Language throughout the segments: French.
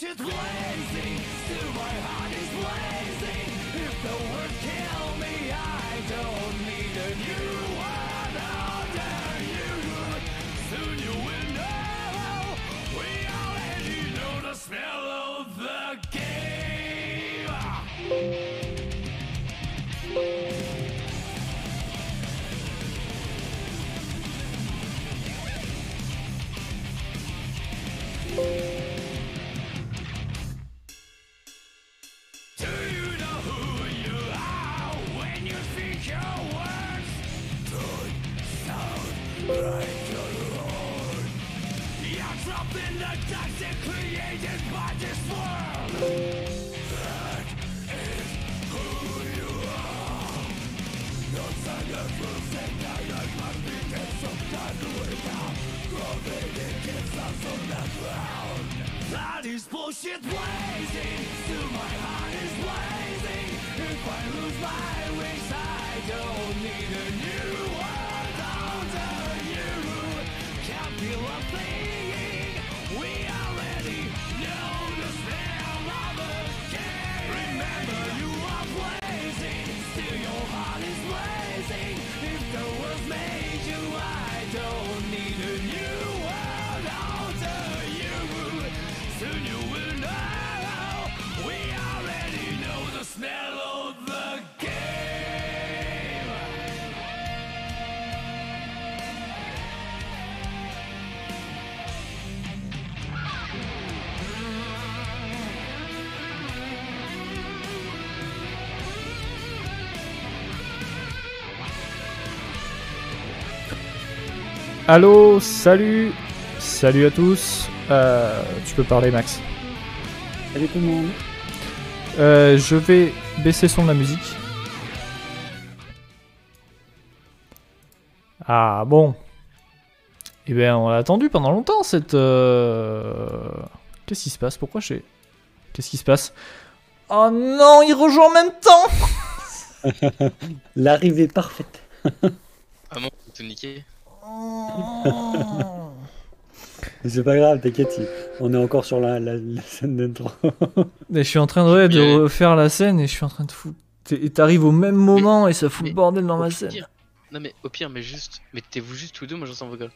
bullshit blazing, still my heart is blazing. If the world kill me, I don't need a new Allô, salut, salut à tous. Euh, tu peux parler, Max. Salut tout le monde. Euh, je vais baisser le son de la musique. Ah bon. Eh bien, on l'a attendu pendant longtemps cette. euh, Qu'est-ce qui se passe? Pourquoi j'ai. Qu'est-ce qui se passe? Oh non, il rejoint en même temps L'arrivée parfaite. Ah non, tout niqué. Mais C'est pas grave, t'inquiète, on est encore sur la, la- la scène d'intro. Mais je suis en train de, ouais, de Mais- refaire la scène et je suis en train de foutre. Et t'arrives au même moment et ça fout mais- le bordel dans ma scène. Non mais au pire, mais juste, mettez-vous juste tous deux, moi j'entends vos gueules.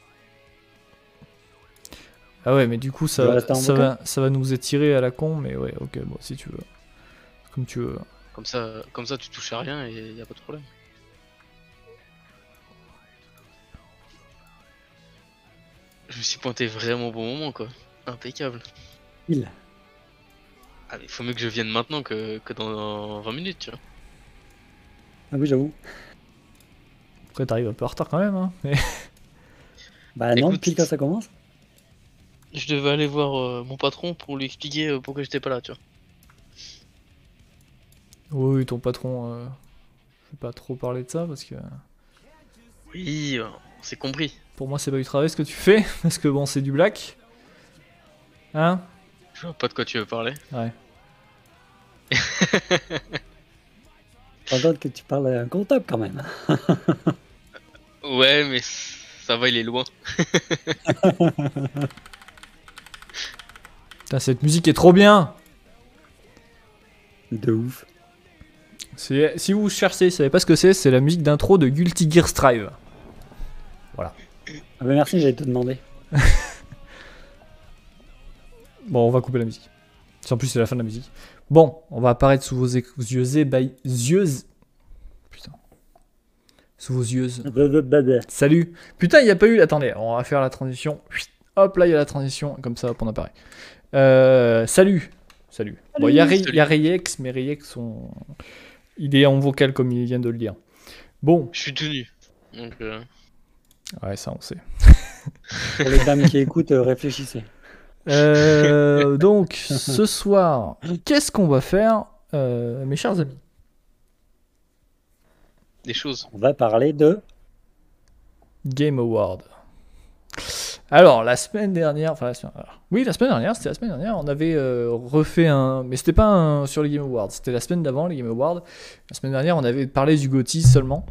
Ah ouais, mais du coup, ça, va, ça va nous étirer à la con, mais ouais, ok, bon, si tu veux. Comme tu veux. Comme ça, comme ça tu touches à rien et y a pas de problème. Je me suis pointé vraiment au bon moment quoi. Impeccable. Il. Ah mais faut mieux que je vienne maintenant que, que dans 20 minutes, tu vois. Ah oui, j'avoue. Après, t'arrives un peu en retard quand même, hein. Mais... Bah non, Écoute, pile quand ça commence. Je devais aller voir euh, mon patron pour lui expliquer euh, pourquoi j'étais pas là, tu vois. Oui, oui, ton patron. Euh... Je vais pas trop parler de ça parce que Oui, euh, on s'est compris. Pour moi, c'est pas du travail ce que tu fais. Parce que bon, c'est du black. Hein Je vois pas de quoi tu veux parler. Ouais. Contre que tu parles à un comptable quand même. Ouais, mais ça va, il est loin. Putain, cette musique est trop bien De ouf. Si vous cherchez, vous savez pas ce que c'est, c'est la musique d'intro de Guilty Gear Strive. Ah bah merci, j'allais te demander. Bon, on va couper la musique. En plus, c'est la fin de la musique. Bon, on va apparaître sous vos yeux yeux. Putain. Sous vos yeux. Salut. Putain, il n'y a pas eu. Attendez, on va faire la transition. Hop, là, il y a la transition. Comme ça, hop, on apparaît. Euh, salut. Salut. Bon, il y a, Ray- il y a Rayex, mais Rayex, on... il est en vocal comme il vient de le dire. Bon. Je suis tout nu. Donc, euh, Ouais, ça, on sait. Pour les dames qui écoutent, euh, réfléchissez. Euh, donc, ce soir, qu'est-ce qu'on va faire, euh, mes chers amis? Des choses. On va parler de. Game Award. Alors, la semaine dernière, enfin, la semaine- alors, oui, la semaine dernière, c'était la semaine dernière, on avait euh, refait un, mais c'était pas un sur les Game Awards, c'était la semaine d'avant les Game Awards. La semaine dernière, on avait parlé du GOTY seulement.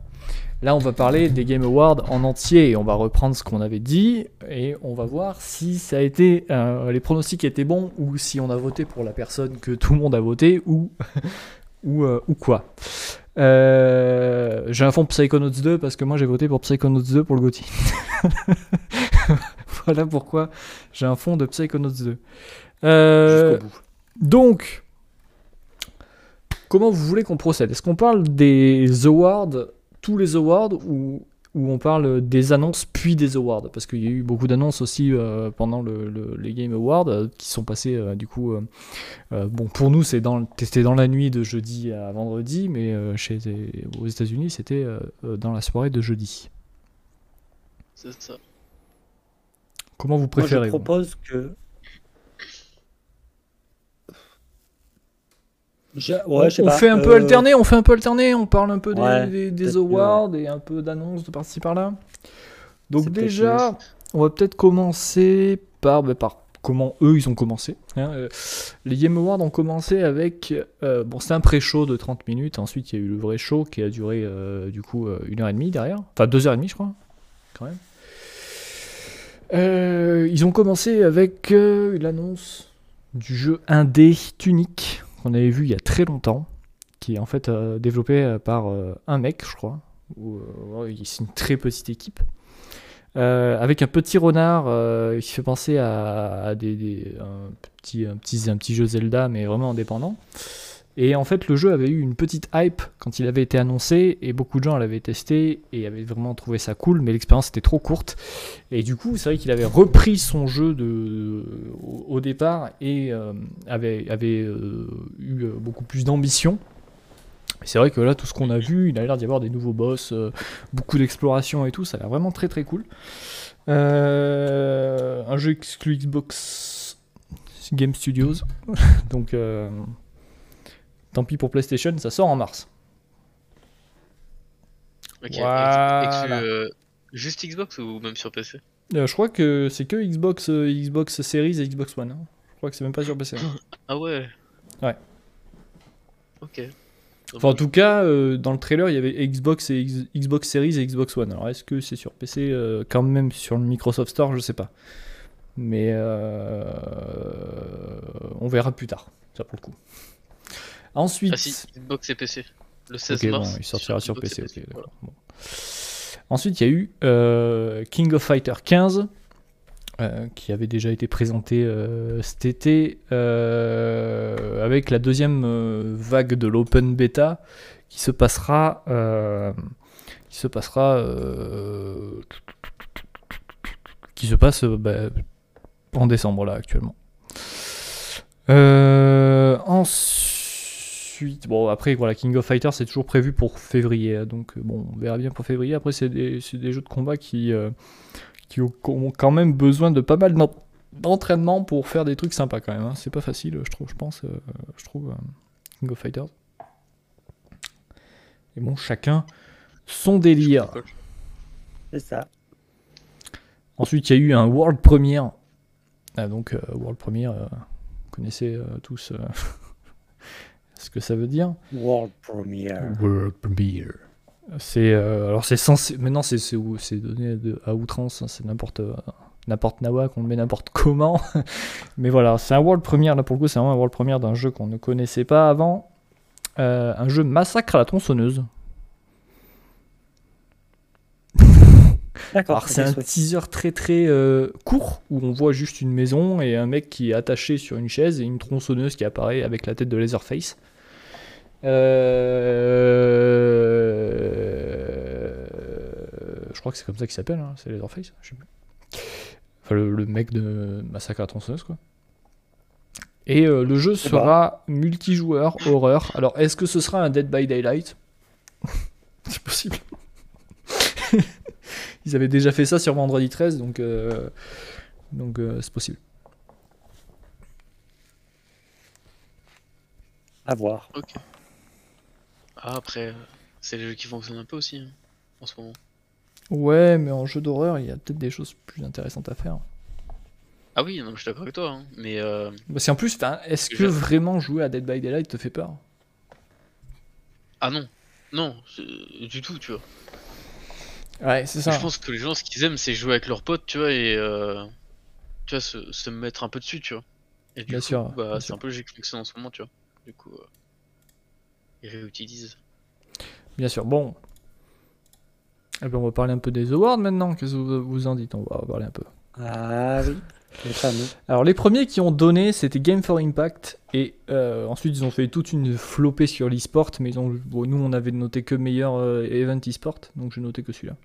Là, on va parler des Game Awards en entier et on va reprendre ce qu'on avait dit et on va voir si ça a été euh, les pronostics étaient bons ou si on a voté pour la personne que tout le monde a voté ou ou, euh, ou quoi. Euh, j'ai un fond Psychonauts 2 parce que moi j'ai voté pour Psychonauts 2 pour le GOTY. voilà pourquoi j'ai un fond de Psychonauts 2. Euh, Jusqu'au bout. donc, comment vous voulez qu'on procède? Est-ce qu'on parle des awards, tous les awards, ou, ou on parle des annonces puis des awards Parce qu'il y a eu beaucoup d'annonces aussi euh, pendant le- le- les Game Awards euh, qui sont passées euh, du coup. euh, euh, bon, pour nous, c'est dans, c'était dans la nuit de jeudi à vendredi, mais euh, chez, aux États-Unis, c'était dans la soirée de jeudi. C'est ça. Comment vous Moi, je préférez vous propose que. Je- Ouais, on je sais on pas, fait un peu alterner, on fait un peu alterner, on parle un peu des, Ouais, des- des peut-être que- awards et un peu d'annonces de par-ci par-là. Donc déjà, on va peut-être commencer par, bah, par comment eux ils ont commencé. hein. Euh, Les Game Awards ont commencé avec, euh, bon c'était un pré-show de 30 minutes, ensuite il y a eu le vrai show qui a duré euh, du coup une heure et demie derrière, enfin deux heures et demie je crois, quand même. Ils ont commencé avec l'annonce du jeu indé Tunic qu'on avait vu il y a très longtemps, qui est en fait euh, développé euh, par euh, un mec, je crois. C'est une très petite équipe. Avec un petit renard qui fait penser à, des, des- un petit jeu Zelda, mais vraiment indépendant. Et en fait, le jeu avait eu une petite hype quand il avait été annoncé, et beaucoup de gens l'avaient testé et avaient vraiment trouvé ça cool, mais l'expérience était trop courte. Et du coup, c'est vrai qu'il avait repris son jeu de, au, départ et euh, avait, avait euh, eu euh, beaucoup plus d'ambition. C'est vrai que là, tout ce qu'on a vu, il a l'air d'y avoir des nouveaux boss, beaucoup d'exploration et tout, ça a l'air vraiment très très cool. Un jeu exclu Xbox Game Studios, donc tant pis pour PlayStation, ça sort en mars. Ok. Voilà. euh, juste Xbox ou même sur PC? Euh, je crois que c'est que Xbox, euh, Xbox Series et Xbox One. hein. Je crois que c'est même pas sur PC. Ah ouais. Ouais. Ok. Enfin, en tout cas, dans le trailer, il y avait Xbox et X- Xbox Series et Xbox One. Alors, est-ce que c'est sur PC quand même sur le Microsoft Store? Je sais pas. Mais on verra plus tard, ça pour le coup. Ensuite, Ah si, Xbox et PC. Le 16 Ok, bon, mars. il sortira sur, Xbox PC. et ok, voilà. bon. Ensuite, il y a eu euh, King of Fighter 15, euh, qui avait déjà été présenté euh, cet été, euh, avec la deuxième euh, vague de l'open beta, qui se passera, euh, qui se passera, qui se passe bah, en décembre là actuellement. Euh, ensuite, bon après voilà, King of Fighters c'est toujours prévu pour février, hein, donc euh, bon on verra bien pour février. Après c'est des, jeux de combat qui, euh, qui ont quand même besoin de pas mal d'en- d'entraînement pour faire des trucs sympas quand même. hein. C'est pas facile, je trouve, je pense, euh, je trouve euh, King of Fighters. Et bon, chacun son délire. C'est ça. Ensuite, il y a eu un World Premiere. Ah, donc, euh, World Premiere, euh, vous connaissez euh, tous euh, ce que ça veut dire. World Premiere. World Premiere. C'est euh, alors c'est censé maintenant c'est c'est donné de- à outrance hein, c'est n'importe euh, n'importe nawa qu'on le met n'importe comment mais voilà c'est un world premiere là pour le coup c'est vraiment un world premiere d'un jeu qu'on ne connaissait pas avant Euh, un jeu massacre à la tronçonneuse D'accord. Alors c'est un teaser très très euh, court où on voit juste une maison et un mec qui est attaché sur une chaise et une tronçonneuse qui apparaît avec la tête de Leatherface. Euh, Je crois que c'est comme ça qu'il s'appelle, hein, c'est Leatherface, je sais plus. Enfin le, le mec de Massacre à tronçonneuse quoi. Et euh, le jeu sera multijoueur, horreur. Alors est-ce que ce sera un Dead by Daylight? C'est possible. Ils avaient déjà fait ça sur vendredi 13, donc euh, donc euh, c'est possible. À voir. Ok. Ah, après, c'est les jeux qui fonctionnent un peu aussi, hein, en ce moment. Ouais, mais en jeu d'horreur, il y a peut-être des choses plus intéressantes à faire. Ah oui, non, je suis d'accord avec toi. hein, Mais euh, Parce qu'en plus, enfin, est-ce que vraiment jouer à Dead by Daylight te fait peur? Ah non, non, c'est- du tout, tu vois. Ouais, c'est ça. Je pense que les gens, ce qu'ils aiment, c'est jouer avec leurs potes, tu vois, et euh, tu vois, se, se mettre un peu dessus, tu vois. Et du Bien coup, sûr, bah, c'est un peu logique que fonctionne en ce moment, tu vois. Du coup, euh, réutilisent. Bien sûr. Bon. Eh ben, on va parler un peu des awards maintenant. Qu'est-ce que vous en dites? On va parler un peu. Ah oui, les fameux. Alors les premiers qui ont donné, c'était Game for Impact. Et euh, ensuite, ils ont fait toute une flopée sur l'e-sport. Mais ils ont, bon, nous, on avait noté que meilleur euh, event e-sport. Donc j'ai noté que celui-là.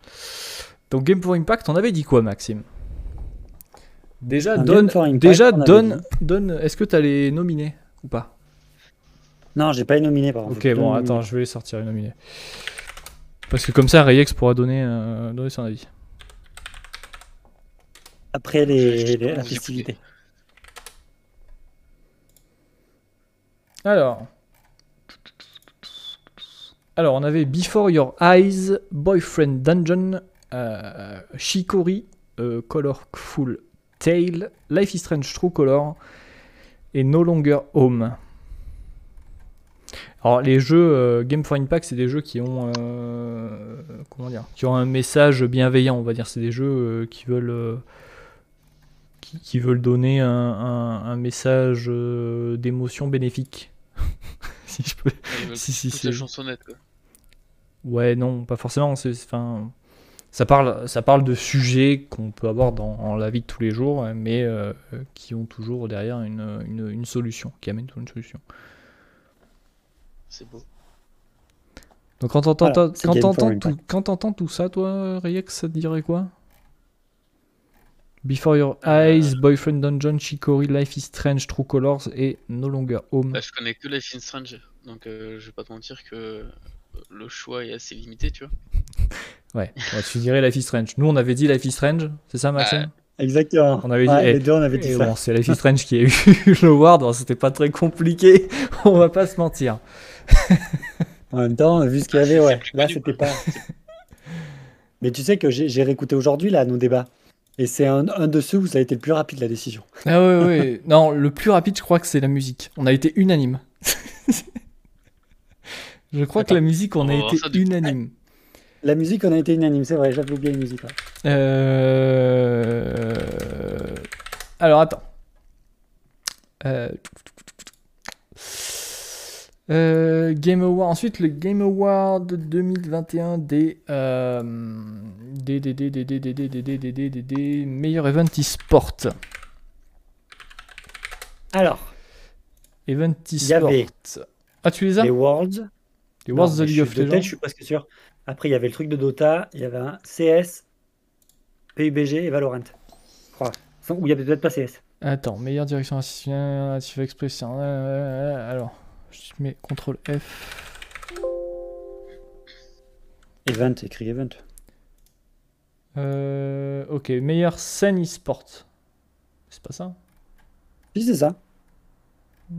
Donc Game for Impact, on avait dit quoi, Maxime? Déjà, Un donne, Game for Impact, déjà donne. Est-ce que tu as les nominés ou pas? Non, j'ai pas nominé par contre. Ok, bon, attends, je vais les sortir les nominés. Parce que comme ça, Rayex pourra donner, euh, donner son avis. Après les, les- la festivité. Alors. Alors, on avait Before Your Eyes, Boyfriend Dungeon, euh, Shikori, euh, Colorful Tale, Life is Strange True Color et No Longer Home. Alors, les jeux euh, Game for Impact, c'est des jeux qui ont, euh, comment dire, qui ont un message bienveillant, on va dire. C'est des jeux euh, qui veulent, qui, qui veulent donner un, un- un message d'émotion bénéfique. si je peux. Ils Si, si, c'est- la chansonnette, quoi. Ouais, non, pas forcément. C'est, enfin, ça parle, ça parle de sujets qu'on peut avoir dans, dans la vie de tous les jours, mais qui ont toujours derrière une, une, une solution, qui amènent toujours une solution. C'est beau. Donc quand t'entends, Voilà, tout, quand t'entends tout ça, toi, Reyex, ça te dirait quoi? Before Your Eyes, Boyfriend Dungeon, Shikori, Life is Strange, True Colors et No Longer Home. Bah, je connais que Life is Strange, donc euh, je vais pas te mentir que euh, le choix est assez limité, tu vois. Ouais, ouais, tu dirais Life is Strange. Nous, on avait dit Life is Strange, c'est ça, Maxime? Exactement. On avait dit- Ouais, eh, les deux, on avait dit Et ça. bon, c'est Life is Strange qui a eu le award, alors c'était pas très compliqué, on va pas se mentir. En même temps, vu ce qu'il y avait, ouais. plus Là, c'était pas. Mais tu sais que j'ai réécouté aujourd'hui là nos débats. Et c'est un, un de ceux où ça a été le plus rapide la décision. Ah ouais, ouais. non, le plus rapide, je crois que c'est la musique. On a été unanime. je crois que la musique, on, On a été unanime. La musique, on a été unanime, c'est vrai, j'avais oublié la musique. ouais. Euh... Alors, attends. Euh... Euh, Game Award. Ensuite, le Game Award 2021 des, euh, des, des, des, des, des, des, des, des, des, des, des, des, des meilleurs events e-sport. Alors, Event e-sport. Ah, tu les as les Worlds. Les Worlds of Non, the League je of Legends. je suis presque sûr. Après, il y avait le truc de Dota, il y avait un CS, PUBG et Valorant. Je crois. Ou il y avait peut-être pas CS. Attends, meilleure direction artistique express. euh, euh, Alors, je mets CTRL F. Event, écrit Event. Euh, ok, meilleure scène e-sport. C'est pas ça? Si, c'est ça.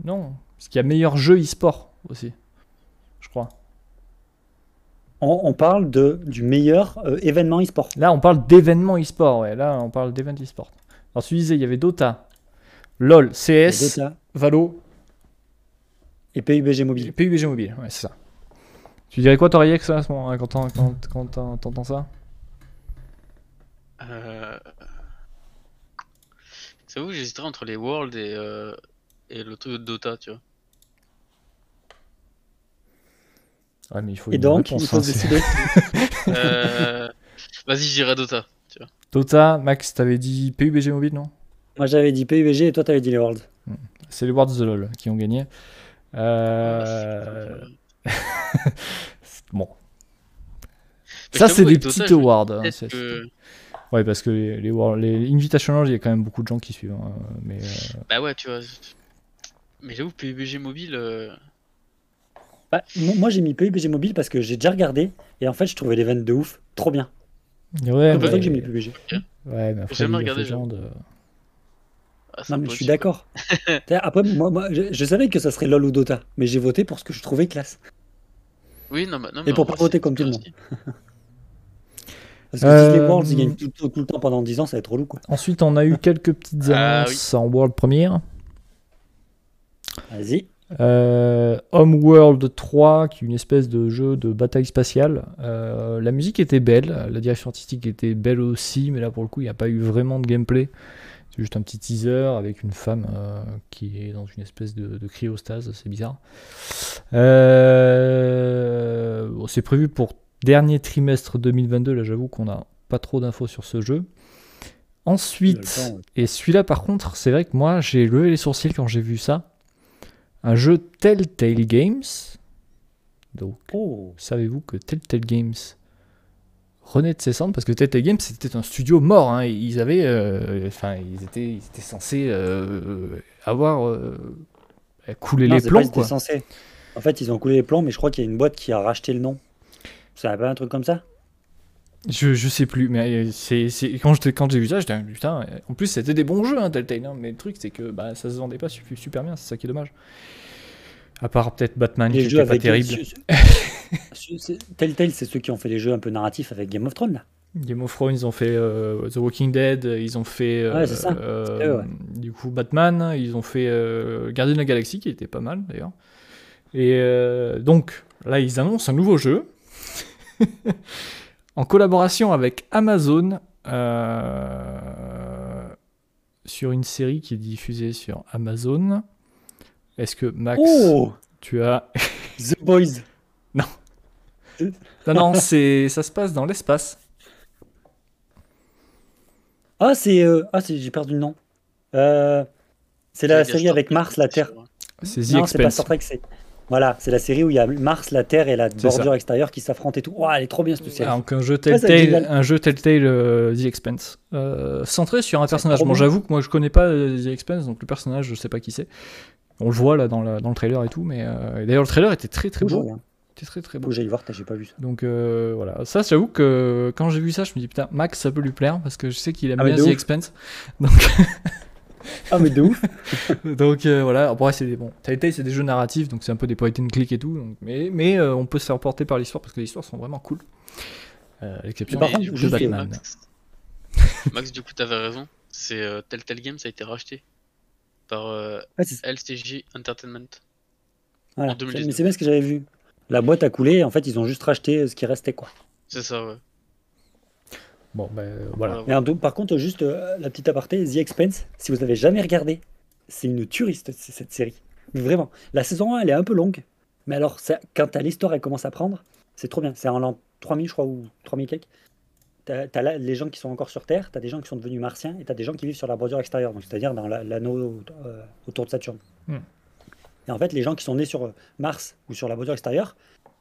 Non, parce qu'il y a meilleur jeu e-sport aussi, je crois. On, on parle de, du meilleur euh, événement e-sport. Là, on parle d'événements e-sport, ouais. Là, on parle d'événements e-sport. Alors, tu disais, il y avait Dota, LOL, CS, Dota Valo et PUBG et mobile. PUBG Mobile, ouais, c'est ça. Tu dirais quoi, Toriex, à ce moment quand t'en- quand, quand t'en- t'entends ça? Euh... C'est vous, j'hésiterais entre les Worlds et, euh, et le truc de Dota, tu vois. Ouais, mais il faut Et donc, réponse, il faut hein, décider. Euh... Vas-y, je dirais Dota, tu vois. Dota, Max, t'avais dit PUBG Mobile, non? Moi, j'avais dit PUBG et toi, t'avais dit les Worlds. C'est les Worlds the LoL qui ont gagné. Euh... bon. Mais Ça, c'est des Dota, dis awards. hein, que- Ouais, parce que les, les, World- les Invitational, il y a quand même beaucoup de gens qui suivent. hein, mais euh, Bah ouais, tu vois. Mais j'avoue, PUBG mobile, euh, Bah, mo- moi, j'ai mis PUBG mobile parce que j'ai déjà regardé et en fait, je trouvais l'event de ouf, trop bien. Ouais, C'est pour ça que j'ai mis PUBG. Ouais, mais après, jamais regardé, Legends, euh, ah, Non, mais je suis d'accord. Après, moi, moi je, je savais que ça serait LoL ou Dota, mais j'ai voté pour ce que je trouvais classe. Oui, non, mais, non, Et mais pour en pas voter comme tout le monde. Parce que si les Euh, Worlds, ils gagnent tout, tout- tout le temps pendant 10 ans, ça va être relou, quoi. Ensuite, on a eu quelques petites Ah, annonces en World Premiere. Vas-y. Euh, Homeworld 3, qui est une espèce de jeu de bataille spatiale. Euh, la musique était belle, la direction artistique était belle aussi, mais là pour le coup, il n'y a pas eu vraiment de gameplay. C'est juste un petit teaser avec une femme euh, qui est dans une espèce de, de cryostase, c'est bizarre. Bon, c'est prévu pour dernier trimestre 2022, là j'avoue qu'on n'a pas trop d'infos sur ce jeu. Ensuite, temps, ouais. et celui-là par contre, c'est vrai que moi j'ai levé les sourcils quand j'ai vu ça. Un jeu Telltale Games. Donc, Oh, savez-vous que Telltale Games renaît de ses cendres? Parce que Telltale Games c'était un studio mort. hein. Ils avaient, euh, enfin, ils étaient, ils étaient censés euh, avoir euh, coulé non, les plombs pas, c'était quoi. censé. En fait, ils ont coulé les plombs, mais je crois qu'il y a une boîte qui a racheté le nom. Ça pas un truc comme ça? Je, je sais plus, mais euh, c'est, c'est- quand, j'ai vu ça, j'étais ah, putain. En plus, c'était des bons jeux, hein, Telltale. hein, mais le truc, c'est que bah, ça se vendait pas su- super bien, c'est ça qui est dommage. À part peut-être Batman, qui Les jeux était pas terrible. Telltale, c'est ceux qui ont fait les jeux un peu narratifs avec Game of Thrones, là. Game of Thrones, ils ont fait euh, The Walking Dead, ils ont fait euh, Ouais, c'est ça. euh, C'était eux, ouais. du coup Batman, ils ont fait Gardien de la Galaxie qui était pas mal d'ailleurs. Et donc là, ils annoncent un nouveau jeu en collaboration avec Amazon euh, sur une série qui est diffusée sur Amazon. Est-ce que Max, Oh tu as The Boys non non, c'est ça se passe dans l'espace. Ah, c'est. euh, Ah, j'ai perdu le nom. Euh, C'est la série avec Mars, la Terre. C'est The Non, c'est pas. Star Trek, c'est. Voilà, c'est la série où il y a Mars, la Terre et la bordure extérieure qui s'affrontent et tout. Oh, elle est trop bien cette série. Donc un jeu Ouais, Telltale, génial. un jeu Telltale euh, The Expanse, euh, centré sur un personnage. Bon, j'avoue que moi je connais pas euh, The Expanse, donc le personnage je sais pas qui c'est. On le voit là dans, la- dans le trailer et tout, mais euh, d'ailleurs le trailer était très très beau, regarde. était très très beau. j'aille voir, j'ai pas vu ça. Donc voilà, ça j'avoue que quand j'ai vu ça, je me dis putain Max ça peut lui plaire parce que je sais qu'il aime Ah, bien The ouf. Expanse. Donc Ah, mais de ouf donc euh, voilà, après c'est des bon, Telltale c'est des jeux narratifs, donc c'est un peu des point and click et tout, donc- mais mais euh, on peut se faire porter par l'histoire parce que les histoires sont vraiment cool. Euh, l'exception de- euh, Batman. Max, Max, du coup, t'avais raison. C'est euh, Telltale Games a été racheté par euh, Ouais, c'est- LCJ Entertainment. voilà. en 2019. Mais c'est bien ce que j'avais vu. La boîte a coulé, en fait, ils ont juste racheté euh, ce qui restait, quoi. C'est ça, ouais. Bon, ben voilà. Mais par contre, juste euh, la petite aparté, The Expense, si vous avez jamais regardé, c'est une turiste c- cette série. Mais vraiment, la saison 1, elle est un peu longue. Mais alors, ça, quand t'as l'histoire, elle commence à prendre, c'est trop bien. C'est en l'an 3000, je crois, ou 3000 quelques. T'as là les gens qui sont encore sur Terre, t'as des gens qui sont devenus martiens, et t'as des gens qui vivent sur la bordure extérieure, donc c'est-à-dire dans la- l'anneau euh, autour de Saturne. Hmm. Et en fait, les gens qui sont nés sur euh, Mars ou sur la bordure extérieure,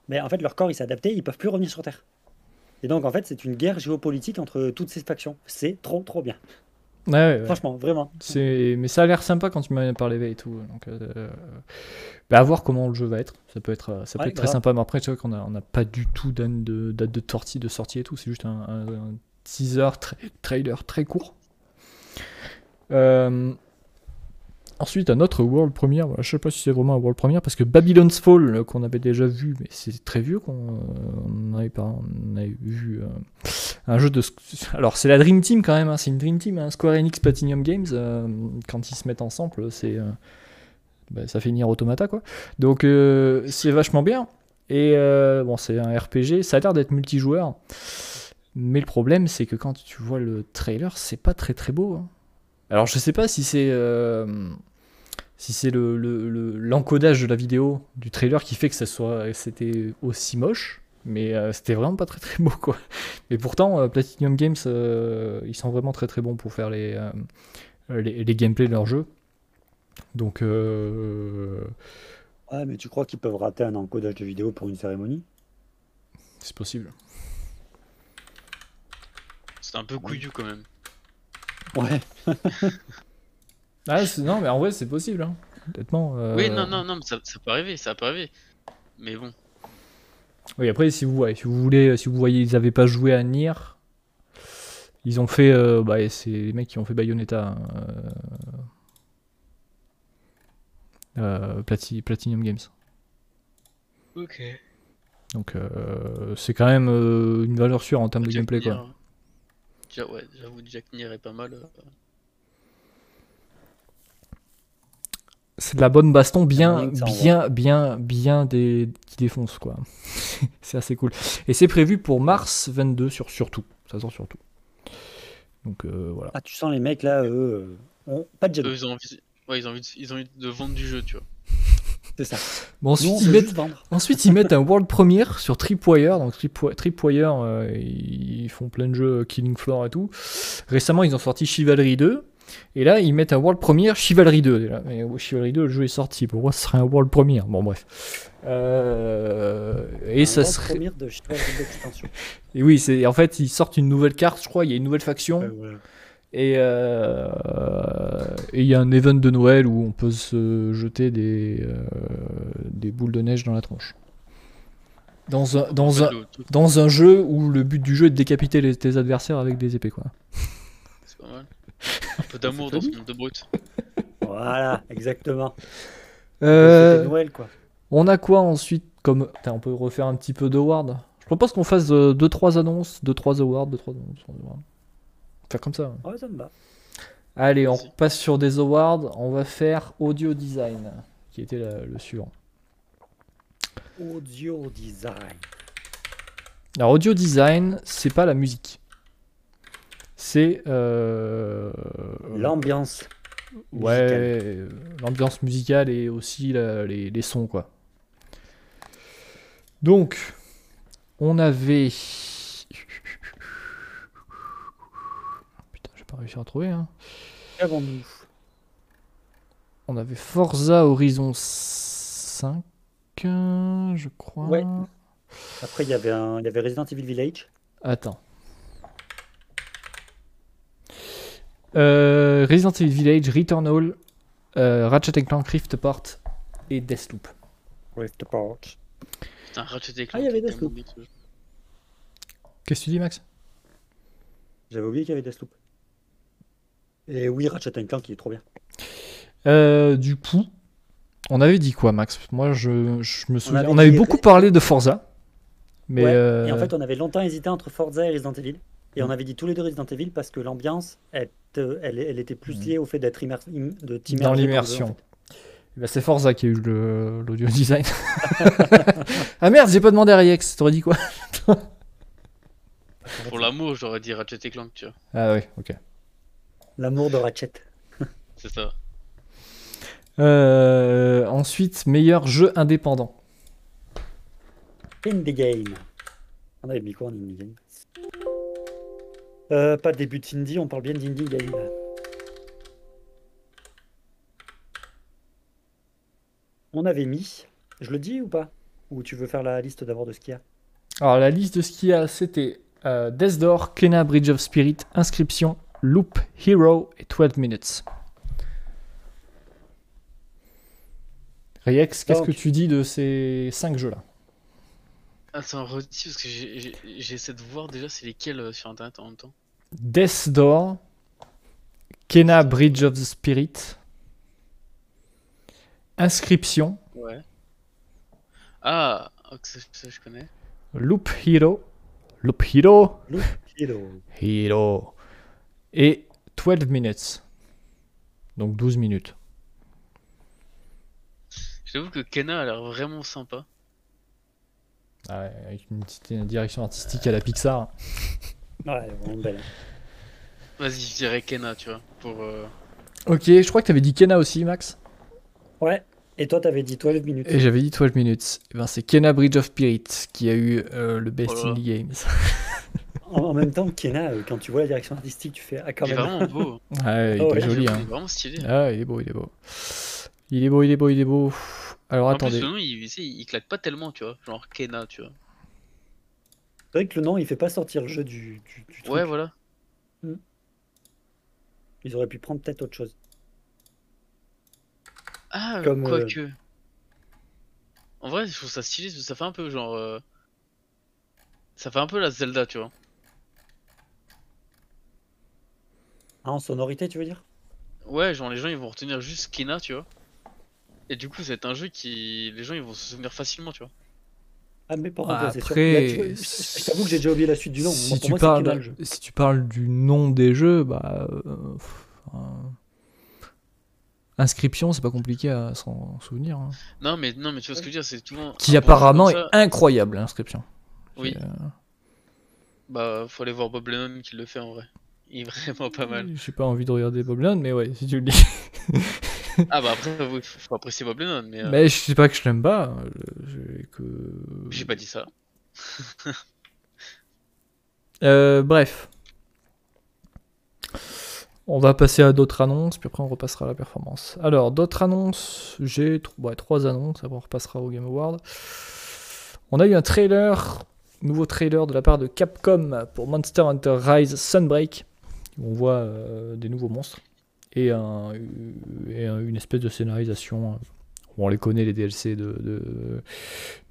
mais en fait, leur corps, il s'est adapté, ils peuvent plus revenir sur Terre. Et donc, en fait, c'est une guerre géopolitique entre toutes ces factions. C'est trop, trop bien. Ouais, ouais, ouais. Franchement, vraiment. C'est... Mais ça a l'air sympa quand tu m'as parlé et tout. Donc, euh, bah, à voir comment le jeu va être. Ça peut être, euh, ça peut être très sympa. Mais après, tu vois qu'on n'a on a pas du tout date de, date de sortie, de sortie et tout. C'est juste un, un- un teaser, tra- trailer très court. Euh, Ensuite, un autre World Premiere. Je sais pas si c'est vraiment un World Premiere parce que Babylon's Fall, euh, qu'on avait déjà vu, mais c'est très vieux qu'on euh, on avait pas, on avait vu euh, un jeu de. Alors, c'est la Dream Team quand même, hein, c'est une Dream Team, hein, Square Enix Platinum Games. euh, quand ils se mettent ensemble, c'est. bah, ça fait Nier Automata quoi. Donc, c'est vachement bien. Et bon, c'est un RPG, ça a l'air d'être multijoueur. Mais le problème, c'est que quand tu vois le trailer, c'est pas très très beau. hein. Alors, je sais pas si c'est. euh, si c'est le, le- le- l'encodage de la vidéo du trailer qui fait que ça soit c'était aussi moche mais euh, c'était vraiment pas très très beau quoi mais pourtant euh, Platinum Games euh, ils sont vraiment très très bons pour faire les euh, les, les gameplays de leurs jeux donc euh, Ouais, mais tu crois qu'ils peuvent rater un encodage de vidéo pour une cérémonie? c'est possible C'est un peu couillu quand même. Ouais. ah, non mais en vrai c'est possible hein. honnêtement euh, Oui, non, non, non, mais ça, ça peut arriver, ça peut arriver. Mais bon, Oui, après, si vous, ouais, si vous voulez, si vous voyez, ils n'avaient pas joué à Nier. Ils ont fait, euh, bah, c'est les mecs qui ont fait Bayonetta, hein, euh, euh, Plati- Platinum Games. ok. Donc, euh, c'est quand même euh, une valeur sûre en termes de gameplay, quoi. Déjà, ouais, j'avoue, Jack Nier est pas mal. euh. C'est de la bonne baston bien, bien, bien, bien des... qui défonce quoi. c'est assez cool. Et c'est prévu pour mars 22 sur surtout. Ça sort surtout. Donc euh, voilà. Ah, tu sens les mecs là, eux, euh, ont pas de Eux, jaloux. ils ont envie, ouais, ils ont envie, de, ils ont envie de vendre du jeu, tu vois. C'est ça. Bon, Nous, ensuite, on ils mettent, ensuite ils mettent un world premiere sur Tripwire. Donc Tripwi- Tripwire, euh, ils font plein de jeux Killing Floor et tout. Récemment, ils ont sorti Chivalry 2. Et là, ils mettent un world premiere Chivalry 2. déjà. Mais Chivalry 2, le jeu est sorti. Pourquoi ce serait un world premiere Bon, bref. Euh, et Un ça grand serait. premier de Chivalry. Et oui, c'est en fait ils sortent une nouvelle carte, je crois. Il y a une nouvelle faction voilà. Et euh, et il y a un event de Noël où on peut se jeter des euh, des boules de neige dans la tronche. Dans un dans un dans un jeu où le but du jeu est de décapiter les- tes adversaires avec des épées quoi. C'est pas mal. Un peu d'amour dans ce monde de brut. Voilà, exactement. Euh, Noël quoi. on a quoi ensuite comme Putain, on peut refaire un petit peu d'awards. Je propose qu'on fasse 2-3 annonces, 2-3 awards, 2-3 annonces. Faire comme ça. Ouais, ça me va. Allez, on passe sur des awards. On va faire audio design, qui était la- le suivant. Audio design. Alors, audio design, c'est pas la musique. C'est. euh, L'ambiance. Ouais, musicale. euh, l'ambiance musicale et aussi la- les, les sons, quoi. Donc, on avait. Putain, j'ai pas réussi à trouver, hein. Qu'avons-nous? On avait Forza Horizon 5, euh, je crois. Ouais. Après, il y avait un, il y avait Resident Evil Village. Attends. Euh, Resident Evil Village, Returnal, euh, Ratchet Clank Rift Apart et Deathloop. Rift Apart. Putain, Ratchet et Ah, il y avait Clank, Deathloop. Qu'est-ce que tu dis, Max? J'avais oublié qu'il y avait Deathloop. Et oui, Ratchet Clank, qui est trop bien. Euh, Du coup, on avait dit quoi, Max? Moi, je, je me souviens. avait On avait dit- beaucoup parlé de Forza. Mais Ouais, euh, Et en fait, on avait longtemps hésité entre Forza et Resident Evil. Et on avait dit tous les deux Resident Evil parce que l'ambiance, elle, elle, elle était plus Mm. liée au fait d'être immer- im- de dans l'immersion. en fait. Eh ben, c'est Forza qui a eu le- l'audio design. ah merde, j'ai pas demandé à Riex. T'aurais dit quoi? Pour l'amour, j'aurais dit Ratchet et Clank, tu vois. Ah oui, ok. L'amour de Ratchet. C'est ça. Euh, ensuite, meilleur jeu indépendant. Indie Game. On avait mis quoi en Indie Game euh, Pas de début d'Indie, on parle bien d'Indie Game. On avait mis, je le dis ou pas? Ou tu veux faire la liste d'abord de ce qu'il y a? Alors, la liste de ce qu'il y a, c'était euh, Death Door, Kena Bridge of Spirit, Inscription, Loop, Hero et 12 Minutes. Riex, qu'est-ce que tu dis de ces 5 jeux-là? Attends, redis parce que j'essaie de voir déjà c'est lesquels euh, sur internet en même temps. Death Door, Kena Bridge of the Spirit, Inscription, Ouais. Ah, ça, ça, je connais. Loop Hero, Loop Hero, Hello. Hero, et 12 Minutes. Donc 12 minutes. J'avoue que Kena a l'air vraiment sympa. Ah ouais, avec une petite une direction artistique à la Pixar. Ouais, vraiment belle. Vas-y, je dirais Kena, tu vois. Pour. euh, Ok, je crois que t'avais dit Kena aussi, Max. Ouais. Et toi, t'avais dit 12 minutes. Et j'avais dit 12 minutes. Et ben, c'est Kena Bridge of Spirit qui a eu euh, le Best Oh là là. Indie Games. En, en même temps, Kena, euh, quand tu vois la direction artistique, tu fais Ah, quand Il est vraiment beau. Ouais, il est Oh pas ouais, joli. Il est Hein. vraiment stylé. Ah, il est beau, il est beau. Il est beau, il est beau, il est beau. Alors en attendez. plus, le nom, il, il claque pas tellement, tu vois. Genre Kena, tu vois. C'est vrai que le nom, il fait pas sortir le jeu du, du, du truc. Ouais, voilà. Ils auraient pu prendre peut-être autre chose. Ah, Comme, euh, quoique. En vrai, je trouve ça stylé, que ça fait un peu genre. euh, Ça fait un peu la Zelda, tu vois. Ah, en sonorité, tu veux dire? Ouais, genre les gens ils vont retenir juste Kena, tu vois. Et du coup, c'est un jeu qui. Les gens ils vont se souvenir facilement, tu vois. Ah, mais par contre, c'est sûr. Là, tu vois, je- je je t'avoue que j'ai déjà oublié la suite du nom. si Moi, tu moi, parles, Kena, le jeu. si tu parles du nom des jeux, bah, euh, pff, euh, inscription, c'est pas compliqué à s'en souvenir. hein. Non, mais, non, mais tu vois ce que je veux dire, c'est souvent. Qui apparemment est incroyable, l'inscription. Oui. Euh, Bah, faut aller voir Bob Lennon qui le fait en vrai. Il est vraiment pas mal. J'ai pas envie de regarder Bob Lennon, mais ouais, si tu le dis. Ah, bah après, oui, faut apprécier Bob Lennon, mais. euh, Mais je sais pas que je l'aime pas. j'ai que. J'ai pas dit ça. Euh, bref. On va passer à d'autres annonces, puis après on repassera à la performance. Alors, d'autres annonces, j'ai ouais, trois annonces, après on repassera au Game Award. On a eu un trailer, nouveau trailer de la part de Capcom pour Monster Hunter Rise Sunbreak. Où On voit euh, des nouveaux monstres et, un- et un- une espèce de scénarisation. euh, où on les connaît, les DLC de, de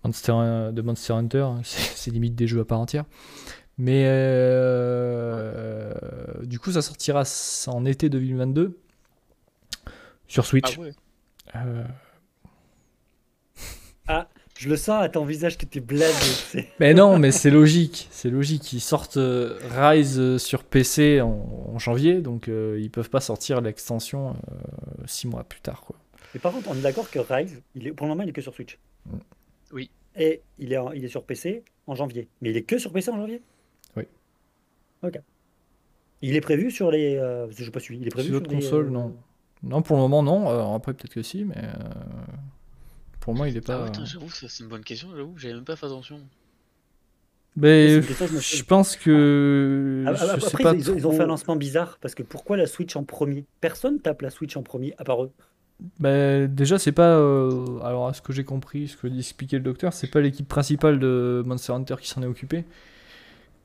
Monster, de Monster Hunter, hein. c'est limite des jeux à part entière. Mais euh, du coup, ça sortira en été 2022 sur Ah Switch. ouais. Euh, Je le sens à ton visage que t'es blasé. mais non, mais c'est logique, c'est logique. Ils sortent euh, Rise euh, sur PC en, en janvier, donc euh, ils peuvent pas sortir l'extension 6 mois plus tard. Quoi. Mais par contre, on est d'accord que Rise, il est, pour le moment, il est que sur Switch. Mm. Oui. Et il est, en- il est sur PC en janvier. Mais il est que sur PC en janvier? Oui. Ok. Il est prévu sur les. euh, je n'ai pas suivi. Il est prévu Sur sur d'autres les, consoles, euh, non. Non, pour le moment, non. Alors, après, peut-être que si, mais euh, pour moi, il est Ah pas. ouais, putain, j'avoue, c'est une bonne question, j'avoue, j'avais même pas fait attention. mais question je pense que. Ah, ah, sais Après, pas ils, ont- ils ont fait un lancement bizarre parce que pourquoi la Switch en premier? Personne tape la Switch en premier à part eux. Bah, déjà, c'est pas. euh, alors, à ce que j'ai compris, ce que dit expliquer le docteur, c'est pas l'équipe principale de Monster Hunter qui s'en est occupée.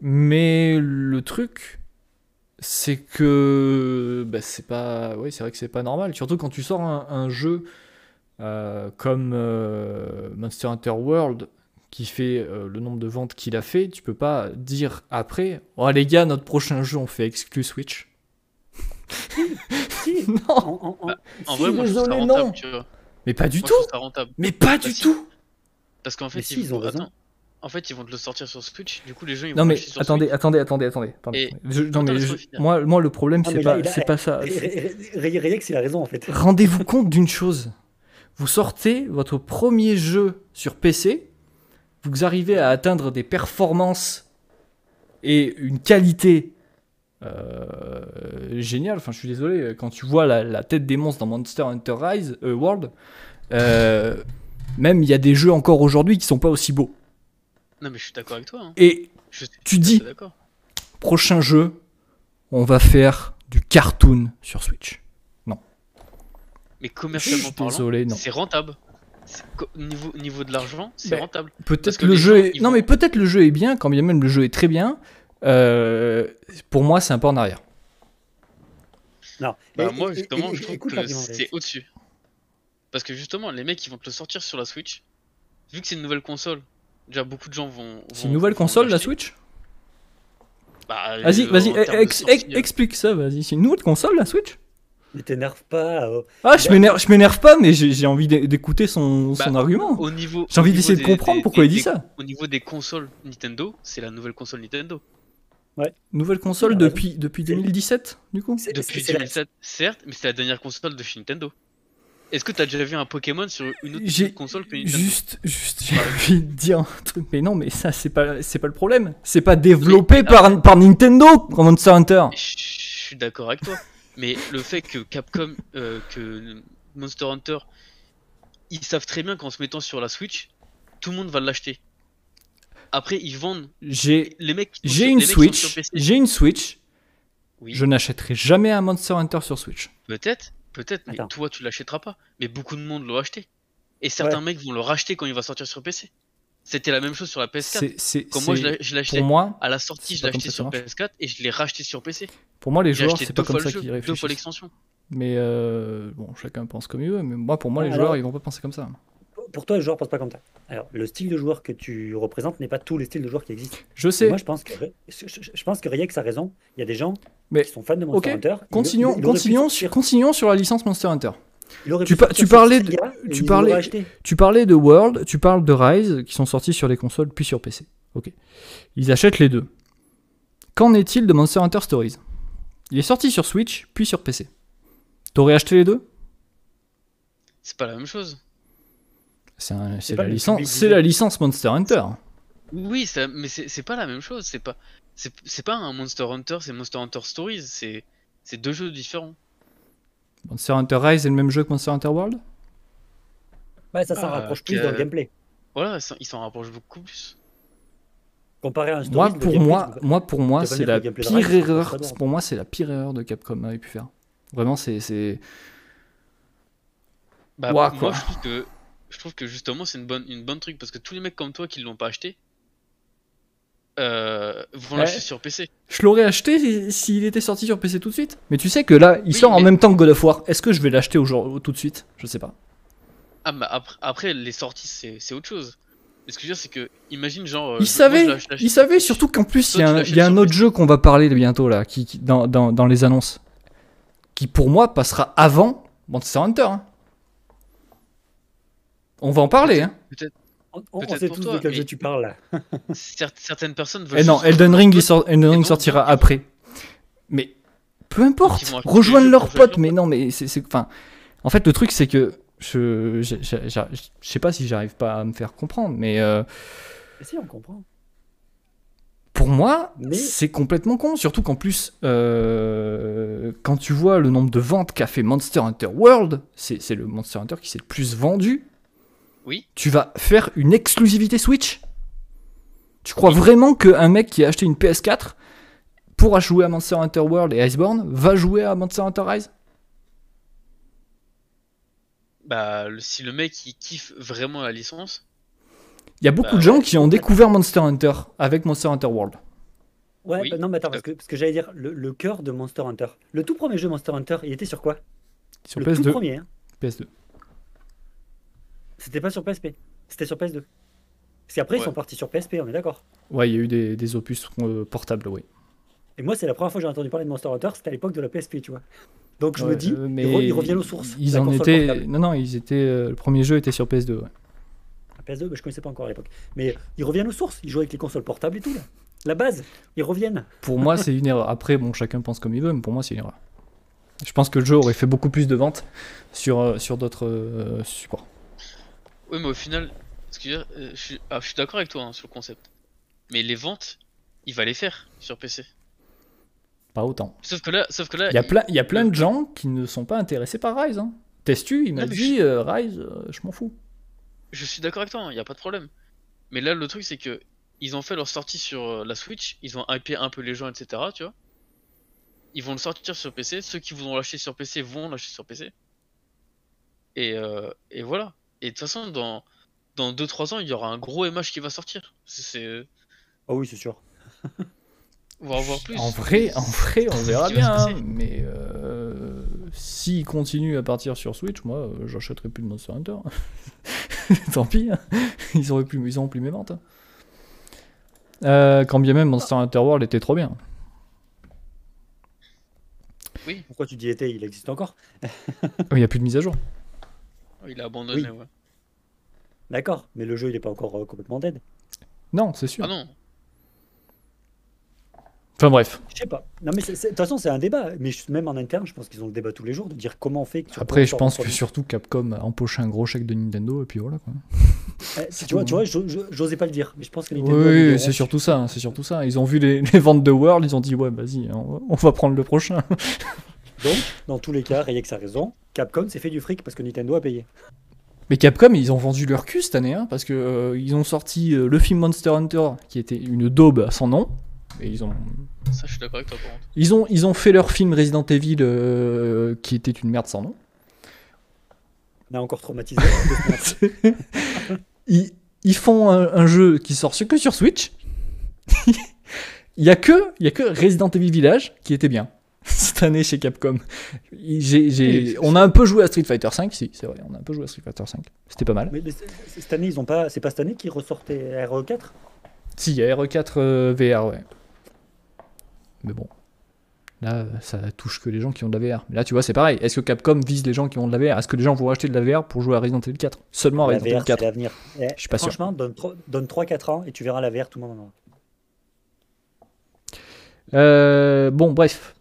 Mais le truc, c'est que. Bah, c'est pas. Oui, c'est vrai que c'est pas normal. Surtout quand tu sors un, un jeu euh, comme euh, Monster Hunter World qui fait euh, le nombre de ventes qu'il a fait, tu peux pas dire après Oh les gars, notre prochain jeu, on fait exclu Switch. Si, non, en, en- en- En Si, vrai, moi je trouve ça désolé, rentable, non. tu vois. mais pas du Moi, tout! Mais pas Bah, du si. tout! Parce qu'en fait, Mais si, ils ont vont- attends. En fait, ils vont te le sortir sur Switch, du coup, les gens ils vont Non mais l'acheter sur attendez, Switch. attendez, attendez, attendez, attendez. Et- Je- non mais je- moi, moi le problème Ah, c'est mais pas, c'est pas ça. Ré- C'est- Ré- Ré- Reyex, il a raison en fait. Rendez-vous compte d'une chose. Vous sortez votre premier jeu sur PC, vous arrivez à atteindre des performances et une qualité euh, géniale. Enfin, je suis désolé, quand tu vois la, la tête des monstres dans Monster Hunter Rise euh, World, euh, même il y a des jeux encore aujourd'hui qui sont pas aussi beaux. Non, mais je suis d'accord avec toi. Hein. Et Je tu dis, prochain jeu, on va faire du cartoon sur Switch. Mais commercialement parlant, désolé, non. c'est rentable. C'est co- Niveau, niveau de l'argent, c'est Ben, rentable. Peut-être Parce que que le les jeu gens, est... ils Non vont- mais peut-être le jeu est bien, quand bien même le jeu est très bien. euh, pour moi, c'est un pas en arrière. Non. Bah, Et- moi, et- justement, et- je trouve écoute que l'argument, c'est au-dessus. Parce que justement, les mecs, ils vont te le sortir sur la Switch. Vu que c'est une nouvelle console, déjà beaucoup de gens vont. C'est vont- une nouvelle vont console la l'acheter. Switch? Bah, Vas-y, euh, vas-y, en termes de ex- ex- sortie, euh, explique ça, vas-y. C'est une nouvelle console la Switch? Ne t'énerve pas. euh. Ah, je m'énerve, je m'énerve pas, mais j'ai envie d'é- d'écouter son, son Bah, argument. Au niveau. J'ai envie d'essayer de des- comprendre des- pourquoi il des- dit ça. Au niveau des consoles Nintendo, c'est la nouvelle console Nintendo. Nouvelle console depuis, depuis C'est- 2017, du coup Depuis c'est- c'est la- 2007, certes, mais c'est la dernière console de chez Nintendo. Est-ce que t'as déjà vu un Pokémon sur une autre console que Nintendo? Juste, juste, j'ai envie de dire un truc, mais non, mais ça, c'est pas, c'est pas le problème. C'est pas développé par, par Nintendo, comme Monster Hunter. Je suis d'accord avec toi. Mais le fait que Capcom, euh, que Monster Hunter, ils savent très bien qu'en se mettant sur la Switch, tout le monde va l'acheter. Après, ils vendent. J'ai, Les mecs. j'ai une sur Switch, j'ai une Switch. Oui, Je n'achèterai jamais un Monster Hunter sur Switch. peut-être, peut-être, mais Attends. toi tu l'achèteras pas. Mais beaucoup de monde l'ont acheté. Et certains Ouais. mecs vont le racheter quand il va sortir sur PC. C'était la même chose sur la PS4. C'est, moi je pour moi, à la sortie, je que sur ça marche. PS4 et je l'ai racheté sur PC. pour moi, les J'ai joueurs, c'est pas comme ça qu'ils deux fois réfléchissent. l'extension. Mais euh, bon, chacun pense comme il veut. Mais moi, pour moi, les Alors- joueurs, ils vont pas penser comme ça. Pour toi, le joueur pense pas comme ça. Alors, le style de joueur que tu représentes n'est pas tous les styles de joueurs qui existent. Je Et sais. Moi, je pense que je, pense que Reyex a raison. Il y a des gens Mais- qui sont fans de Monster Hunter. Ils- Continuons, ils- ils auraient pu continuons, sur, sortir- continuons sur la licence Monster Hunter. Il aurait Tu parlais de- Sega tu parlais-. Tu parlais de World, tu parles de Rise, qui sont sortis sur les consoles puis sur PC. Ok. Ils achètent les deux. Qu'en est-il de Monster Hunter Stories? Il est sorti sur Switch puis sur PC. T'aurais acheté les deux? C'est pas la même chose. C'est la, licence, c'est la licence Monster Hunter. Oui, ça, mais c'est pas la même chose. C'est pas, c'est pas un Monster Hunter, c'est Monster Hunter Stories. C'est c'est deux jeux différents. Monster Hunter Rise est le même jeu que Monster Hunter World? Ouais, ça s'en Ah, rapproche plus dans le gameplay. Voilà, ils s'en rapprochent beaucoup plus. Comparé à un moi Stories, le pour, gameplay, moi, moi, pour moi, c'est la pire Rise, erreur. Pour moi, c'est la pire erreur de Capcom avait pu faire. Vraiment, c'est. c'est- Bah, Ouah, moi, je trouve que je trouve que justement c'est une bonne une bonne truc parce que tous les mecs comme toi qui l'ont pas acheté euh, vont Ouais. l'acheter sur PC. Je l'aurais acheté si- s'il était sorti sur PC tout de suite. Mais tu sais que là, il Oui, sort en mais- même temps que God of War. Est-ce que je vais l'acheter aujourd'hui tout de suite? Je sais pas. Ah bah après, après les sorties c'est autre chose. Mais ce que je veux dire c'est que imagine genre. euh, Il moi, savait, il savait sur- surtout qu'en plus, il y a un, y a autre PC. jeu qu'on va parler bientôt là, qui, qui- dans, dans- dans les annonces, qui pour moi passera avant Monster Hunter. hein. On va en parler. Hein. On, on sait tous toi, de quel jeu tu parles certaines personnes veulent. Et Eh non, Elden Ring, il sort- Elden Ring sortira après. Mais peu importe, jeux leurs potes. Mais non, mais c'est, enfin, en fait, le truc c'est que je, je, je- je- je sais pas si j'arrive pas à me faire comprendre, mais euh, Mais si, on comprend. pour moi, Mais- c'est complètement con. Surtout qu'en plus, euh, quand tu vois le nombre de ventes qu'a fait Monster Hunter World, c'est le Monster Hunter qui s'est le plus vendu. Oui. Tu vas faire une exclusivité Switch? Tu crois vraiment qu'un mec qui a acheté une PS4 pourra jouer à Monster Hunter World et Iceborne va jouer à Monster Hunter Rise? Bah si le mec il kiffe vraiment la licence, Il y a beaucoup Bah de gens ouais. qui ont découvert Monster Hunter avec Monster Hunter World. Ouais, Oui. bah non, mais attends, parce que, parce que j'allais dire, le, le cœur de Monster Hunter. Le tout premier jeu Monster Hunter, il était sur quoi? Sur Le tout PS2. premier, hein. PS2. C'était pas sur PSP, c'était sur PS2. Parce qu'après, ils sont partis sur PSP, on est d'accord. Ouais, il y a eu des, des opus euh, portables, oui. Et moi, c'est la première fois que j'ai entendu parler de Monster Hunter, c'était à l'époque de la PSP, tu vois. Donc je Ouais, me dis, euh, ils, re- ils reviennent aux sources. Ils en étaient. portable. Non, non, ils étaient. euh, le premier jeu était sur PS2. ouais. PS2, bah, je connaissais pas encore à l'époque. Mais ils reviennent aux sources, ils jouent avec les consoles portables et tout, là. La base, ils reviennent. Pour moi, c'est une erreur. Après, bon, chacun pense comme il veut, mais pour moi, c'est une erreur. Je pense que le jeu aurait fait beaucoup plus de ventes sur, sur d'autres euh, supports. Oui mais au final, ce que je, veux dire, euh, je suis, ah, je suis d'accord avec toi hein, sur le concept. Mais les ventes, il va les faire sur PC. Pas autant. Sauf que là, sauf que là, Il y a plein, il y a plein le- de gens qui ne sont pas intéressés par Rise. Hein. Testu, il m'a dit euh, Rise, euh, je m'en fous. Je suis d'accord avec toi, il n'y a pas de problème. Mais là, le truc, c'est que ils ont fait leur sortie sur la Switch, ils ont hypé un peu les gens, etc. Tu vois. Ils vont le sortir sur PC. Ceux qui voudront l'acheter sur PC vont l'acheter sur PC. Et, euh, et voilà. Et de toute façon, dans, dans 2-3 ans, il y aura un gros MH qui va sortir. C'est- C'est. Oh oui, c'est sûr. On va en voir plus. En vrai, en vrai, on verra bien. hein. Mais euh, s'il continue à partir sur Switch, moi, euh, j'achèterai plus de Monster Hunter. Tant pis. hein. Ils auraient plus, ils auront plus mes ventes. hein. Euh, quand bien même Monster Hunter World était trop bien. Pourquoi tu dis été Il existe encore? Il n'y a plus de mise à jour. Il a abandonné, Oui. ouais. D'accord, mais le jeu, il est pas encore euh, complètement dead. Non, c'est sûr. Ah non, Enfin bref. Je sais pas. Non, mais de toute façon, c'est un débat. Mais je- même en interne, je pense qu'ils ont le débat tous les jours de dire comment on fait. Après, je pense que surtout Capcom a empoché un gros chèque de Nintendo et puis voilà quoi. Eh, tu vois, tu vois, j'osais pas le dire, mais je pense que Nintendo Oui, des c'est surtout ça, hein, c'est surtout ça. Ils ont vu les, les ventes de World, ils ont dit ouais, vas-y, on, on va prendre le prochain. Donc, dans tous les cas, Rayek a raison. Capcom s'est fait du fric parce que Nintendo a payé. Mais Capcom, ils ont vendu leur cul cette année, hein, parce que euh, ils ont sorti euh, le film Monster Hunter, qui était une daube à son nom. Et ils ont, ça je suis d'accord avec toi par contre. ils ont, ils ont fait leur film Resident Evil, euh, qui était une merde sans nom. On a encore traumatisé. après. Ils, ils font un, un jeu qui sort que sur Switch. Il y a que, il y a que Resident Evil Village qui était bien cette année chez Capcom. J'ai- j'ai- on a un peu joué à Street Fighter 5, si c'est vrai, on a un peu joué à Street Fighter 5. C'était pas mal. mais, mais c'est- c'est- cette année, ils ont pas. C'est pas cette année qu'ils ressortaient RE4 Si, il y a RE4 euh, VR, ouais. Mais bon. Là, ça touche que les gens qui ont de la VR. Mais là, tu vois, c'est pareil. Est-ce que Capcom vise les gens qui ont de la VR Est-ce que les gens vont acheter de la VR pour jouer à Resident Evil 4 Seulement à Resident Evil VR, c'est 4. l'avenir. Eh, Je suis pas sûr. Franchement, donne, tro- donne 3-4 ans et tu verras la VR, tout le monde en aura. Euh, bon, bref.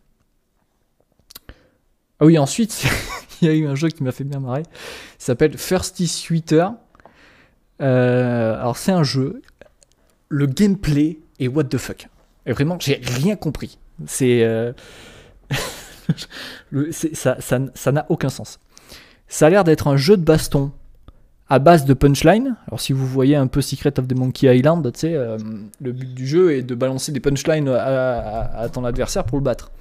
Ah oui, ensuite, il y a eu un jeu qui m'a fait bien marrer. Il s'appelle Thirsty Sweeter. Euh, alors, c'est un jeu. Le gameplay est what the fuck. Et vraiment, j'ai rien compris. C'est. euh, ça n'a aucun sens. Ça a l'air d'être un jeu de baston à base de punchline. Alors si vous voyez un peu Secret of the Monkey Island, tu sais, euh, le but du jeu est de balancer des punchlines à ton adversaire pour le battre.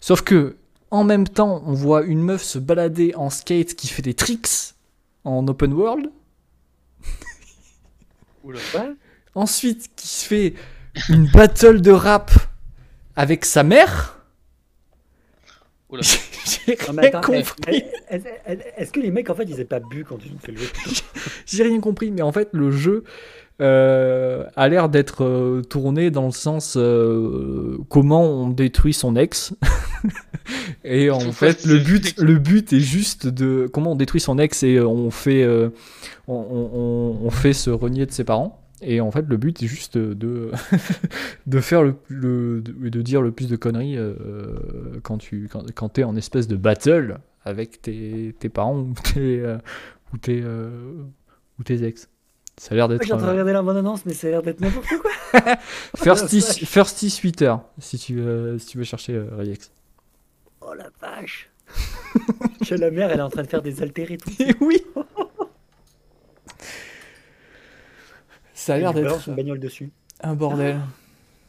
Sauf que en même temps, on voit une meuf se balader en skate qui fait des tricks en open world. Oula. Ensuite, qui se fait une battle de rap avec sa mère. Oula. J'ai rien compris. Est-ce que les mecs, en fait, ils aient pas bu quand ils ont fait le jeu? J'ai rien compris, mais en fait, le jeu euh, a l'air d'être euh, tourné dans le sens euh, comment on détruit son ex. et en fait, le but, le but est juste de comment on détruit son ex et euh, on fait, euh, on, on- on- on fait se renier de ses parents. Et en fait, le but est juste de, de faire le, le- de, de dire le plus de conneries euh, quand tu quand, quand t'es en espèce de battle avec tes, tes parents ou tes, euh, ou tes, euh, ou tes ex. Ça a l'air d'être. J'ai en train de regarder la bande annonce, mais ça a l'air d'être n'importe quoi. Thirsty, vache. Thirsty Sweeter, si tu, veux- si tu veux chercher euh, Reyex. Oh la vache. Chez la mère, elle est en train de faire des altérés tout. Et oui Ça a l'air d'être une bagnole dessus. un bordel.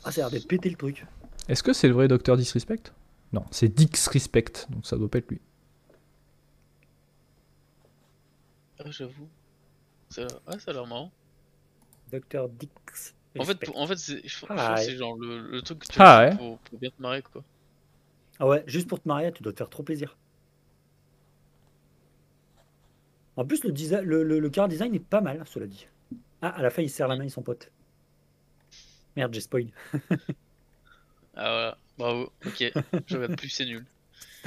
Ah, ça a l'air d'être pété le truc. Est-ce que c'est le vrai Docteur Disrespect? Non, c'est Dix Respect, donc ça doit pas être lui. Ah, j'avoue. Ça... Ah, ça a l'air marrant. Docteur Dix. En fait, Respect. pour- en fait c'est je, Ah, ouais. c'est genre le, le truc que tu Ah, ouais. pour, pour bien te marrer, quoi. Ah ouais, juste pour te marier, tu dois te faire trop plaisir. En plus, le, le, le, le car design est pas mal, cela dit. Ah, à la fin, il serre la main à son pote. Merde, j'ai spoil. Ah, voilà. Bravo. Ok. Je regarde plus, c'est nul.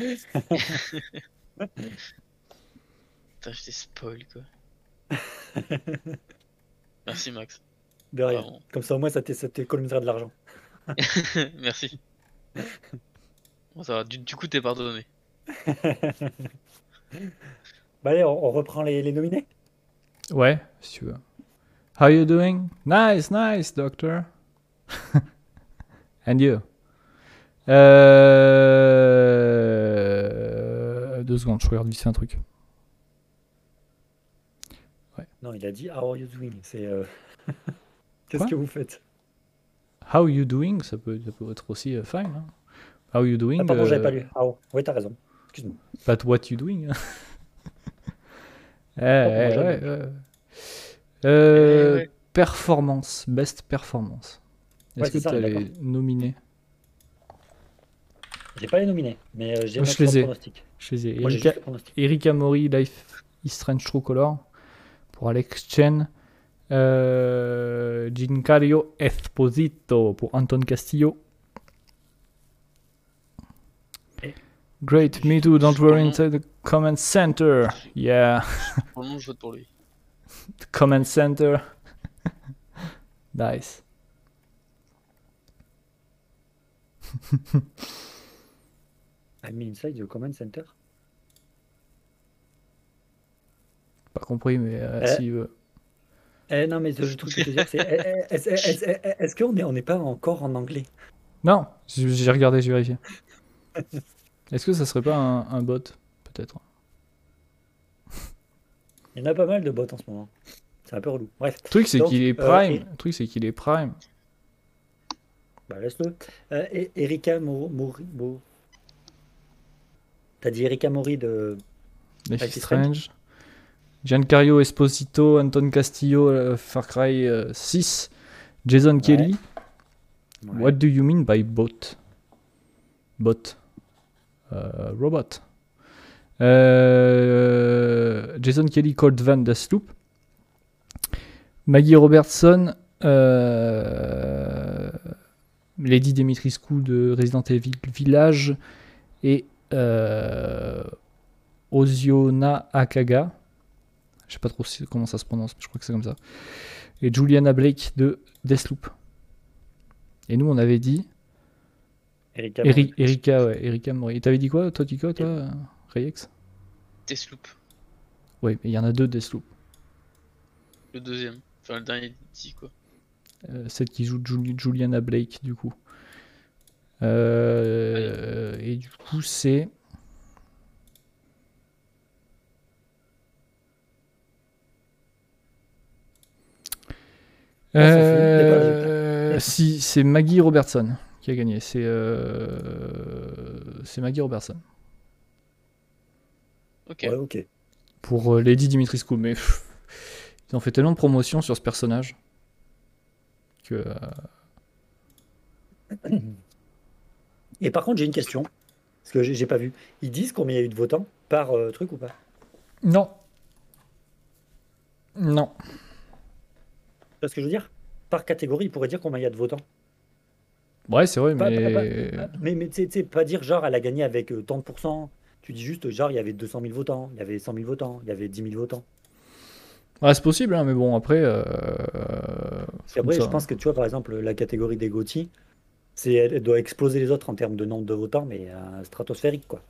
Putain, j'étais spoil, quoi. Merci, Max. De rien. Comme ça, au moins, ça t'économisera de l'argent. Merci. Bon, ça va. Du, du coup, t'es pardonné. Bah allez, on, on reprend les, les nominés Ouais, si tu veux. How you doing? Nice, nice, doctor. And you? Euh... Deux secondes, je regarde vite un truc. Non, il a dit How are you doing C'est. euh, Qu'est-ce que vous faites? How you doing? Ça peut, ça peut être aussi euh, fine. hein. How you doing? Ah, pardon, j'avais euh, pas lu. Ah, oh, ouais, t'as raison. Excuse-moi. But what you doing? eh, moi, eh, ouais, ouais. Euh, Eh ouais. Performance, best performance. Est-ce Ouais, que tu as les nominés? J'ai pas les nominés, mais euh, j'ai je les ai. pronostics. Je les ai. Moi, Erika. Erika Mori, Life is Strange True Color. Pour Alex Chen. Euh, Giancarlo Esposito pour Anton Castillo. Great, me too, don't worry inside the comment center. Yeah, Pour le moment, je vote pour lui. comment center. nice. I'm inside the command center. Pas compris, mais euh, Euh, si. euh, Eh non, mais le truc que je veux dire, c'est eh, eh, est-ce est- qu'on est, on n'est pas encore en anglais? Non, j'ai regardé, j'ai vérifié. Est-ce que ça serait pas un, un bot Peut-être? Il y en a pas mal de bots en ce moment. C'est un peu relou. Bref, Le truc, c'est qu'il est euh, prime. et- Le truc, c'est qu'il est prime. bah laisse-le. Euh, et- Erika Mo- Mori. Mo- T'as dit Erika Mori de. Life is Strange. Giancarlo Esposito, Anton Castillo, euh, Far Cry euh, 6. Jason Kelly. Ouais. What do you mean by bot? Bot. Euh, robot. Euh, Jason Kelly, Cold Van Deathloop. Maggie Robertson, euh, Lady Dimitrescu de Resident Evil Village et Oziona Akaga. Je sais pas trop comment ça se prononce, mais je crois que c'est comme ça. Et Juliana Blake de Deathloop. Et nous, on avait dit Erika. Eri- Erika, ouais, Erika Mori. Et t'avais dit quoi, toi, Tico, toi, Reyex Deathloop, Oui, mais il y en a deux Deathloop. le deuxième. Enfin, le dernier dit quoi? Euh, celle qui joue Juli- Juliana Blake, du coup. Euh, et du coup, c'est. Ah, Euh, si, c'est Maggie Robertson qui a gagné. C'est euh, c'est Maggie Robertson Ok. Ouais, ok. pour euh, Lady Dimitrescu. Mais pff, ils ont fait tellement de promotion sur ce personnage que. euh, Et par contre, j'ai une question. Parce que j'ai j'ai pas vu. Ils disent combien il y a eu de votants par euh, truc ou pas? Non. Non. Tu vois ce que je veux dire? Par catégorie, ils pourraient dire combien il y a de votants. Ouais, c'est vrai, Pas- mais. pas- pas- Mais, mais tu sais- pas dire genre elle a gagné avec euh, tant de pourcents. Tu dis juste genre il y avait 200 000 votants, il y avait 100 000 votants, il y avait 10 000 votants. Ouais, c'est possible, hein, mais bon, après. euh, ça. je pense que tu vois, par exemple, la catégorie des GOTY, c'est, elle doit exploser les autres en termes de nombre de votants, mais euh, stratosphérique, quoi.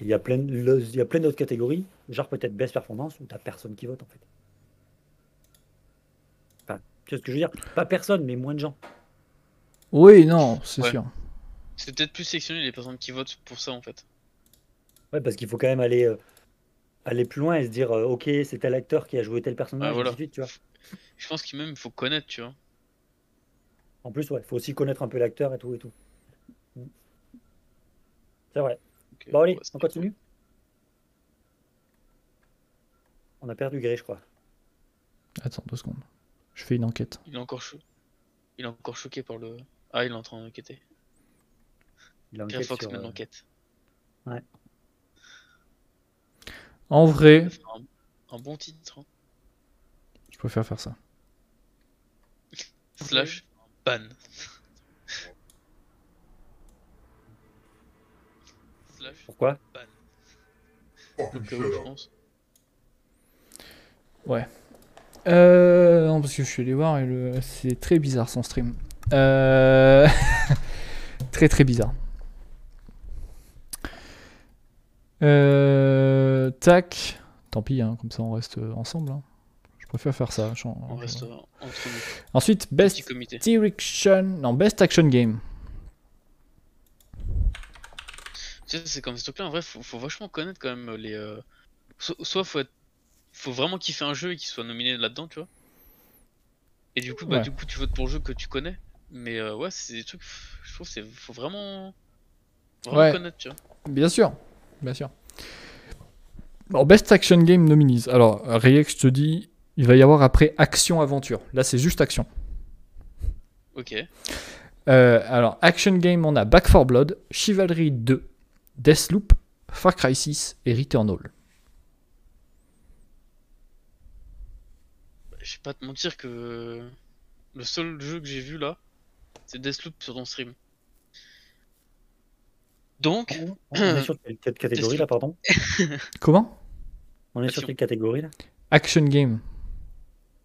Il y a plein, le- il y a plein d'autres catégories, genre peut-être best performance, où t'as personne qui vote, en fait. Enfin, tu vois ce que je veux dire? Pas personne, mais moins de gens. Oui, non, c'est Ouais. sûr. C'est peut-être plus sectionné les personnes qui votent pour ça en fait. Ouais, parce qu'il faut quand même aller, euh, aller plus loin et se dire, euh, ok, c'est tel acteur qui a joué tel personnage, Ah, voilà. suite, tu vois. Je pense qu'il même il faut connaître, tu vois. En plus, ouais, faut aussi connaître un peu l'acteur et tout et tout. C'est vrai. Bon, allez, on continue On a perdu Grey, je crois. Attends, deux secondes. Je fais une enquête. Il est encore chaud. Il est encore choqué par le. Ah, il est en train d'enquêter. Il enquête Fox sur, mène euh, l'enquête. En vrai, Un, un bon titre. hein. je préfère faire ça. Slash ban. Slash Pourquoi ban. Je pense. Euh, non, parce que je suis allé voir et le... c'est très bizarre son stream. Euh... très très bizarre. Euh... Tac. Tant pis, hein, comme ça on reste euh, ensemble. hein. Je préfère faire ça. On reste entre nous. Ensuite, Best. Direction. Non, Best Action Game. Tu sais, c'est comme ce truc-là, en vrai, faut, faut vachement connaître quand même les. euh, so- soit faut être. Faut vraiment kiffer un jeu et qu'il soit nominé là-dedans, tu vois. Et du coup, bah, Ouais. du coup, tu votes pour le jeu que tu connais. Mais euh, ouais, c'est des trucs. Je trouve c'est. Faut vraiment. Vraiment Ouais. connaître, tu vois. Bien sûr, bien sûr. Bon, Best Action Game nominees. Alors, je te dis, il va y avoir après Action Aventure. Là, c'est juste Action. Ok. Euh, alors, Action Game, on a Back 4 Blood, Chivalry 2, Deathloop, Far Cry 6 et Returnal. Bah, Je vais pas te mentir que. Le seul jeu que j'ai vu là, c'est Deathloop sur ton stream. Donc, On est sur quelle catégorie là, pardon Comment On est sur Action. quelle catégorie là Action Game.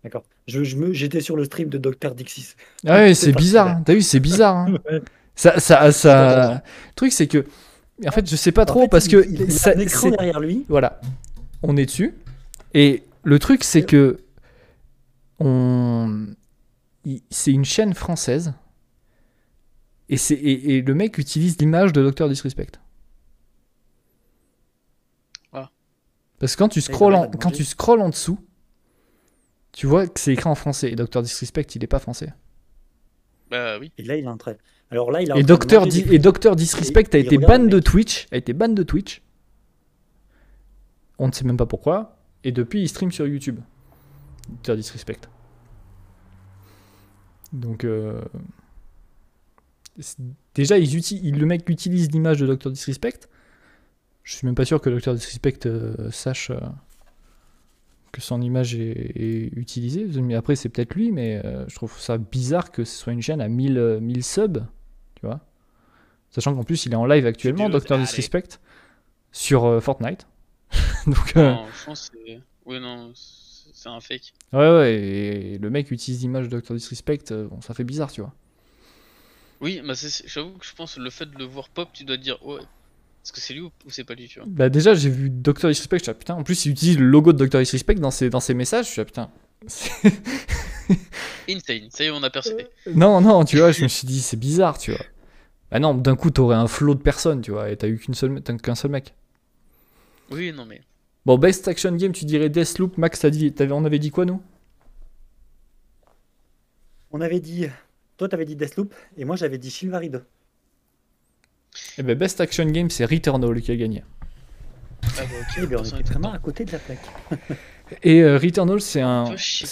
D'accord. Je, je me, j'étais sur le stream de Dr Dixis. Ah ouais, C'est bizarre. T'as vu, c'est bizarre. hein. Ouais. Ça, ça, ça... Le truc, c'est que. En fait, je sais pas trop En fait, parce il- que. il, il ça- a un écran c'est- derrière lui. Voilà. On est dessus. Et le truc, c'est que. On. C'est une chaîne française. Et, c'est- et, et le mec utilise l'image de Docteur Disrespect. Ah. Parce que quand tu scrolles en, quand tu scrolles en dessous, tu vois que c'est écrit en français. Et Docteur Disrespect, il est pas français. bah oui. Et là, il est en train. Alors là, il en Et Docteur Di- des et Docteur Disrespect a été ban de. Twitch. A été ban de Twitch. On ne sait même pas pourquoi. Et depuis, il stream sur YouTube. Docteur Disrespect. Donc, euh, déjà, ils le mec utilise l'image de Docteur Disrespect. Je suis même pas sûr que Docteur Disrespect euh, sache euh, que son image est, est utilisée. Mais après, c'est peut-être lui, mais euh, je trouve ça bizarre que ce soit une chaîne à 1000, euh, 1000 subs tu vois. Sachant qu'en plus, il est en live actuellement, allez. Disrespect, sur euh, Fortnite. Donc, euh, Non, je pense que. Oui, non, c'est un fake. ouais, ouais, et le mec utilise l'image de Dr. Disrespect, euh, bon, ça fait bizarre, tu vois. Oui, bah j'avoue que je pense que le fait de le voir pop, tu dois te dire, ouais, est-ce que c'est lui ou, ou c'est pas lui, tu vois. Bah, déjà, j'ai vu Dr. Disrespect, je suis là, putain, en plus, il utilise le logo de Dr. Disrespect dans ses, dans ses messages, je suis là, putain. Insane, ça y est, on a percé. non, non, tu vois, je me suis dit, c'est bizarre, tu vois. Bah, non, d'un coup, t'aurais un flot de personnes, tu vois, et t'as eu qu'une seule, t'as qu'un seul mec. Oui, non, mais. Bon, best action game, tu dirais Deathloop. Max, t'as dit, t'avais- on avait dit quoi, nous? On avait dit. Toi, t'avais dit Deathloop et moi, j'avais dit Chivalry 2. Eh ben, best action game, c'est Returnal qui a gagné. Ah bah, ok, Eh bien, on était vraiment à côté de la plaque. Et euh, Returnal, c'est un.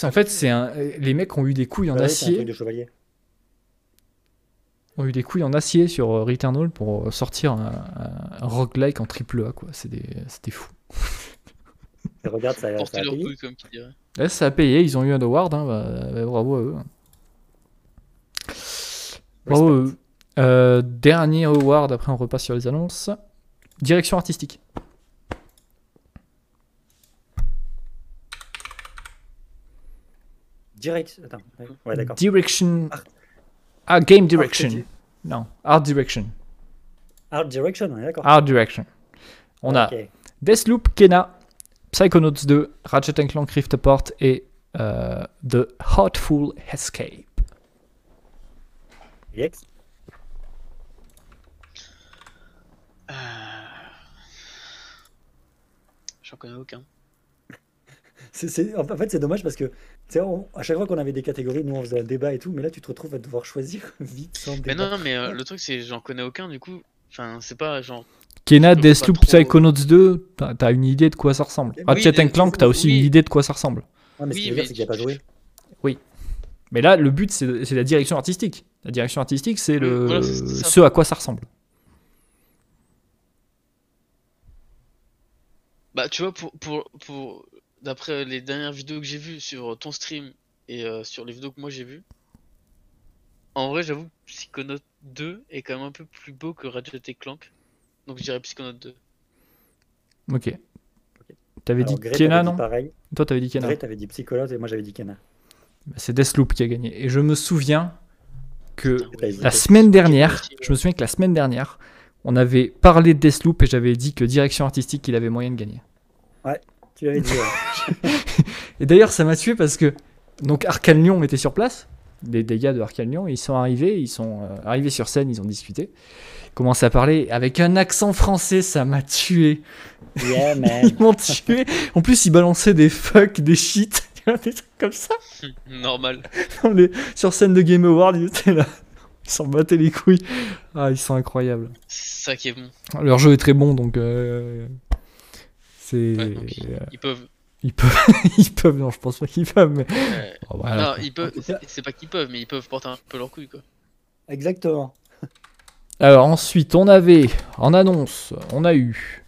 En fait, c'est un. Les mecs ont eu des couilles en Ouais, un acier. truc de chevalier. Ont eu des couilles en acier sur euh, Returnal pour euh, sortir un, un- un roguelike en triple A, quoi. C'est des- C'était fou. Et regarde, ça, ça a payé. couille, comme qui dirait. Là, ça a payé, ils ont eu un award, hein, bah, bah, bravo à eux. Bravo. Euh, dernier award, après on repasse sur les annonces. Direction artistique. Direct. Attends. ouais, Ouais, d'accord. Direction. Art- Ah, game direction. Art- Non, art direction. Art Direction, on est d'accord. Art direction. On a. Deathloop, Kena, Psychonauts 2, Ratchet Clank Rift Apart et euh, The Heartful Escape. Yex. Euh, J'en connais aucun. En fait, c'est dommage parce que tu sais, on- à chaque fois qu'on avait des catégories, nous on faisait un débat et tout, mais là tu te retrouves à devoir choisir vite sans Mais débat. non, mais euh, le truc, c'est j'en connais aucun, du coup. Enfin, c'est pas genre. Kena, Deathloop, trop- Psychonauts 2, t'as une idée de quoi ça ressemble. Oui, Ratchet mais- Clank, t'as aussi oui. une idée de quoi ça ressemble. Ouais, mais ce Oui, qui veut dire, mais c'est qu'il n'y a pas joué. Mais là, le but, c'est la direction artistique. La direction artistique, c'est le voilà, ce à quoi ça ressemble. Bah, tu vois, pour, pour, pour... d'après les dernières vidéos que j'ai vues sur ton stream et euh, sur les vidéos que moi j'ai vues, en vrai, j'avoue que Psychonaut 2 est quand même un peu plus beau que Ratchet et Clank. Donc je dirais Psychonaut 2. Ok. T'avais Alors, dit Grey, Kena, t'avais dit non pareil. Toi, t'avais dit Kena. Grey, t'avais dit Psycholote et moi j'avais dit Kena. Bah, C'est Deathloop qui a gagné. Et je me souviens que ouais. hésité. la semaine dernière, ouais. je me souviens que la semaine dernière, on avait parlé de Deathloop et j'avais dit que direction artistique, il avait moyen de gagner. Tu l'avais dit, ouais. Et d'ailleurs, ça m'a tué parce que donc Arkane Lyon était sur place, des, des gars de Arkane Lyon, ils sont arrivés, ils sont euh, arrivés sur scène, ils ont discuté, ils commencent à parler avec un accent français, ça m'a tué. Yeah, man. Ils m'ont tué. En plus, ils balançaient des fuck, des shit, des trucs comme ça. Normal. On est sur scène de Game Award, ils étaient là. Ils s'en battaient les couilles. Ah, ils sont incroyables. C'est ça qui est bon. Leur jeu est très bon, donc euh, c'est. Ouais, donc, euh, Ils peuvent. ils peuvent, ils peuvent. Non, je pense pas qu'ils peuvent, mais. euh, Oh, voilà. Non, ils peuvent. C'est pas qu'ils peuvent, mais ils peuvent porter un peu leur couille, quoi. Exactement. Alors ensuite, on avait en annonce, on a eu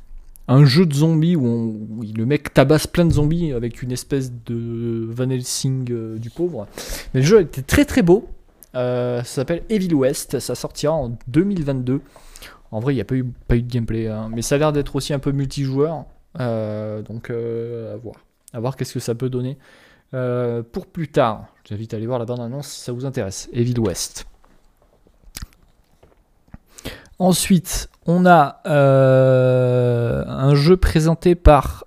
un jeu de zombies où, le mec tabasse plein de zombies avec une espèce de Van Helsing euh, du pauvre. Mais le jeu était très très beau. Euh, ça s'appelle Evil West. Ça sortira en 2022. En vrai, il n'y a pas eu, de gameplay, hein, mais ça a l'air d'être aussi un peu multijoueur. Euh, donc à voir. À voir qu'est-ce que ça peut donner. Pour plus tard, je t'invite à aller voir la bande-annonce si ça vous intéresse. Evil West. Ensuite, on a jeu présenté par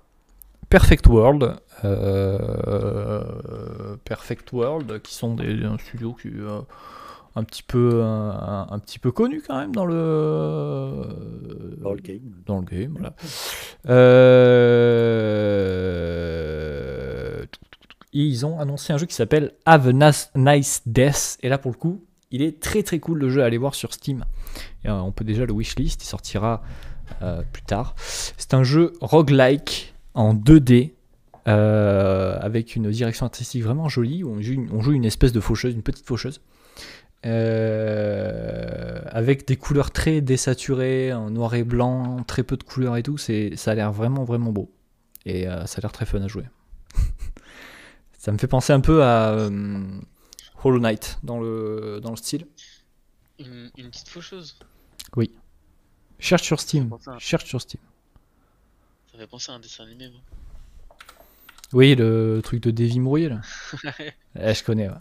Perfect World. euh, Perfect World, qui sont des, un studio qui euh, un petit peu un, un petit peu connu quand même dans le Dans le game. dans le game. Voilà. Euh, ils ont annoncé un jeu qui s'appelle Have a Nice- Nice Death. Et là, pour le coup, il est très très cool le jeu à aller voir sur Steam. Et, on peut déjà le wishlist, il sortira euh, plus tard. C'est un jeu roguelike en 2D. euh, avec une direction artistique vraiment jolie, où on joue, une, on joue une espèce de faucheuse, une petite faucheuse, euh, avec des couleurs très désaturées, en noir et blanc, très peu de couleurs et tout, c'est, ça a l'air vraiment vraiment beau. Et ça a l'air très fun à jouer. ça me fait penser un peu à Hollow Knight dans le, dans le style. Une, une petite faucheuse? Cherche sur Steam. à- Cherche sur Steam. Ça fait penser à un dessin animé, moi. Oui, le truc de Davy Mourier là. Eh, je connais. Ouais.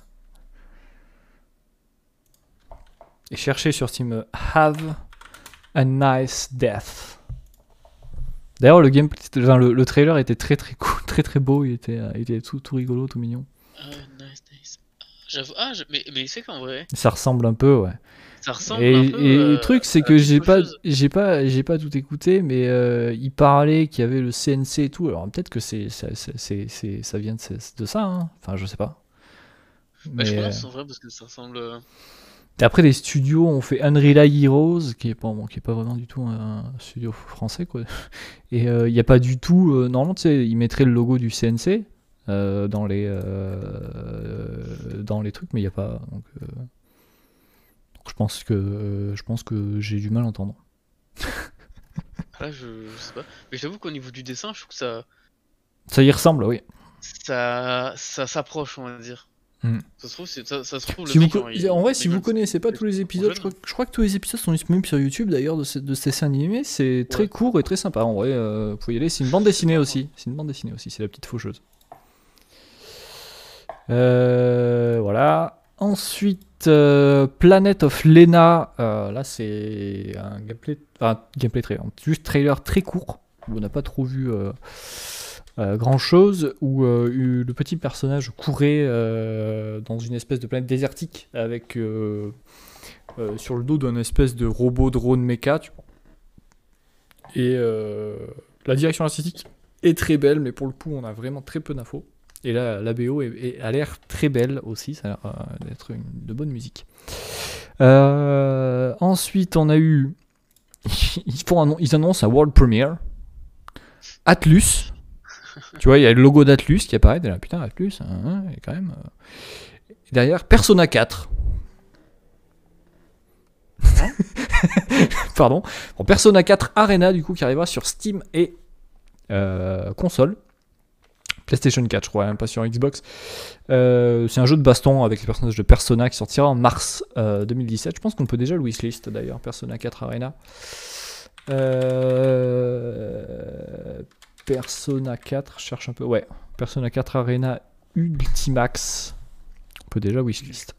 Et cherchez sur Steam euh, Have a Nice Death. D'ailleurs, le enfin, le, le trailer était très très cool, très très beau. Il était, euh, il était tout, tout rigolo, tout mignon. Ah, nice, nice. Ah, J'avoue. Ah, je- mais, mais c'est qu'en vrai, Ça ressemble un peu, ouais. Ça ressemble Et, un peu. et euh, le truc, c'est que j'ai pas, j'ai pas, j'ai pas tout écouté, mais euh, il parlait qu'il y avait le CNC et tout. Alors peut-être que c'est, ça, c'est, c'est- c'est- ça vient de, ça. hein. Enfin, je sais pas. Bah, je pense euh, en vrai parce que ça ressemble. Et après, les studios ont fait Unreal Heroes, qui est pas, bon, qui est pas vraiment du tout un studio français, quoi. Et euh, il n'y a pas du tout. euh, normalement, tu sais, ils mettraient le logo du CNC euh, dans les dans les trucs, mais il n'y a pas. Donc je pense que euh, je pense que j'ai du mal à entendre. Là, je, je sais pas. Mais j'avoue qu'au niveau du dessin, je trouve que ça, Ça y ressemble, oui. ça, ça s'approche, on va dire. Hmm. Ça se trouve, ça, ça se trouve, le Si vous mec, co- genre, il- en vrai, si vous connaissez pas tous les épisodes, je crois, je crois que tous les épisodes sont disponibles sur YouTube d'ailleurs de, ce, de ce dessin animé. C'est très Ouais. court et très sympa en vrai. euh, vous pouvez y aller. C'est une bande dessinée aussi. C'est une bande dessinée aussi. C'est la petite faucheuse. Euh, voilà. Ensuite, euh, Planet of Lena. Euh, là, c'est un gameplay, enfin, gameplay trailer, juste trailer très court où on n'a pas trop vu. euh, grand chose où le petit personnage courait dans une espèce de planète désertique avec sur le dos d'un espèce de robot drone mecha et la direction artistique est très belle mais pour le coup on a vraiment très peu d'infos et là la BO est, est- a l'air très belle aussi ça a l'air euh, d'être une, de bonne musique Euh, ensuite on a eu ils, font un- ils annoncent un world premiere Atlus tu vois, il y a le logo d'Atlus qui apparaît. là, putain, Atlus, hein, hein, et quand même. euh. Et derrière, Persona 4. Pardon. Bon, Persona 4 Arena, du coup, qui arrivera sur Steam et euh, console. PlayStation 4, je crois, hein, pas sur Xbox. Euh, c'est un jeu de baston avec les personnages de Persona qui sortira en mars euh, 2017. Je pense qu'on peut déjà le wishlist d'ailleurs, Persona 4 Arena. Euh, Persona 4, je cherche un peu. Ouais, Persona 4 Arena Ultimax. On peut déjà wishlist.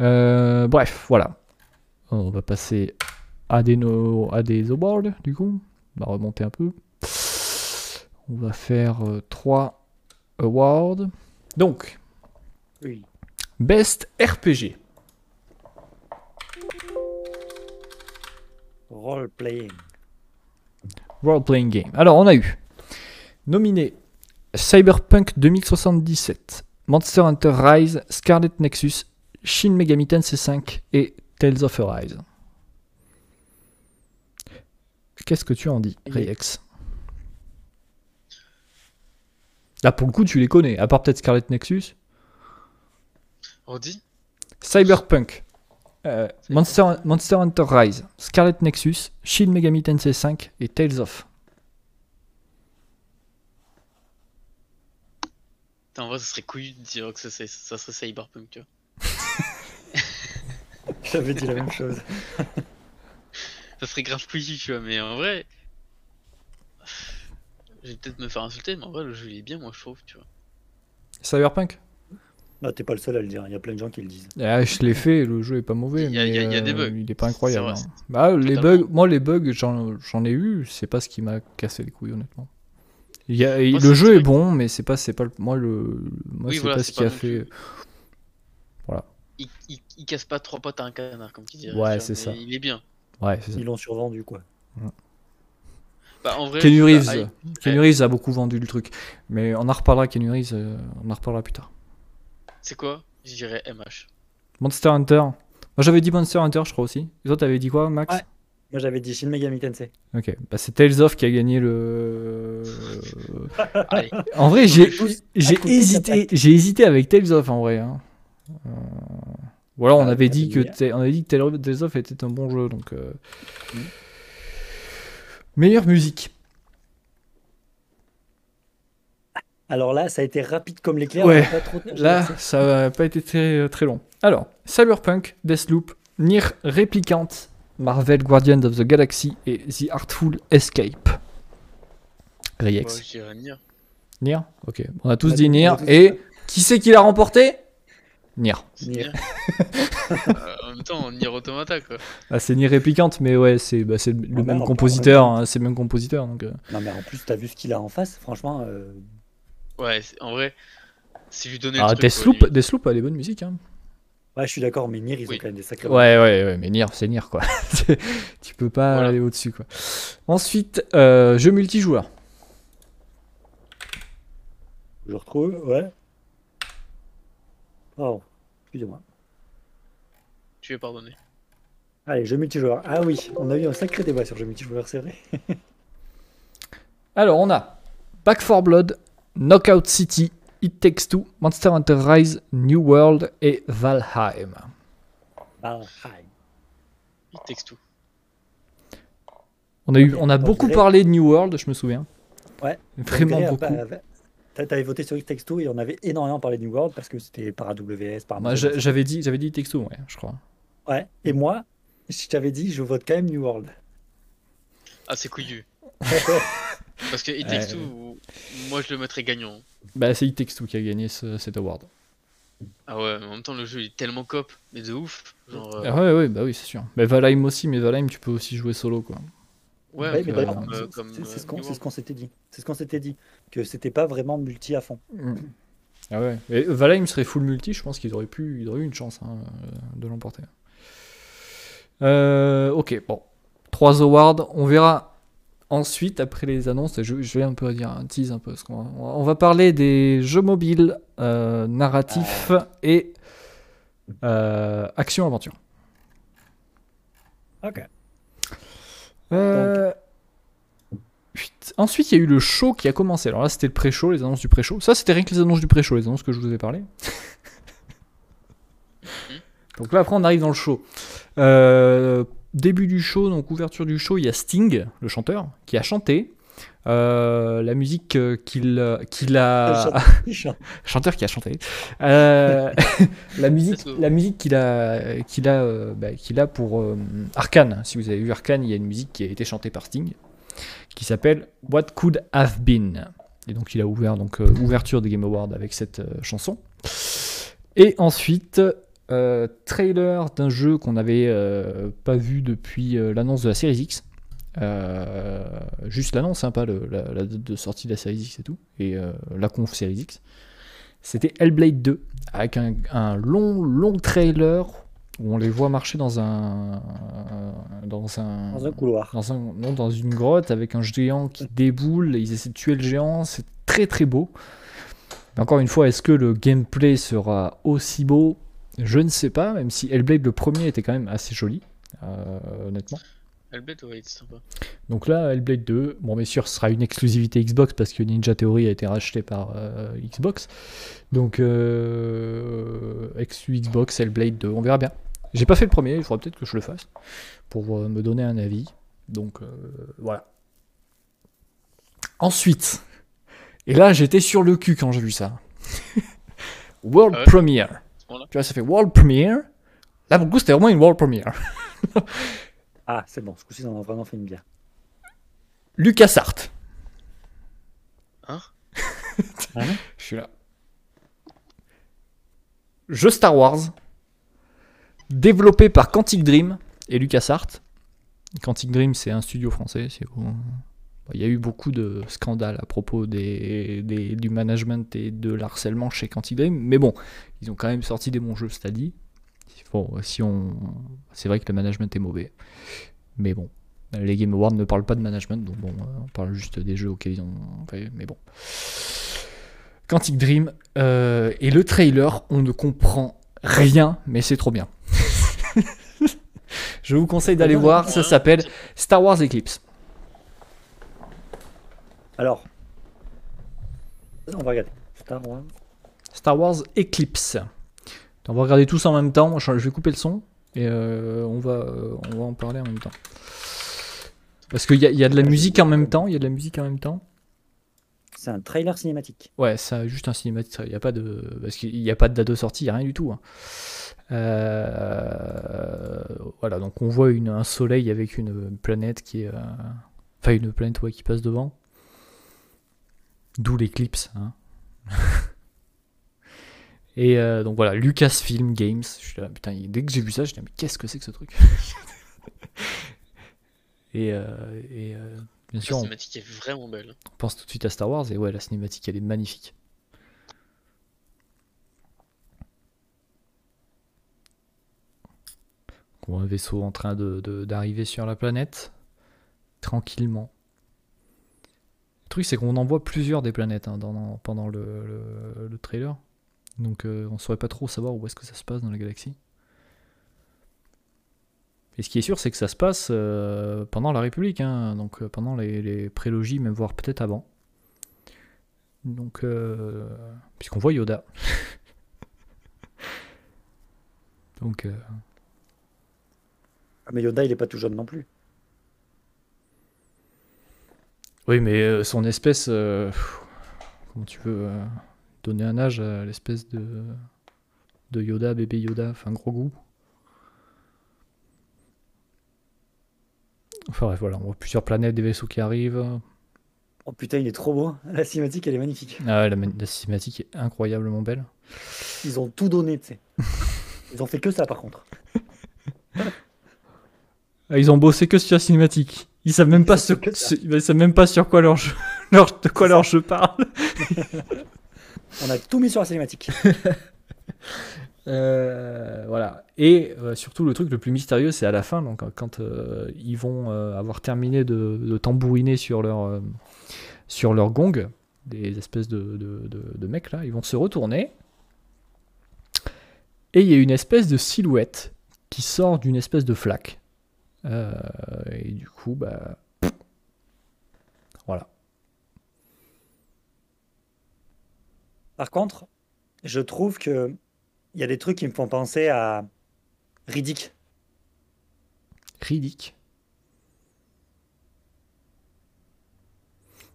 Euh, bref, voilà. On va passer à des, no- à des awards, du coup. On va remonter un peu. On va faire 3 awards. Donc, Oui. Best RPG. Role playing. Role Playing Game. Alors, on a eu nominé Cyberpunk 2077, Monster Hunter Rise, Scarlet Nexus, Shin Megami Tensei 5 et Tales of Arise. Qu'est-ce que tu en dis. Rex Là, pour le coup, tu les connais, à part peut-être Scarlet Nexus. Redis Cyberpunk, euh, Monster, Monster Hunter Rise, Scarlet Nexus, Shin Megami Tensei 5 et Tales of. En vrai, ça serait couillu de dire que ça, c'est- ça serait Cyberpunk, tu vois. J'avais dit la même chose. Ça serait grave couillu, tu vois, mais en vrai. Je vais peut-être me faire insulter, mais en vrai, le jeu il est bien, moi je trouve, tu vois. Cyberpunk Non, t'es pas le seul à le dire. Il y a plein de gens qui le disent. Ah, je l'ai fait, le jeu est pas mauvais, Il y a- mais il y a- il y a des euh, bugs. il est pas incroyable. Vrai, hein. Bah, les bugs, moi les bugs, j'en j'en ai eu, c'est pas ce qui m'a cassé les couilles honnêtement. Il y a- Moi, le jeu est bon, mais c'est pas, c'est pas le, moi le, moi Oui, c'est voilà, pas ce qui a fait. plus- Voilà. Il, il, il casse pas trois potes à un canard, comme tu dirais. Ouais, tu vois, c'est ça. Il est bien. Ouais, c'est ça. Ils l'ont survendu, quoi. Bah, en vrai, Kenny Reeves, Reeves a beaucoup vendu le truc, mais on en reparlera. Keanu Reeves, euh, on en reparlera plus tard. C'est quoi? Je dirais MH. Monster Hunter. Moi j'avais dit Monster Hunter, je crois aussi. Et toi t'avais dit quoi, Max? Ouais. Moi, j'avais dit Shin Megami Tensei. Ok, bah, c'est Tales of qui a gagné le. En vrai, j'ai hésité, j'ai hésité avec Tales of en vrai. Hein. Euh, Ou alors on Ah, avait bah, dit que on avait dit que Tales Tales of était un bon jeu donc. euh. Mm. Meilleure musique. Alors là, ça a été rapide comme l'éclair. Ouais, pas trop Là, ça n'a pas été très, très long. Alors, Cyberpunk, Deathloop, Nier Replicant, Marvel Guardians of the Galaxy et The Artful Escape. Moi, Riex. dirais Nier. Nier Ok, on a tous On a dit Nier. tous Et qui c'est qui l'a remporté? Nier. Nier. Nier. Euh, même temps, Nier Automata quoi. Ah, c'est Nier Replicant, mais ouais, c'est bah, c'est le Ah, même compositeur. hein, c'est le même compositeur. Donc, euh. Non, mais en plus, t'as vu ce qu'il a en face. Franchement, euh, Ouais, en vrai, si je lui donnais Ah, Deathloop. Deathloop a des bonnes musiques. Hein. ouais, je suis d'accord, mais Nier, ils Oui. ont quand même des sacrés. Ouais, ouais, ouais, mais Nier, c'est Nier, quoi. Tu peux pas Voilà. aller au-dessus, quoi. Ensuite, euh, jeu multijoueur. Je retrouve, ouais. Oh, excusez-moi. Tu es pardonné. Allez, jeu multijoueur. Ah oui, on a eu un sacré débat sur jeu multijoueur, c'est vrai. Alors, on a Back 4 Blood, Knockout City, It Takes Two, Monster Hunter Rise, New World et Valheim. Valheim. Il texte tout. On a, eu, on a beaucoup parlé de New World, je me souviens. Ouais. Vraiment beaucoup. t'a- T'avais voté sur It Takes Two et on avait énormément parlé de New World parce que c'était par AWS, par Moi, j'avais dit, j'avais dit It Takes Two, ouais, je crois. Ouais, et moi, je t'avais dit, je vote quand même New World. Ah, c'est couillu. Parce que It Takes Two, moi je le mettrais gagnant. Bah, c'est It Takes Two qui a gagné ce- cet award. Ah ouais, mais en même temps, le jeu il est tellement cop, mais de ouf. Genre, euh, Ah ouais, ouais, bah oui, c'est sûr. Mais Valheim aussi, mais Valheim, tu peux aussi jouer solo, quoi. ouais, mais peu d'ailleurs, comme, euh, c'est- comme, c'est c'est ce euh, qu'on New c'est World. ce qu'on s'était dit. C'est ce qu'on s'était dit. Que c'était pas vraiment multi à fond. Ah ouais. Et Valheim serait full multi, je pense qu'ils auraient pu, ils auraient eu une chance hein, euh, de l'emporter. Euh, ok, bon. Trois awards, on verra ensuite, après les annonces, je, je vais un peu dire, un tease un peu, parce on va parler des jeux mobiles euh, narratifs et euh, action-aventure. Ok. Ensuite, il y a eu le show qui a commencé. Alors là, c'était le pré-show, les annonces du pré-show. Ça, c'était rien que les annonces du pré-show, les annonces que je vous ai parlé. Donc là, après, on arrive dans le show. Euh, début du show, donc ouverture du show, il y a Sting, le chanteur, qui a chanté. Euh, la musique euh, qu'il qu'il a chanteur qui a chanté. Euh, la musique, la musique qu'il a, qu'il a, bah, qu'il a pour euh, Arkane. Si vous avez vu Arkane, il y a une musique qui a été chantée par Sting, qui s'appelle What Could Have Been. Et donc il a ouvert donc euh, ouverture des Game Awards avec cette euh, chanson. Et ensuite euh, trailer d'un jeu qu'on n'avait euh, pas vu depuis euh, l'annonce de la Series X. Juste l'annonce, hein, pas le- la, la date de sortie de la Series X et tout, et la conf Series X. C'était Hellblade 2, avec un, un long, long trailer où on les voit marcher dans un. Dans un. Dans un couloir. dans un- non, dans une grotte avec un géant qui déboule et ils essaient de tuer le géant. C'est très très beau. Mais encore une fois, est-ce que le gameplay sera aussi beau? Je ne sais pas, même si Hellblade le premier était quand même assez joli, euh, honnêtement. Hellblade, ouais, c'est sympa. Donc là, Hellblade 2, bon bien sûr, ce sera une exclusivité Xbox parce que Ninja Theory a été racheté par euh, Xbox. Donc, euh, exclu Xbox, Hellblade 2, on verra bien. J'ai pas fait le premier, il faudra peut-être que je le fasse pour me donner un avis. Donc voilà. Ensuite, et là j'étais sur le cul quand j'ai vu ça. World Ah Premiere. Tu vois, ça fait World Premiere. Là, pour le coup, c'était vraiment une World Premiere. Ah, c'est bon, ce coup-ci, on a vraiment fait une bière. LucasArts. Hein? Je suis là. Jeu Star Wars, développé par Quantic Dream et LucasArts. Quantic Dream, c'est un studio français. c'est où- Il y a eu beaucoup de scandales à propos des, des- du management et de l'harcèlement chez Quantic Dream. Mais bon, ils ont quand même sorti des bons jeux, c'est dit. Bon, si on... C'est vrai que le management est mauvais. Mais bon, les Game Awards ne parlent pas de management, donc bon, euh, on parle juste des jeux auxquels ils ont fait. Mais bon. Quantic Dream euh, et le trailer, on ne comprend rien, mais c'est trop bien. Je vous conseille d'aller voir, ça s'appelle Star Wars Eclipse. Alors, on va regarder. Star Wars. Star Wars Eclipse. On va regarder tous en même temps. Je vais couper le son et euh, on, va, euh, on va en parler en même temps. Parce qu'il y, y a de la musique en même temps. Il y a de la musique en même temps. C'est un trailer cinématique. Ouais, c'est juste un cinématique. Il n'y a pas de, parce qu'il n'y a pas de date de sortie, il n'y a rien du tout. hein. Euh, Voilà, donc on voit une, un soleil avec une planète qui est, enfin une planète ouais, qui passe devant. D'où l'éclipse. hein. Et euh, donc voilà, Lucasfilm Games. Je suis là, putain, dès que j'ai vu ça, je me dis mais qu'est-ce que c'est que ce truc? Et, euh, et, euh, bien La sûr, on, cinématique est vraiment belle. on pense tout de suite à Star Wars et ouais, la cinématique elle est magnifique. On voit un vaisseau en train de- de- d'arriver sur la planète tranquillement. Truc c'est qu'on en voit plusieurs des planètes hein, pendant le, le- le trailer. Donc euh, on saurait pas trop savoir où est-ce que ça se passe dans la galaxie. Et ce qui est sûr, c'est que ça se passe euh, pendant la République, hein, donc euh, pendant les, prélogies, même voire peut-être avant. Donc, puisqu'on voit Yoda. donc, Ah, mais Yoda, il est pas tout jeune non plus. Oui, mais euh, son espèce, euh, comment tu veux euh, donner un âge à l'espèce de, de Yoda, bébé Yoda, enfin gros goût. Enfin bref, voilà, on voit plusieurs planètes, des vaisseaux qui arrivent. Oh putain, il est trop beau. La cinématique, elle est magnifique. Ah ouais, la, la cinématique est incroyablement belle. Ils ont tout donné, tu sais. Ils ont fait que ça, par contre. Ah, Ils ont bossé que sur la cinématique. Ils savent même pas, ils savent même pas sur quoi leur jeu, leur- de quoi leur jeu parle. On a tout mis sur la cinématique. Euh, voilà. Et euh, surtout, le truc le plus mystérieux, c'est à la fin, donc quand euh, ils vont avoir terminé de, de tambouriner sur leur, sur leur gong, des espèces de- de mecs là, ils vont se retourner. Et il y a une espèce de silhouette qui sort d'une espèce de flaque. Euh, et du coup, bah. Voilà. Par contre, je trouve que il y a des trucs qui me font penser à Riddick. Riddick.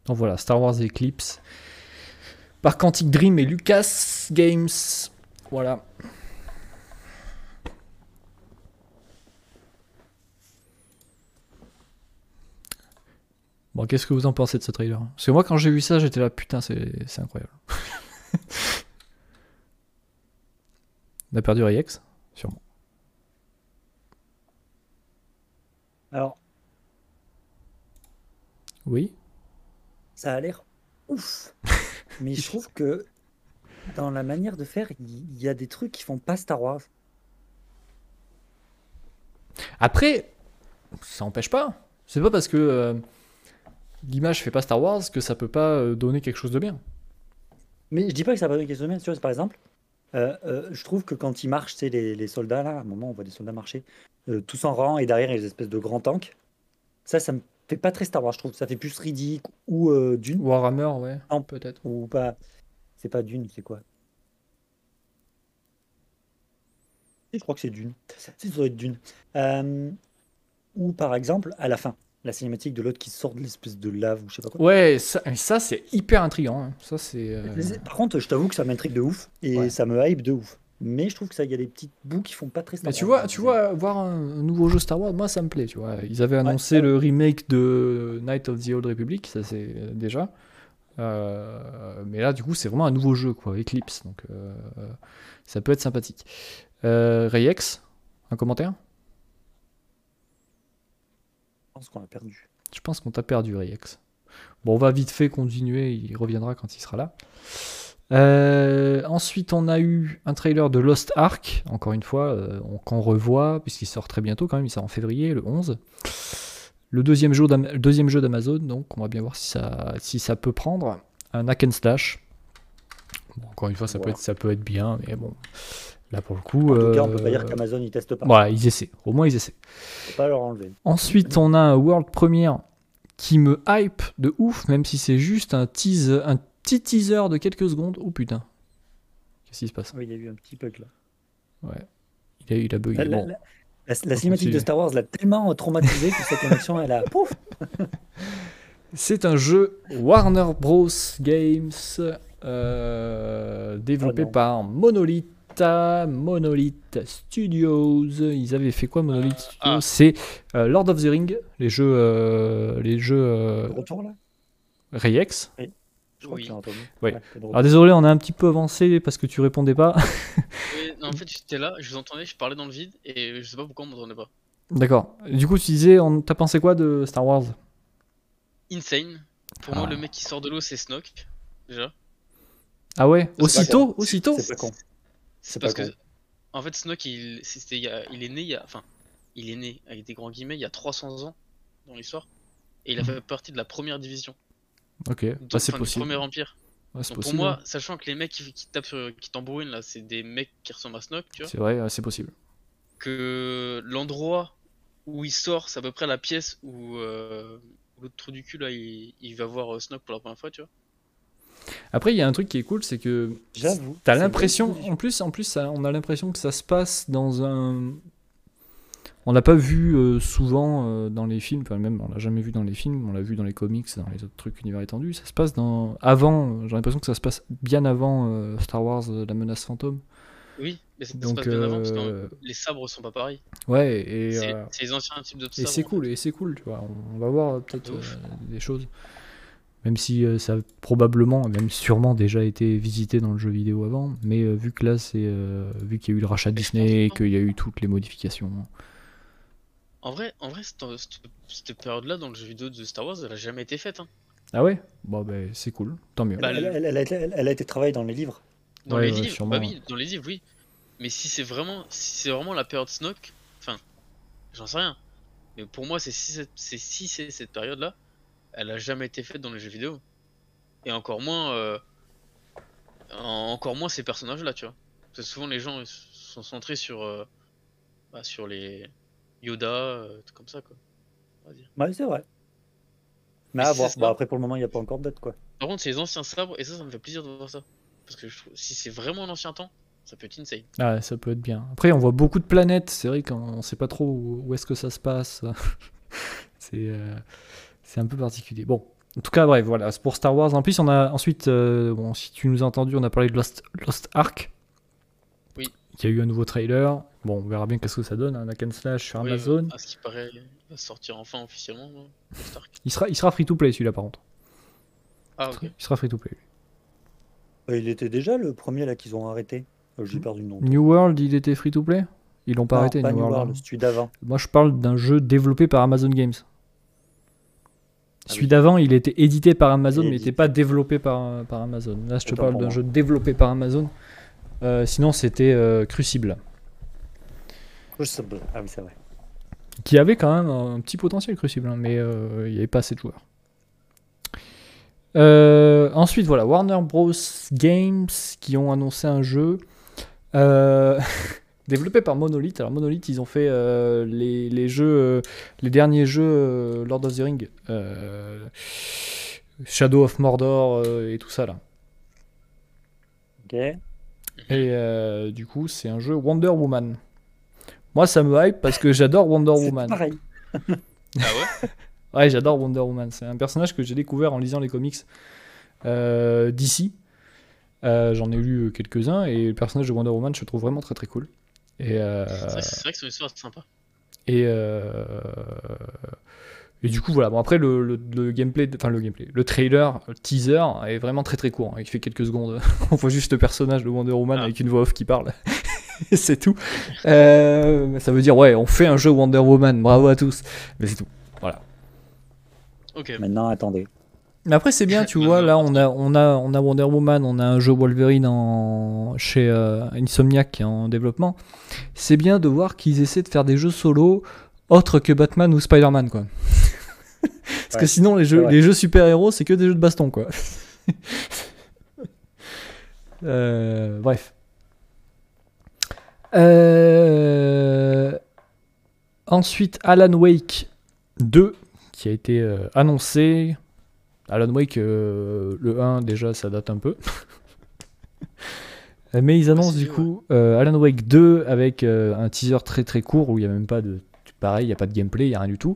Donc voilà, Star Wars Eclipse. Par Quantic Dream et Lucas Games. Voilà. Bon, qu'est-ce que vous en pensez de ce trailer? Parce que moi, quand j'ai vu ça, j'étais là, putain, c'est incroyable. On a perdu Rex Sûrement. Alors, Oui? Ça a l'air ouf. Mais je trouve que dans la manière de faire, il il y a des trucs qui font pas Star Wars. Après, ça n'empêche pas. C'est pas parce que euh, l'image fait pas Star Wars que ça peut pas euh, donner quelque chose de bien. Mais je dis pas que ça va donner quelque chose de bien. Tu vois, par exemple, euh, euh, je trouve que quand ils marchent, c'est les, les soldats là, à un moment on voit des soldats marcher, euh, tous en rang et derrière il y a des espèces de grands tanks. Ça, ça me fait pas très Star Wars, je trouve. Ça fait plus Riddick ou Dune. Warhammer, ouais. Non. Peut-être. Ou pas. C'est pas Dune, c'est quoi? Je crois que c'est Dune. C'est ça doit être Dune. Ou par exemple, à la fin, la cinématique de l'autre qui sort de l'espèce de lave ou je sais pas quoi. Ouais, ça, c'est hyper intriguant. hein. Ça, c'est. euh, Par contre, je t'avoue que ça m'intrigue de ouf et Ouais. ça me hype de ouf. Mais je trouve que ça, il y a des petites bouts qui font pas très Star Mais tu vois, tu vois, voir un nouveau jeu Star Wars, moi ça me plaît, tu vois. Ils avaient annoncé ouais. le remake de Night of the Old Republic, ça c'est euh, déjà. Euh, mais là, du coup, c'est vraiment un nouveau jeu, quoi, Eclipse. Donc, euh, ça peut être sympathique. Euh, Rayex, un commentaire? Pense qu'on a perdu. Je pense qu'on t'a perdu, Rayex. Bon, on va vite fait continuer, il reviendra quand il sera là. Euh, ensuite, on a eu un trailer de Lost Ark, encore une fois, euh, on- qu'on revoit, puisqu'il sort très bientôt quand même, il sort en février, le 11. Le deuxième jeu deuxième jeu d'Amazon, donc on va bien voir si ça, si ça peut prendre. Un hack and slash. Bon, encore une fois, ça, peut être, ça peut être bien, mais bon, là pour le coup. En tout cas, on peut pas euh, dire qu'Amazon ils testent pas. Voilà, ils essaient, au moins ils essaient. Faut pas leur enlever. Ensuite, on a un World Premiere qui me hype de ouf, même si c'est juste un tease, un petit teaser de quelques secondes. Oh putain. Qu'est-ce qui se passe? Oui, il y a eu un petit bug là. Ouais. Il a, il a bugué. La, Bon. la- la- la On cinématique de Star Wars l'a tellement traumatisé que sa connexion, elle a pouf. C'est un jeu Warner Bros. Games euh, développé Oh non. par Monolith. Monolith Studios. Ils avaient fait quoi Monolith Studios ah. C'est euh, Lord of the Ring, les jeux, euh, les jeux euh, retour là? Reyex. Je crois Oui. Oui. Ouais, Alors désolé, on a un petit peu avancé parce que tu répondais pas. Non, en fait, j'étais là, je vous entendais, je parlais dans le vide et je sais pas pourquoi on m'entendait pas. D'accord. Du coup, tu disais, on- t'as pensé quoi de Star Wars? Insane. Pour Ah. moi, le mec qui sort de l'eau, c'est Snoke. Déjà. Ah ouais? Aussitôt? Aussitôt? C'est pas con. C'est parce pas que. con. En fait, Snoke, il, il a- il est né il y a. Enfin, il est né, avec des grands guillemets, il y a 300 ans dans l'histoire. Et il a fait partie de la première division. Ok, Donc, bah, c'est enfin, du possible. premier empire. Ouais, Donc possible. pour moi, hein. sachant que les mecs qui, qui tapent sur, qui tambourinent là, c'est des mecs qui ressemblent à Snoke, tu vois. C'est vrai, c'est possible. Que l'endroit où il sort, c'est à peu près la pièce où euh, l'autre trou du cul là, il, il va voir euh, Snoke pour la première fois, tu vois. Après, il y a un truc qui est cool, c'est que J'avoue. T'as c'est l'impression, en plus, en plus, ça- on a l'impression que ça se passe dans un. On l'a pas vu euh, souvent euh, dans les films, enfin même on l'a jamais vu dans les films, on l'a vu dans les comics, dans les autres trucs univers étendus. Ça se passe dans avant. J'ai l'impression que ça se passe bien avant euh, Star Wars, euh, la menace fantôme. Oui, mais ça se Donc, passe bien avant parce que les sabres sont pas pareils. Ouais, et, C'est euh, c'est les anciens types de et sabres. c'est en cool, et c'est cool, tu vois. On, on va voir peut-être euh, des choses. Même si euh, ça a probablement, même sûrement déjà été visité dans le jeu vidéo avant, mais euh, vu que là, c'est vu qu'il y a eu le rachat de Disney, pas. qu'il y a eu toutes les modifications. En vrai, en vrai cette, période-là dans le jeu vidéo de Star Wars, elle a jamais été faite. Hein. Ah ouais? Bon, ben c'est cool, tant mieux. Bah, Elle, elle- elle a été, elle- elle a été travaillée dans les livres. Dans Ouais, les ouais, livres, sûrement, bah oui, dans les livres, oui. Mais si c'est vraiment, si c'est vraiment la période Snoke, enfin, j'en sais rien. Mais pour moi, c'est si c'est c'est- si c'est cette période-là, elle a jamais été faite dans les jeux vidéo. Et encore moins, euh, en- encore moins ces personnages-là, tu vois. Parce que souvent les gens sont centrés sur, euh, bah, sur les Yoda, euh, tout comme ça, quoi. On va dire. Ouais, c'est vrai. Mais Mais à si voir. ça. après, pour le moment, il n'y a pas encore de date, quoi. Par contre, c'est les anciens sabres, et ça, ça me fait plaisir de voir ça. Parce que je trouve, si c'est vraiment l'ancien temps, ça peut être insane. Ah, ça peut être bien. Après, on voit beaucoup de planètes, c'est vrai qu'on sait pas trop où, où est-ce que ça se passe. c'est euh, c'est un peu particulier. Bon, en tout cas, bref, voilà, c'est pour Star Wars. En plus, on a ensuite, euh, bon, si tu nous as entendu, on a parlé de Lost, Lost Ark. Oui. Il y a eu un nouveau trailer. Bon, on verra bien qu'est-ce que ça donne, un hack and slash sur Oui, Amazon. euh, à ce qui paraît, il va sortir enfin officiellement. hein, Lost Ark. Il sera, il sera free to play celui-là, par contre. Ah, ok. Il sera free to play. Euh, Il était déjà le premier là qu'ils ont arrêté. Euh, J'ai perdu le nom. New World, il était free to play Ils l'ont pas Non, arrêté, pas New New World. World, hein. celui d'avant. Moi, je parle d'un jeu développé par Amazon Games. Ah Celui oui. d'avant, il était édité par Amazon, mais il n'était pas développé par, par Amazon. Là, je te Autant parle d'un jeu développé par Amazon. Euh, sinon, c'était euh, Crucible, Crucible. Ah oui, c'est vrai. qui avait quand même un petit potentiel Crucible, hein, mais euh, il n'y avait pas assez de joueurs. Euh, ensuite, voilà, Warner Bros. Games qui ont annoncé un jeu euh, développé par Monolith. Alors, Monolith, ils ont fait euh, les, les jeux, euh, les derniers jeux euh, Lord of the Ring, euh, Shadow of Mordor euh, et tout ça là. Ok. Et euh, du coup, c'est un jeu Wonder Woman. Moi, ça me hype parce que j'adore Wonder C'est Woman. pareil. Ah ouais? Ouais, j'adore Wonder Woman. C'est un personnage que j'ai découvert en lisant les comics euh, d'ici. Euh, J'en ai lu quelques-uns et le personnage de Wonder Woman, je le trouve vraiment très très cool. Et, euh, C'est vrai, c'est que son histoire est sympa. et, euh, et du coup, voilà. Bon, après, le, le- le gameplay, enfin le gameplay, le trailer, le teaser est vraiment très très court. hein. Il fait quelques secondes. On voit juste le personnage de Wonder Woman Ah. avec une voix off qui parle. C'est tout. Euh, ça veut dire, ouais, on fait un jeu Wonder Woman. Bravo à tous. Mais c'est tout. Ok. Maintenant, attendez. Mais après, c'est bien, tu vois. Là, on a, on, a, on a Wonder Woman, on a un jeu Wolverine en, chez euh, Insomniac qui est en développement. C'est bien de voir qu'ils essaient de faire des jeux solo autres que Batman ou Spider-Man, quoi. Parce que sinon, les jeux, les jeux super-héros, c'est que des jeux de baston, quoi. Euh, bref. Euh, Ensuite, Alan Wake 2 qui a été annoncé. Alan Wake, euh, le 1, déjà, ça date un peu. Euh, Mais ils annoncent du coup euh, Alan Wake 2 avec euh, un teaser très très court où il n'y a même pas de. Pareil, il n'y a pas de gameplay, il n'y a rien du tout.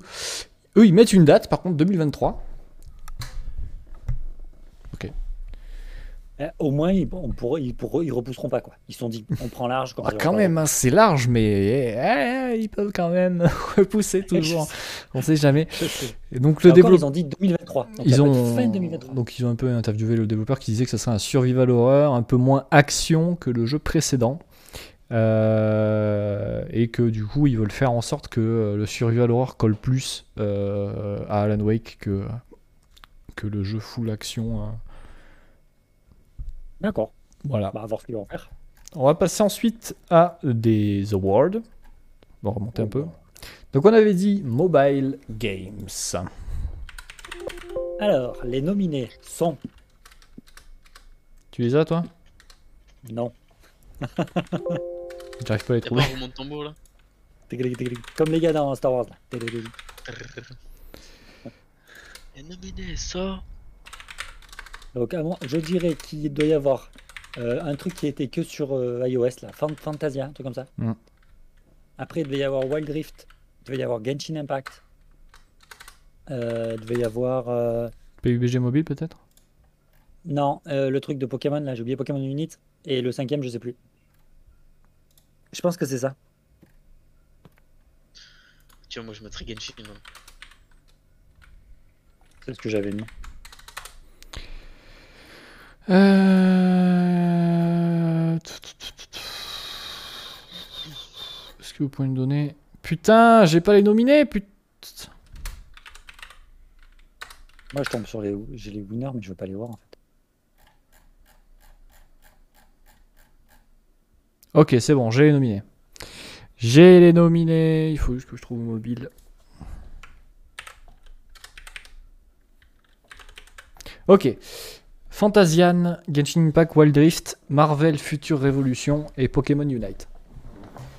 Eux, ils mettent une date, par contre, 2023. Au moins, ils, on pourra- ils, repousseront pas quoi. Ils se sont dit, on prend large. Ah, ça, on quand même, hein, c'est large, mais eh, eh, ils peuvent quand même repousser toujours. On sait jamais. Et donc le développeur. Ils ont dit 2023. Donc, Ils ça ont, fin 2023. donc ils ont un peu interviewé le développeur qui disait que ce serait un survival horror un peu moins action que le jeu précédent. Euh, et que du coup ils veulent faire en sorte que euh, le survival horror colle plus euh, à Alan Wake que, que le jeu full action. D'accord. Voilà. On va voir ce qu'ils vont faire. On va passer ensuite à des awards. On va remonter un peu. Donc on avait dit Mobile Games. Alors, les nominés sont. Tu les as toi? Non. J'arrive pas à les pas trouver. de tambour là? Comme les gars dans Star Wars. Là. Tigling. Et nominé, ça Donc, moi, je dirais qu'il doit y avoir euh, un truc qui était que sur euh, iOS, là, Fan- Fantasia, un truc comme ça. Mm. Après, il devait y avoir Wild Rift, il devait y avoir Genshin Impact. Euh, il devait y avoir. euh, PUBG mobile peut-être? Non, euh, le truc de Pokémon, là, j'ai oublié Pokémon Unit. Et le cinquième, je sais plus. Je pense que c'est ça. Vois, moi je mettrais Genshin. hein. C'est ce que j'avais mis. Euh... Est-ce que vous pouvez me donner Putain, j'ai pas les nominés, putain. Moi, je tombe sur les, j'ai les winners, mais je veux pas les voir en fait. Ok, c'est bon, j'ai les nominés. J'ai les nominés. Il faut juste que je trouve mobile. Ok. Fantasian, Genshin Impact, Wild Rift, Marvel Future Revolution et Pokémon Unite.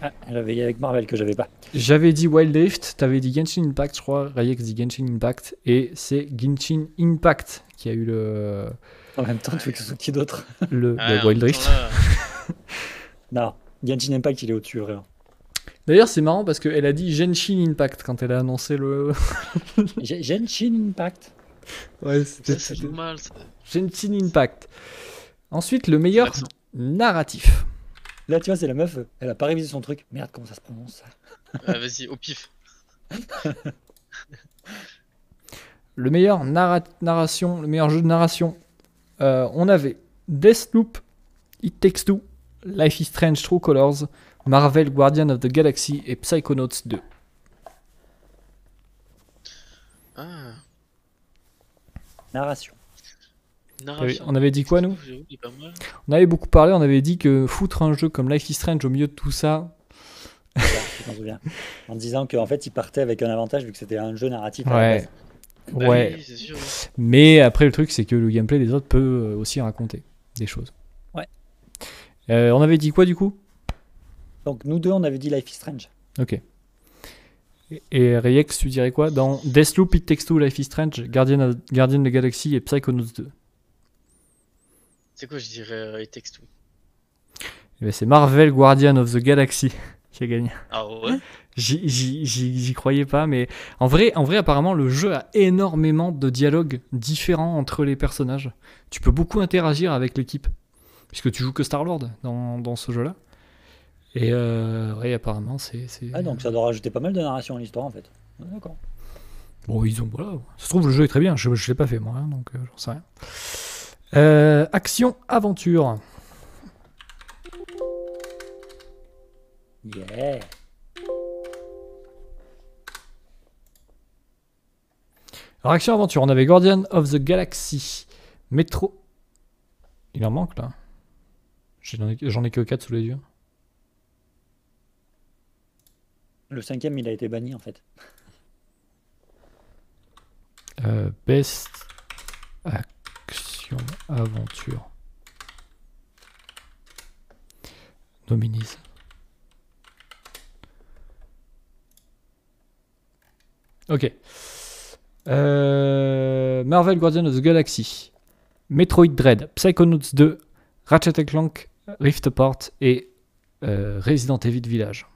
Ah, j'avais avec Marvel que j'avais pas. J'avais dit Wild Rift, t'avais dit Genshin Impact, je crois. Rayex dit Genshin Impact. Et c'est Genshin Impact qui a eu le, En même temps, tu veux que ce soit qui d'autre? le, Ah, le Wild Rift. Non, Genshin Impact, il est au-dessus, vraiment. D'ailleurs, c'est marrant parce qu'elle a dit Genshin Impact quand elle a annoncé le. Gen- Genshin Impact? Ouais, ça, c'est normal. ça. Genshin Impact. Ensuite, le meilleur narratif. Là, tu vois, c'est la meuf, elle a pas révisé son truc. Merde, comment ça se prononce ça Ah, Vas-y, au pif. Le meilleur narra- narration, le meilleur jeu de narration. Euh, on avait Deathloop, It Takes Two, Life is Strange True Colors, Marvel Guardian of the Galaxy et Psychonauts 2. Ah, Narration. Narration. On avait dit quoi, nous. On avait beaucoup parlé, on avait dit que foutre un jeu comme Life is Strange au milieu de tout ça. En disant qu'en fait, il partait avec un avantage vu que c'était un jeu narratif. à la Ouais. base. Bah Ouais. oui, c'est sûr. Mais après, le truc, c'est que le gameplay des autres peut euh, aussi raconter des choses. Ouais. Euh, on avait dit quoi du coup? Donc, nous deux, on avait dit Life is Strange. Ok. Et- Et Reyex, tu dirais quoi? Dans Deathloop, It Takes Two, Life is Strange, Guardian of, Guardian of the Galaxy et Psychonauts 2. C'est quoi, je dirais euh, It Takes Two. Eh ben, c'est Marvel Guardian of the Galaxy qui a gagné. Ah ouais? J'y- croyais pas, mais en vrai, en vrai, apparemment, le jeu a énormément de dialogues différents entre les personnages. Tu peux beaucoup interagir avec l'équipe, puisque tu joues que Star-Lord dans, dans ce jeu-là. Et euh, ouais, apparemment, c'est. c'est- Ah, donc ça doit rajouter pas mal de narration à l'histoire en fait. Ah, D'accord. Bon, ils ont. Voilà. Ça se trouve, le jeu est très bien. Je ne l'ai pas fait, moi, hein, donc euh, j'en sais rien. Euh, action, aventure. Yeah. Alors, action, aventure, on avait Guardian of the Galaxy, Metro. Il en manque là J'en ai, que 4 sous les yeux. Le cinquième, il a été banni en fait. Euh, best aventure. Nominees. Ok. Euh, Marvel Guardian of the Galaxy, Metroid Dread, Psychonauts 2, Ratchet Clank, Rift Apart et euh, Resident Evil Village.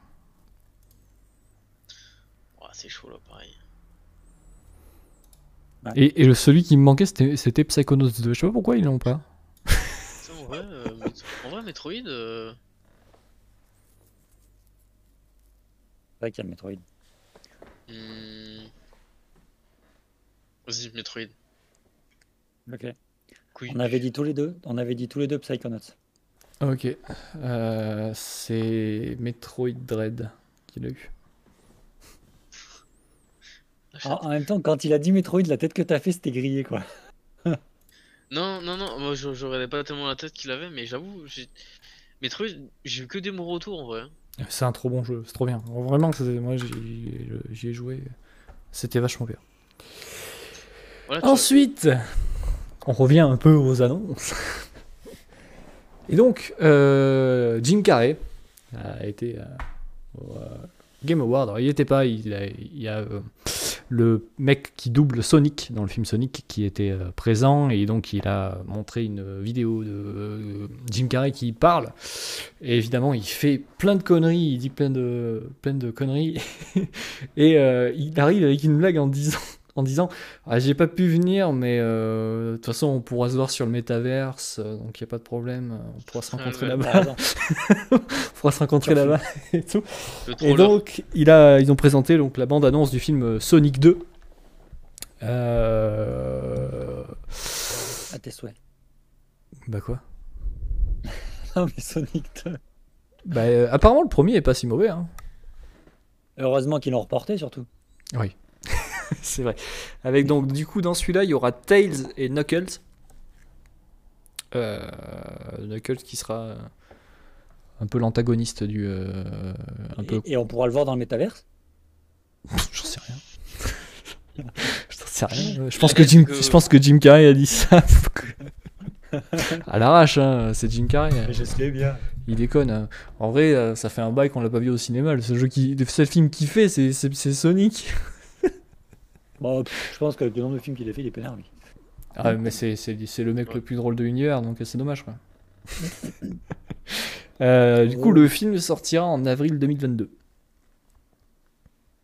C'est chaud Et, et le, celui qui me manquait, c'était Psychonauts 2. Je sais pas pourquoi ils l'ont pas. Ouais, euh, en vrai, Metroid. euh, C'est vrai qu'il y a Metroid. hmm, Vas-y, Metroid. Ok. Couille. On avait dit tous les deux, on avait dit tous les deux Psychonauts. Ok. Euh, c'est Metroid Dread qu'il a eu. En, en même temps, quand il a dit Metroid, la tête que t'as fait, c'était grillé quoi. Non, non, non, moi je- j'aurais pas tellement la tête qu'il avait, mais j'avoue, j'ai. Metroid, j'ai eu que des mots retours en vrai. C'est un trop bon jeu, c'est trop bien. Vraiment, moi j'y ai joué. C'était vachement bien. Voilà, tu vois. Ensuite, on revient un peu aux annonces. Et donc, euh, Jim Carrey a été euh, au euh, Game Award. Alors, il n'y était pas, il, a- il y a euh, le mec qui double Sonic dans le film Sonic qui était euh, présent et donc il a montré une vidéo de euh, Jim Carrey qui parle. Et évidemment, il fait plein de conneries, il dit plein de, plein de conneries. et euh, il arrive avec une blague en disant en disant ah, j'ai pas pu venir mais euh, de toute façon on pourra se voir sur le métaverse euh, donc il n'y a pas de problème on pourra se Ah, rencontrer ouais. là-bas on pourra se rencontrer là-bas et tout et donc il a ils ont présenté donc la bande annonce du film euh, Sonic 2 euh... À tes souhaits. bah quoi? Non mais Sonic 2. bah euh, apparemment le premier est pas si mauvais hein. Heureusement qu'ils l'ont reporté surtout. c'est vrai avec donc du coup dans celui-là il y aura Tails et Knuckles Euh, Knuckles qui sera euh, un peu l'antagoniste du euh, un peu Et, on pourra le voir dans le métaverse? J'en sais rien. J'en sais rien. Je pense que Jim, je pense que Jim Carrey a dit ça. à l'arrache, hein. c'est Jim Carrey. Je sais bien. Il déconne. hein. En vrai, ça fait un bail qu'on l'a pas vu au cinéma. Le seul, jeu qui, le seul film qu'il fait, c'est Sonic. Bon, pff, je pense que le nombre de films qu'il a fait, il est pénard lui. Ah, mais c'est, c'est, c'est le mec le plus drôle de l'univers, donc c'est dommage. Quoi. Euh, du coup, le film sortira en avril 2022.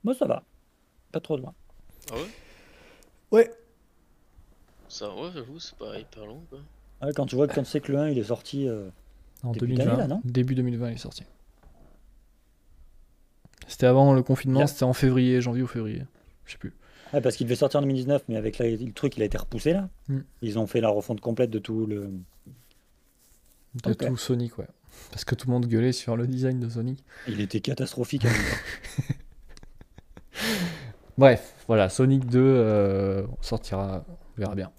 Moi ça va. Pas trop loin. Ah ouais? Ouais. Ça, ouais, j'avoue, c'est pas hyper long quoi. Ouais, quand tu vois que quand c'est que le 1 il est sorti. euh, En Début 2020. d'année, là, non? début 2020, il est sorti. C'était avant le confinement, c'était en février, janvier ou février. Je sais plus. Ouais, parce qu'il devait sortir en 2019, mais avec la- le truc, il a été repoussé là. Mm. Ils ont fait la refonte complète de tout le. De tout Sonic, ouais. Parce que tout le monde gueulait sur le design de Sonic. Il était catastrophique. Bref, voilà, Sonic 2 euh, sortira, on verra bien.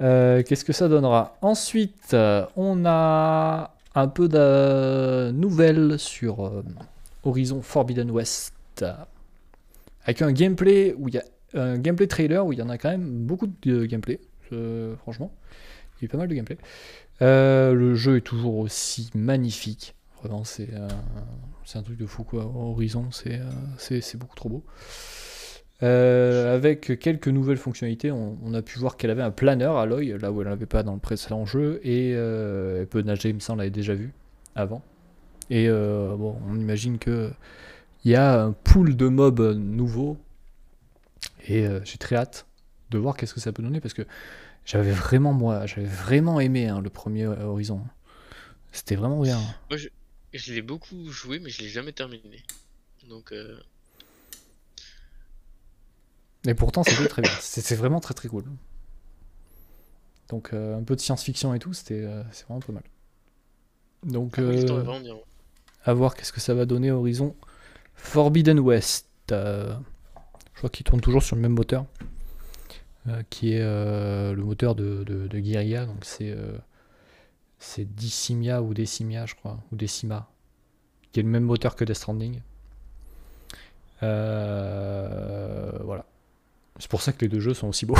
Euh, Qu'est-ce que ça donnera? Ensuite, euh, on a un peu de nouvelles sur Horizon Forbidden West. Avec un gameplay où il y a un gameplay trailer où il y en a quand même beaucoup de gameplay, franchement. Il y a pas mal de gameplay. Euh, le jeu est toujours aussi magnifique. Vraiment, c'est un truc de fou quoi. Horizon, c'est euh, beaucoup trop beau. Euh, avec quelques nouvelles fonctionnalités, on, a pu voir qu'elle avait un planeur à l'œil, là où elle n'avait pas dans le précédent jeu, et elle peut nager, il me semble, on l'avait déjà vu avant. Et bon, on imagine que il y a un pool de mobs nouveaux, et euh, j'ai très hâte de voir qu'est-ce que ça peut donner, parce que j'avais vraiment, moi, j'avais vraiment aimé hein, le premier Horizon. C'était vraiment bien. Je l'ai beaucoup joué, mais je l'ai jamais terminé. Donc, euh, Et pourtant, c'était très bien. C'est c'est vraiment très très cool. Donc, euh, un peu de science-fiction et tout, c'était euh, c'est vraiment pas mal. Donc, oui, euh, vraiment bien. à voir qu'est-ce que ça va donner Horizon Forbidden West. Euh, je crois qu'il tourne toujours sur le même moteur, euh, qui est euh, le moteur de, de. Donc, c'est c'est Decimia ou Decimia, je crois, ou Decima, qui est le même moteur que Death Stranding. Voilà. C'est pour ça que les deux jeux sont aussi beaux.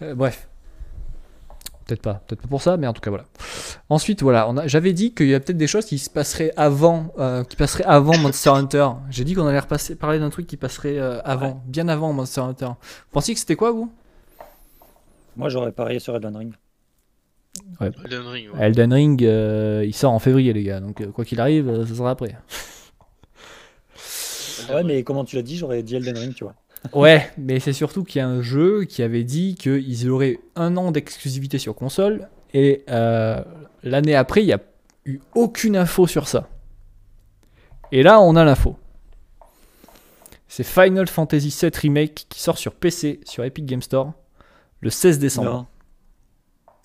Bref. Peut-être pas, peut-être pas pour ça, mais en tout cas voilà. Ensuite, voilà, on a- j'avais dit qu'il y a peut-être des choses qui se passeraient avant, euh, qui passeraient avant Monster Hunter. J'ai dit qu'on allait repasser, parler d'un truc qui passerait euh, avant, bien avant Monster Hunter. Vous pensiez que c'était quoi, vous? Moi j'aurais parié sur Elden Ring. Elden Ring, ouais. Elden Ring, euh, il sort en février, les gars, donc quoi qu'il arrive, ça sera après. Ouais, mais comment tu l'as dit, j'aurais dit Elden Ring, tu vois. Ouais, mais c'est surtout qu'il y a un jeu qui avait dit qu'ils auraient un an d'exclusivité sur console Et euh, l'année après, il n'y a eu aucune info sur ça. Et là, on a l'info. C'est Final Fantasy VII Remake qui sort sur PC, sur Epic Game Store, le 16 décembre. Non.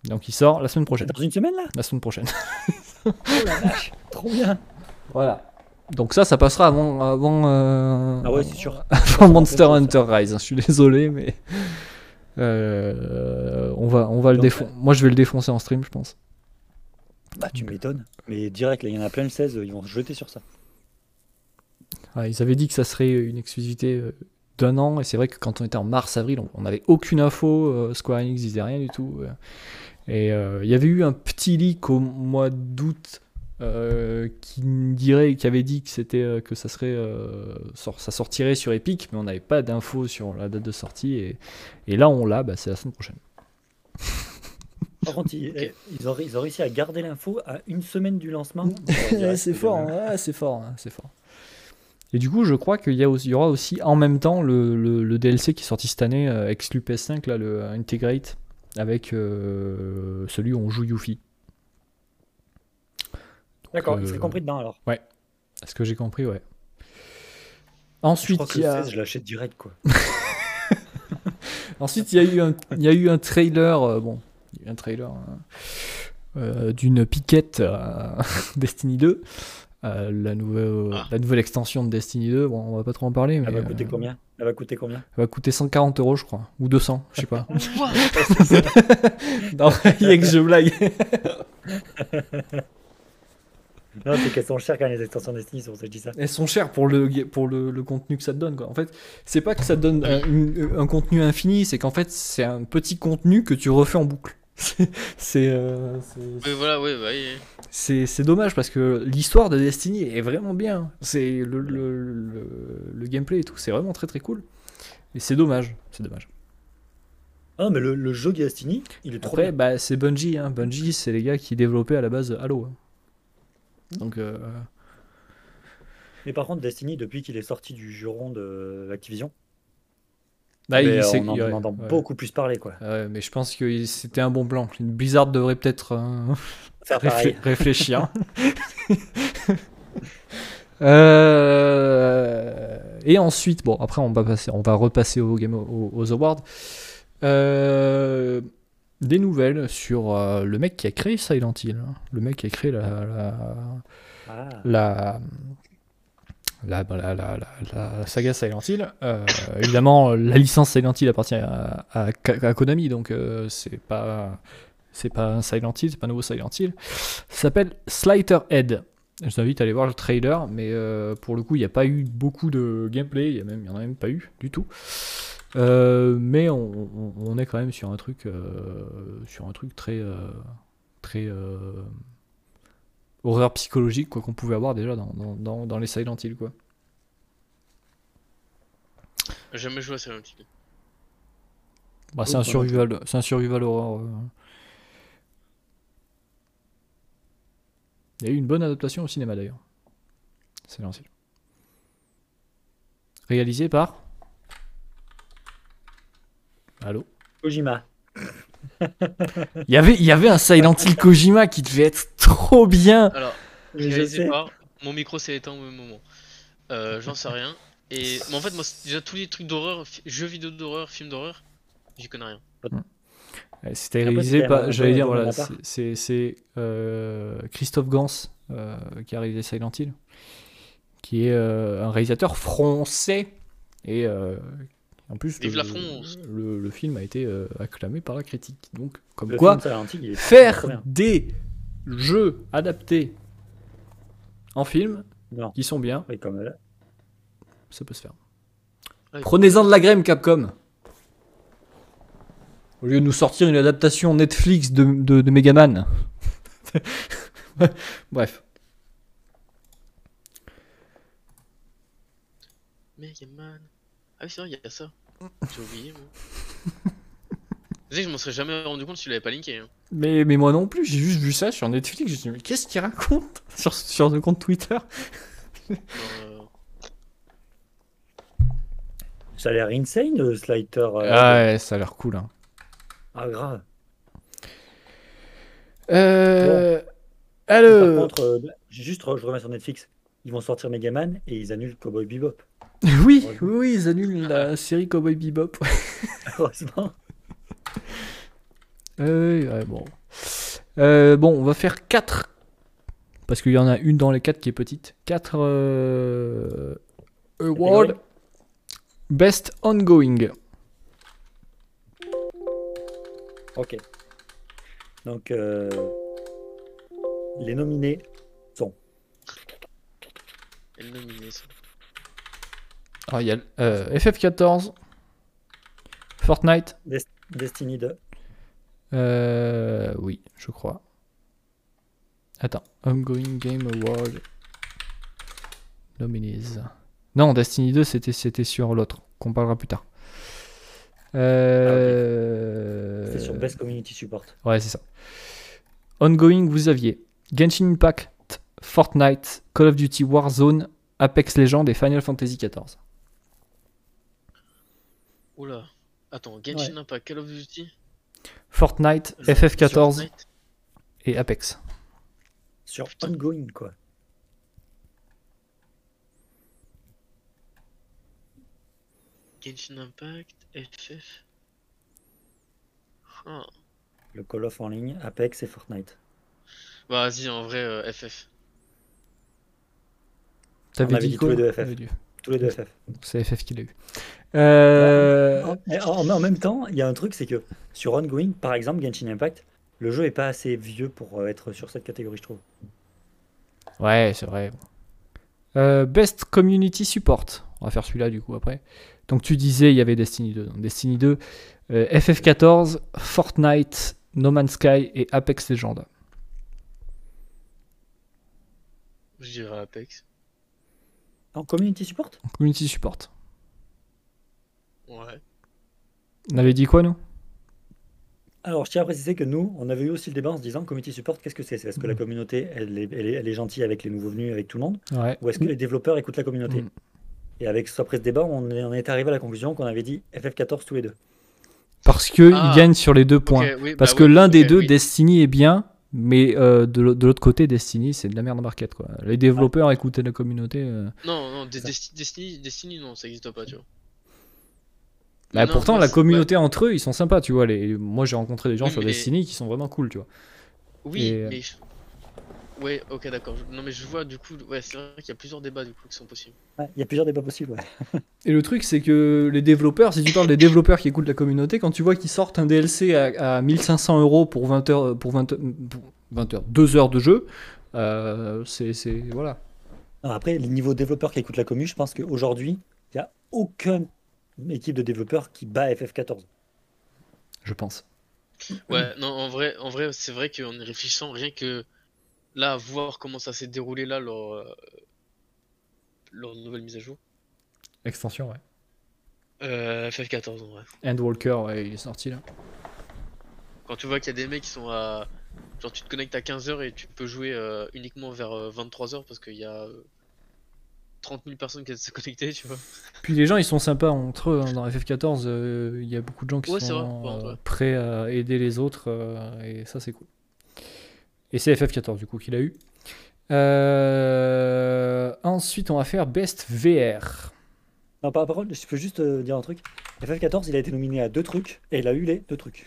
Donc il sort la semaine prochaine. Dans une semaine là? La semaine prochaine. Oh la vache, trop bien. Voilà. Donc ça, ça passera avant, avant, euh, Ah ouais, c'est sûr. avant Monster Hunter Rise. hein. Je suis désolé, mais euh, on va, on va le défoncer. Moi, je vais le défoncer en stream, je pense. Bah tu m'étonnes. Mais direct, il y en a plein le 16, ils vont se jeter sur ça. Ouais, ils avaient dit que ça serait une exclusivité euh, d'un an, et c'est vrai que quand on était en mars-avril, on- on n'avait aucune info. Square Enix disait rien du tout. Et euh, il y avait eu un petit leak au mois d'août euh, qui dirait, qui avait dit que c'était euh, que ça serait, euh, ça sortirait sur Epic, mais on n'avait pas d'infos sur la date de sortie. Et, et là, on l'a, bah, c'est la semaine prochaine. Par contre, ils, ils ont, ils ont réussi à garder l'info à une semaine du lancement. c'est fort, hein, ouais, c'est fort, hein, c'est fort. Et du coup, je crois qu'il y, a aussi- il y aura aussi en même temps le, le- le DLC qui est sorti cette année, euh, exclu PS5, là, le Integrate, avec euh, celui où on joue Yuffie. D'accord, euh, il serait compris dedans alors. à ce que j'ai compris, ouais. Je Ensuite, crois que il y le a, 16, je l'achète direct quoi. ensuite, il y a eu un, il y a eu un trailer, euh, bon, il y a eu un trailer hein, euh, d'une piquette à Destiny 2. euh, la, nouvelle, Ah. la nouvelle extension de Destiny 2, bon, on va pas trop en parler, mais Elle va coûter euh, combien? Elle va coûter combien? Elle va coûter 140 euros, je crois. Ou 200, je sais pas. non, il y a que je blague. Non, c'est qu'elles sont chères quand même, les extensions Destiny, c'est pour ça que je dis ça. Elles sont chères pour le, pour le, le contenu que ça te donne. Quoi. En fait, c'est pas que ça te donne un, une- un contenu infini, c'est qu'en fait, c'est un petit contenu que tu refais en boucle. C'est- euh, c'est- Oui, voilà, ouais, bah, oui. c'est c'est dommage parce que l'histoire de Destiny est vraiment bien. C'est le, le, le, le gameplay et tout, c'est vraiment très très cool. Et c'est dommage, c'est dommage. Ah, mais le, le jeu Destiny, il est trop Après, bien. bah, c'est Bungie. Hein. Bungie, c'est les gars qui développaient à la base Halo. hein. Donc, euh, Mais par contre, Destiny, depuis qu'il est sorti du juron de Activision, bah, mais, il- euh, c'est- on en, ouais, entend ouais. beaucoup plus parler quoi. Ouais, mais je pense que c'était un bon plan. Blizzard devrait peut-être euh, réfléchir. Euh, Et ensuite, bon, après, on va, passer, on va repasser au game, aux, aux awards. Euh, Des nouvelles sur euh, le mec qui a créé Silent Hill. hein. Le mec qui a créé la, la, Ah. la, la, bah, la, la- la- saga Silent Hill. Euh, évidemment, la licence Silent Hill appartient à, à Ka- à Konami, donc euh, c'est pas c'est pas un Silent Hill, c'est pas un nouveau Silent Hill. Ça s'appelle Slider Head. Je vous invite à aller voir le trailer, mais euh, pour le coup, il n'y a pas eu beaucoup de gameplay, il y, a même, il y en a même pas eu du tout. Euh, mais on, on- on est quand même sur un truc, euh, sur un truc très, euh, très euh, horreur psychologique quoi qu'on pouvait avoir déjà dans, dans, dans, dans les Silent Hill quoi. Jamais joué à Silent Hill. Bah, c'est un survival, c'est un survival horror. Il y a eu une bonne adaptation au cinéma d'ailleurs. Silent Hill. Réalisé par. Allô. Kojima. Il y avait, il y avait un Silent Hill Kojima qui devait être trop bien. Alors, Je réalisé sais. par. Mon micro s'est éteint au même moment. Euh, J'en sais rien. Et mais en fait, moi, déjà tous les trucs d'horreur, jeux vidéo d'horreur, films d'horreur, j'y connais rien. Ouais, C'était Après, réalisé par, j'allais dire, domaine voilà, c'est- euh, Christophe Gans euh, qui a réalisé Silent Hill, qui est euh, un réalisateur français et euh, en plus le, la France. le, le film a été euh, acclamé par la critique. Donc, comme Le quoi, film faire des jeux adaptés en film Non. qui sont bien, Oui, comme là. ça peut se faire. Ouais. Prenez-en de la graine, Capcom. Au lieu de nous sortir une adaptation Netflix de, de, de Megaman. Bref. Megaman. Ah oui, c'est vrai, il y a ça. J'ai oublié, moi. Tu sais que je m'en serais jamais rendu compte si tu l'avais pas linké. hein. Mais, mais moi non plus, j'ai juste vu ça sur Netflix. Je me suis dit, mais qu'est-ce qu'il raconte sur, sur le compte Twitter? Euh, Ça a l'air insane, le Slider. euh, Ah ouais, ça a l'air cool. hein. Ah, grave. Euh... Par Alors. contre, euh, juste je remets sur Netflix. Ils vont sortir Megaman et ils annulent Cowboy Bebop. Oui, oui, oui, ils annulent la série Cowboy Bebop. Heureusement. Euh, ouais, bon. Euh, bon, on va faire 4. Parce qu'il y en a une dans les 4 qui est petite. 4 euh, awards. Catégorie. Best ongoing. Ok. Donc, euh, les nominés sont Elle nominée, ça. Alors, il y a euh, FF14, Fortnite. Des- Destiny 2, Euh, oui, je crois. Attends, ongoing game award. Nominees. Non, Destiny 2, c'était sur l'autre, qu'on parlera plus tard. Euh... c'est sur Best Community Support. Ouais, c'est ça. Ongoing, vous aviez Genshin Impact, Fortnite, Call of Duty Warzone, Apex Legends et Final Fantasy XIV. Oula. Attends, Genshin Impact, Call of Duty Fortnite, Sur FF14 Fortnite et Apex. Sur Putain. Ongoing, quoi. Genshin Impact, FF. Le Call of en ligne, Apex et Fortnite. Bah, vas-y, en vrai, euh, FF. T'avais dit dit quoi tous les deux FF. Tous les deux FF. C'est FF qui l'a eu. Euh, En, en- en même temps, il y a un truc, c'est que sur Ongoing, par exemple, Genshin Impact, le jeu est pas assez vieux pour euh, être sur cette catégorie, je trouve. Ouais, c'est vrai. Euh, Best Community Support. On va faire celui-là du coup après. Donc tu disais il y avait Destiny 2. Donc Destiny 2, euh, FF14, Fortnite, No Man's Sky et Apex Legends. Je dirais Apex. En Community Support? Community Support. Ouais. On avait dit quoi nous? Alors, je tiens à préciser que nous, on avait eu aussi le débat en se disant Community Support, qu'est-ce que c'est? C'est parce que la Mhm. communauté, elle est, elle, est, elle est gentille avec les nouveaux venus, avec tout le monde? Ouais. Ou est-ce que les développeurs écoutent la communauté? Mhm. Et avec après ce débat, on est, on est arrivé à la conclusion qu'on avait dit FF14 tous les deux. Parce que Ah. gagnent sur les deux points. Oui, Parce bah que oui, l'un des deux, oui. Destiny est bien, mais euh, de l'au- de l'autre côté, Destiny, c'est de la merde en market. Quoi. Les développeurs écoutent la communauté. euh. Non, non, Destiny, Destiny, non, ça existe pas, tu vois. Bah, Non, pourtant, la communauté entre eux, ils sont sympas, tu vois. Les... Moi, j'ai rencontré des gens Oui, sur mais- Destiny qui sont vraiment cool, tu vois. Oui, Et, euh, mais. Ouais, ok, d'accord. Non, mais je vois du coup. Ouais, c'est vrai qu'il y a plusieurs débats du coup qui sont possibles. Ouais, Il y a plusieurs débats possibles. ouais. Et le truc, c'est que les développeurs, si tu parles des développeurs qui écoutent la communauté, quand tu vois qu'ils sortent un DLC à, à 1500 euros pour 20 heures, pour 20, pour 20 heures, 2 heures de jeu, euh, c'est, c'est- voilà. Non, après, les niveaux développeurs qui écoutent la commu, je pense qu'aujourd'hui, il n'y a aucune équipe de développeurs qui bat FF14. Je pense. Ouais, non, en vrai, en vrai c'est vrai qu'en y réfléchissant, rien que là, voir comment ça s'est déroulé là, leur, euh, leur nouvelle mise à jour. Extension, ouais. Euh, FF14 en vrai. Endwalker, ouais, il est sorti là. Quand tu vois qu'il y a des mecs qui sont à. Genre, tu te connectes à 15h et tu peux jouer euh, uniquement vers 23h parce qu'il y a euh, 30 000 personnes qui se connectées, tu vois. Puis les gens, ils sont sympas entre eux. hein. Dans FF14, euh, il y a beaucoup de gens qui Ouais, vrai, sont euh, ouais. prêts à aider les autres, euh, et ça, c'est cool. Et c'est FF14 du coup qu'il a eu. Euh, Ensuite, on va faire Best VR. Non, par, par contre, je peux juste euh, dire un truc. FF14, il a été nominé à deux trucs et il a eu les deux trucs.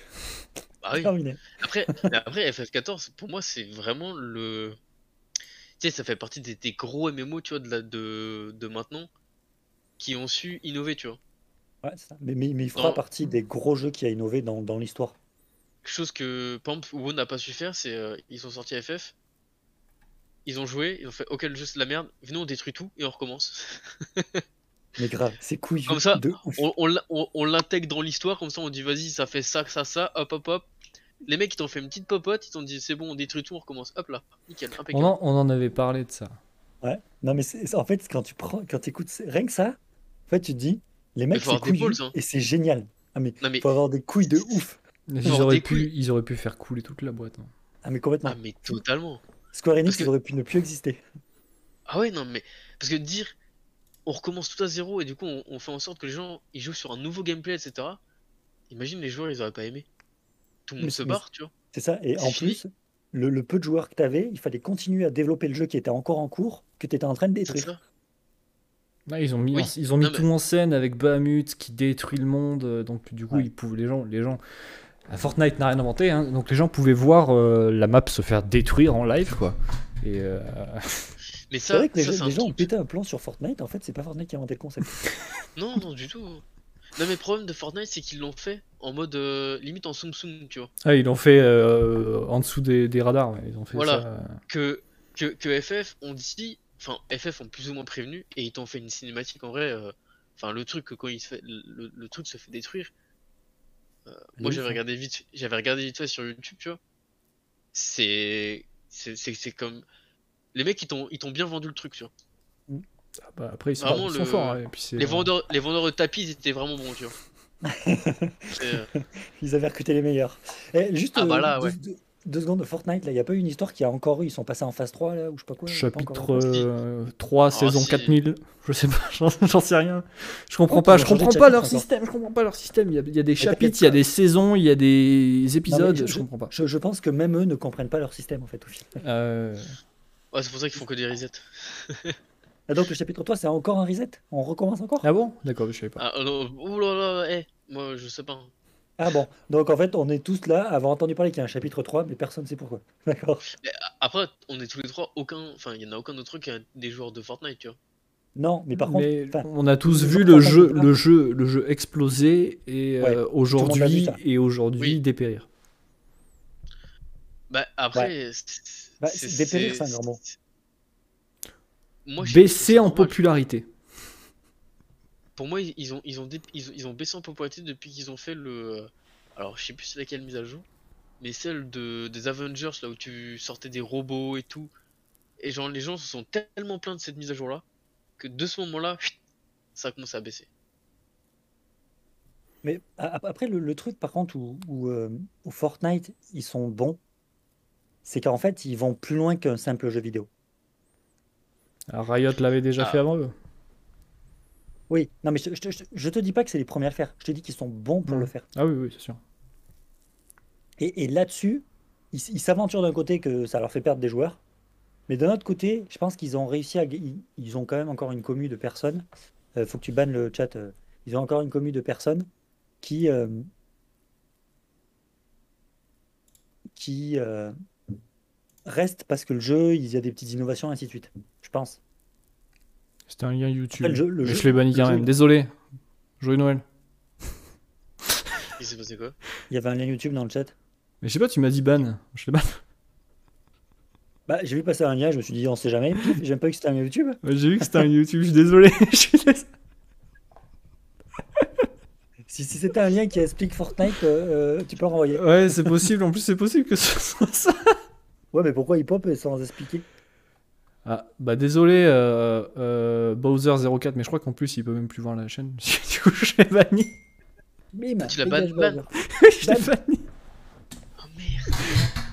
Bah oui. Terminé. Après, après FF14, pour moi, c'est vraiment le. Tu sais, ça fait partie des, des gros MMO, tu vois, de, la, de, de maintenant, qui ont su innover, tu vois. Ouais, c'est ça. Mais, mais, mais il fera Non. partie des gros jeux qui a innové dans, dans l'histoire. Chose que, exemple, WoW n'a pas su faire, c'est euh, ils sont sortis FF, ils ont joué, ils ont fait, ok, le jeu c'est de la merde, venez, on détruit tout et on recommence. Mais grave, c'est couillu Comme ça, de on on, on- on l'intègre dans l'histoire, comme ça on dit, vas-y, ça fait ça, ça, ça, hop, hop, hop. Les mecs, ils t'ont fait une petite popote, ils t'ont dit, c'est bon, on détruit tout, on recommence. Hop là, nickel, On impeccable. en, on en avait parlé de ça. Ouais. Non, mais en fait, quand tu prends, quand écoutes rien que ça, en fait, tu te dis, les mecs, c'est couillu hein. et c'est génial. Ah, mais Non mais, faut avoir des couilles de ouf. Ils auraient, pu, ils auraient pu faire couler toute la boîte. hein. Ah, mais complètement. ah mais totalement. Square Enix, que- ils auraient pu ne plus exister. Ah ouais, non, mais parce que dire on recommence tout à zéro et du coup on, on fait en sorte que les gens ils jouent sur un nouveau gameplay, etc. Imagine les joueurs ils auraient pas aimé. Tout le monde Mais se barre, tu vois. C'est ça. Et en fini. plus, le, le peu de joueurs que tu avais, il fallait continuer à développer le jeu qui était encore en cours, que tu étais en train de C'est détruire. ça. Ouais, ils ont mis, Oui. en- ils ont mis Non, mais- tout en scène avec Bahamut qui détruit le monde. euh, Donc du coup, Ouais. ils pouvaient, les gens, les gens. Fortnite n'a rien inventé, hein, donc les gens pouvaient voir euh, la map se faire détruire en live, quoi. Et euh, Mais C'est vrai que les, ça, gens- les ont pété un plan sur Fortnite, en fait, c'est pas Fortnite qui a inventé le concept. Non, non, du tout. Non, mais le problème de Fortnite, c'est qu'ils l'ont fait en mode euh, limite en Soum Soum, tu vois. ah, ils l'ont fait euh, en dessous des, des radars. ouais, Ils ont fait Voilà. ça. Que, que, que FF ont dit, enfin, FF ont plus ou moins prévenu et ils t'ont fait une cinématique en vrai. euh, Enfin, le truc que quand il se fait, le, le truc se fait détruire. Euh, moi, j'avais regardé vite, j'avais regardé vite fait sur YouTube, tu vois. C'est, c'est, c'est, c'est comme, les mecs ils t'ont, ils t'ont bien vendu le truc, tu vois. Ah, bah, après, ils sont, Vraiment, ils sont le- forts. hein, et puis c'est- Les vendeurs, les vendeurs de tapis, ils étaient vraiment bons, tu vois. Euh, Ils avaient recruté les meilleurs. Et juste Ah, bah euh, là, deux, ouais. deux- deux secondes de Fortnite, là, il n'y a pas eu une histoire qui a encore eu, ils sont passés en phase 3, là, ou je sais pas quoi. pas Chapitre encore- euh, 3, saison si. 4000. Je sais pas, j'en sais rien. Je comprends Oh, pas, ils je comprends pas leur encore. système. Je comprends pas leur système. Il y a, il y a des chapitres, il y a pas. des saisons, il y a des épisodes. je- je, comprends pas. Je, je pense que même eux ne comprennent pas leur système, en fait, au final. Euh, ouais, c'est pour ça qu'ils font que des resets. Et donc, le chapitre 3, c'est encore un reset? On recommence encore? Ah bon? D'accord, je savais pas. Ah, ouh là là, eh, moi, je sais pas. Ah bon, donc en fait, on est tous là à avoir entendu parler qu'il y a un chapitre 3, mais personne ne sait pourquoi. D'accord. Après, on est tous les trois, aucun, enfin, il y en a aucun eux qui a des joueurs de Fortnite, tu vois. Non, mais par Mais contre, on a tous vu le jeu, là. le jeu, le jeu exploser et Ouais, euh, aujourd'hui ça. et aujourd'hui Oui. dépérir. Bah, après, c'est- Bah, dépérir, c'est un grand mot. Baisser en popularité. Pour moi, ils ont, ils ont, dé- ils ont, ils ont baissé en popularité depuis qu'ils ont fait le. Alors, je sais plus c'est laquelle mise à jour, mais celle de, des Avengers, là où tu sortais des robots et tout. Et genre, les gens se sont tellement plaints de cette mise à jour là que de ce moment-là, ça a commencé à baisser. mais après, le, le truc, par contre, où, où, euh, où Fortnite, ils sont bons, c'est qu'en fait, ils vont plus loin qu'un simple jeu vidéo. Alors, Riot l'avait déjà Ah. fait avant eux. Oui, non, mais je, je, je- je te dis pas que c'est les premiers à le faire. Je te dis qu'ils sont bons pour le faire. Ah oui, oui, c'est sûr. Et, et là-dessus, ils s'aventurent d'un côté que ça leur fait perdre des joueurs. Mais d'un autre côté, je pense qu'ils ont réussi à. Ils, ils ont quand même encore une commu de personnes. Euh, faut que tu bannes le chat. euh, ils ont encore une commu de personnes qui. euh, qui restent parce que le jeu, il y a des petites innovations, ainsi de suite. Je pense. C'était un lien YouTube. Après, le jeu- le Mais jeu- je l'ai banni le quand jeu- même. Désolé. Joyeux Noël. Il s'est passé quoi? Il y avait un lien YouTube dans le chat. Mais je sais pas, tu m'as dit ban. Je l'ai ban. Bah, j'ai vu passer un lien, je me suis dit, on sait jamais. Pif, J'ai même pas vu que c'était un lien YouTube. Ouais, J'ai vu que c'était un YouTube. Je suis désolé. Je suis désolé. Si, si c'était un lien qui explique Fortnite, euh, euh, tu peux le renvoyer. Ouais, c'est possible. En plus, c'est possible que ce soit ça. Ouais, mais pourquoi il pop sans expliquer? Ah, bah désolé, euh, euh, Bowser04, mais je crois qu'en plus, il peut même plus voir la chaîne. du coup, je l'ai banni. Bim, Tu l'as dégage ban- Bowser. je l'ai Ban. banni. Oh merde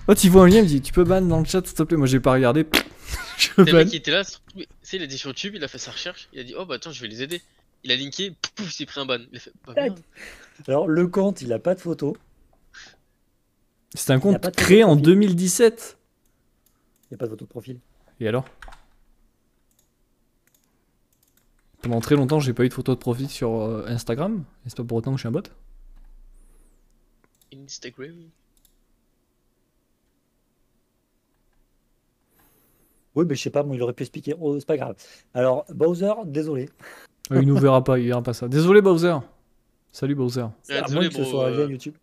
Oh, tu vois un lien, il me dit Tu peux ban dans le chat, s'il te plaît Moi, j'ai pas regardé. je Le mec qui était là, tu sais, il a dit sur YouTube, il a fait sa recherche, il a dit oh bah attends, je vais les aider. Il a linké, pouf, il s'est pris un ban. Il a fait bah merde. Alors, le compte, il a pas de photo. C'est un compte créé en profil. 2017. Il n'y a pas de photo de profil. Et alors? Pendant très longtemps, j'ai pas eu de photo de profil sur euh, Instagram. Et c'est pas pour autant que je suis un bot? Instagram. Oui, mais je sais pas, moi, il aurait pu expliquer. Oh, c'est pas grave. Alors, Bowser, désolé. Ah, il nous verra pas, il verra pas ça. Désolé, Bowser. Salut, Bowser. Ouais, à désolé, moins que ce soit euh, YouTube.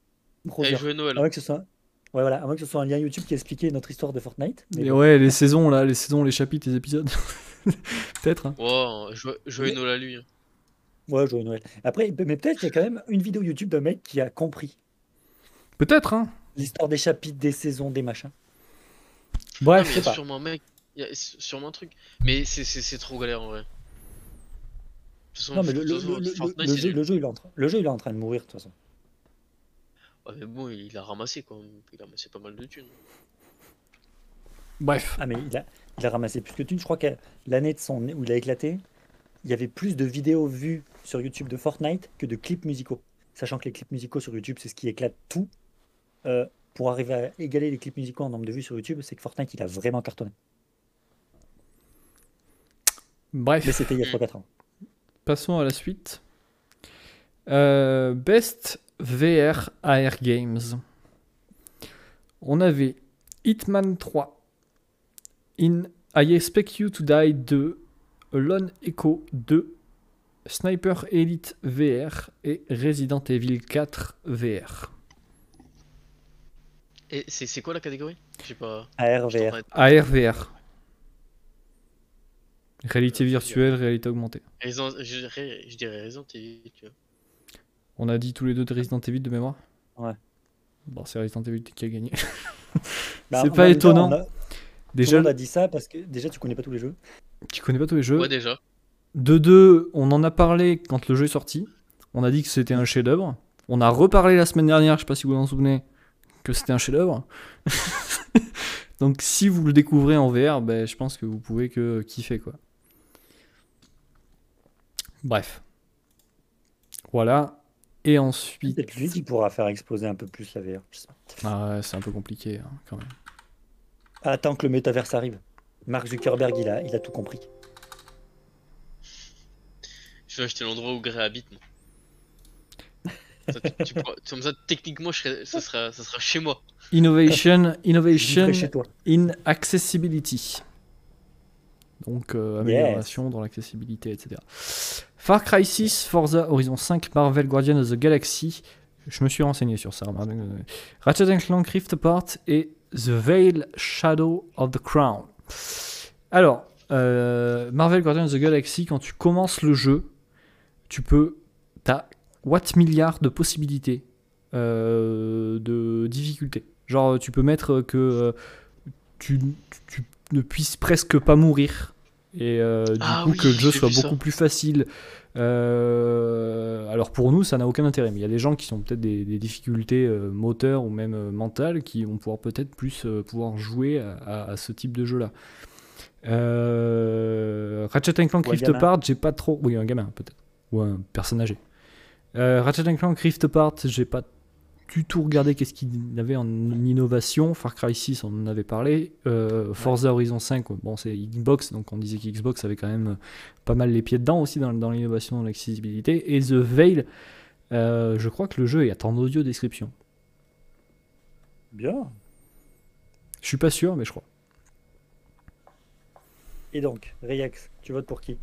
Eh, Noël. À moins que ce soit... Ouais, voilà, à moins que ce soit un lien YouTube qui expliquait notre histoire de Fortnite. Mais Et bon. ouais, les saisons, là, les saisons, les chapitres, les épisodes. Peut-être. hein. Wow, joyeux. Noël à lui. hein. Ouais, joyeux Noël. Après, mais peut-être qu'il y a quand même une vidéo YouTube d'un mec qui a compris Peut-être, hein. l'histoire des chapitres, des saisons, des machins. Non, Bref, mais il je sais pas. sûrement un mec, il y a sûrement un truc. Mais c'est- c'est c'est trop galère en vrai. De toute façon, Non, mais le, le jeu, il est en train de mourir, de toute façon. Ouais, mais bon, il a ramassé quoi. Il a ramassé pas mal de thunes. bref. Ah, mais il a, il a ramassé plus que d'une. Je crois que l'année de son, où il a éclaté, il y avait plus de vidéos vues sur YouTube de Fortnite que de clips musicaux. Sachant que les clips musicaux sur YouTube, c'est ce qui éclate tout. Euh, pour arriver à égaler les clips musicaux en nombre de vues sur YouTube, c'est que Fortnite, il a vraiment cartonné. Bref. Mais c'était il y a 3-4 ans. Passons à la suite. Euh, Best VR AR Games. On avait Hitman 3, In I Expect You to Die 2, Lone Echo 2, Sniper Elite VR et Resident Evil 4 VR. Et c'est c'est quoi la catégorie? Je sais pas. AR, je t'en VR. ai- AR VR. Réalité virtuelle, réalité augmentée. Resident- je, dirais- je dirais Resident Evil, tu vois. On a dit tous les deux de Resident Evil de mémoire Ouais. Bon, c'est Resident Evil qui a gagné. Bah, C'est pas étonnant. on a- Tout Déjà, le monde a dit ça parce que déjà, tu connais pas tous les jeux. tu connais pas tous les jeux. Ouais, déjà. De deux, on en a parlé quand le jeu est sorti. On a dit que c'était un chef-d'œuvre. On a reparlé la semaine dernière, je sais pas si vous vous en souvenez, que c'était un chef-d'œuvre. Donc si vous le découvrez en VR, ben, je pense que vous pouvez que kiffer quoi. Bref. Voilà. Et ensuite, Peut-être lui qui pourra faire exploser un peu plus la VR. ah ouais, c'est un peu compliqué hein, quand même. Attends que le métaverse arrive. Mark Zuckerberg, il a, il a tout compris. Je vais acheter l'endroit où Grey habite. moi. Ça, tu- tu pourras- comme ça, techniquement, je serai- ça, sera, ça sera chez moi. Innovation, innovation chez toi. in accessibility. Donc euh, amélioration dans l'accessibilité, etc. Far Cry 6, Forza Horizon 5, Marvel Guardian of the Galaxy. Je me suis renseigné sur ça. Ratchet Clank Rift Apart et The Veil Shadow of the Crown. Alors, euh, Marvel Guardian of the Galaxy, quand tu commences le jeu, tu peux. T'as what milliard de possibilités euh, de difficultés. Genre, tu peux mettre que euh, tu ne puisses presque pas mourir. Et euh, du Ah coup, oui, que le jeu soit ça. beaucoup plus facile. Euh, alors pour nous, ça n'a aucun intérêt. Mais il y a des gens qui ont peut-être des, des difficultés euh, moteurs ou même euh, mentales qui vont pouvoir peut-être plus euh, pouvoir jouer à, à- à ce type de jeu-là. Euh, Ratchet Clank Ou Rift. Apart, j'ai pas trop. Oui, un gamin peut-être. Ou un personne âgée. Euh, Ratchet Clank Rift Apart, j'ai pas du tout regardé qu'est-ce qu'il avait en innovation. Far Cry 6, on en avait parlé. Euh, Forza Horizon 5, bon, c'est Xbox, donc on disait qu'Xbox avait quand même pas mal les pieds dedans aussi dans, dans l'innovation, dans l'accessibilité. Et The Veil, euh, je crois que le jeu est en audio description. Bien. Je suis pas sûr, mais je crois. Et donc, Reyax, tu votes pour qui?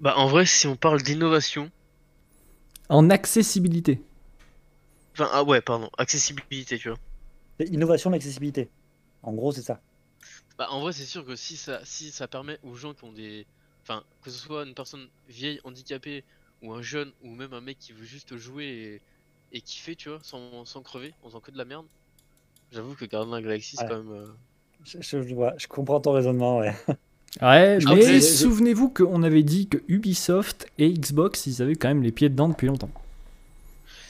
Bah, en vrai, si on parle d'innovation. En accessibilité. Enfin, ah ouais, pardon, accessibilité, tu vois. Innovation d'accessibilité. En gros, c'est ça. Bah, en vrai, c'est sûr que si ça, si ça permet aux gens qui ont des. Enfin, que ce soit une personne vieille, handicapée, ou un jeune, ou même un mec qui veut juste jouer et, et kiffer, tu vois, sans, sans crever, en faisant que de la merde. J'avoue que Guardian Galaxy, c'est Ouais. quand même. euh, Je, je- je vois, je comprends ton raisonnement, ouais. Ouais, Je mais souvenez-vous qu'on avait dit que Ubisoft et Xbox, ils avaient quand même les pieds dedans depuis longtemps.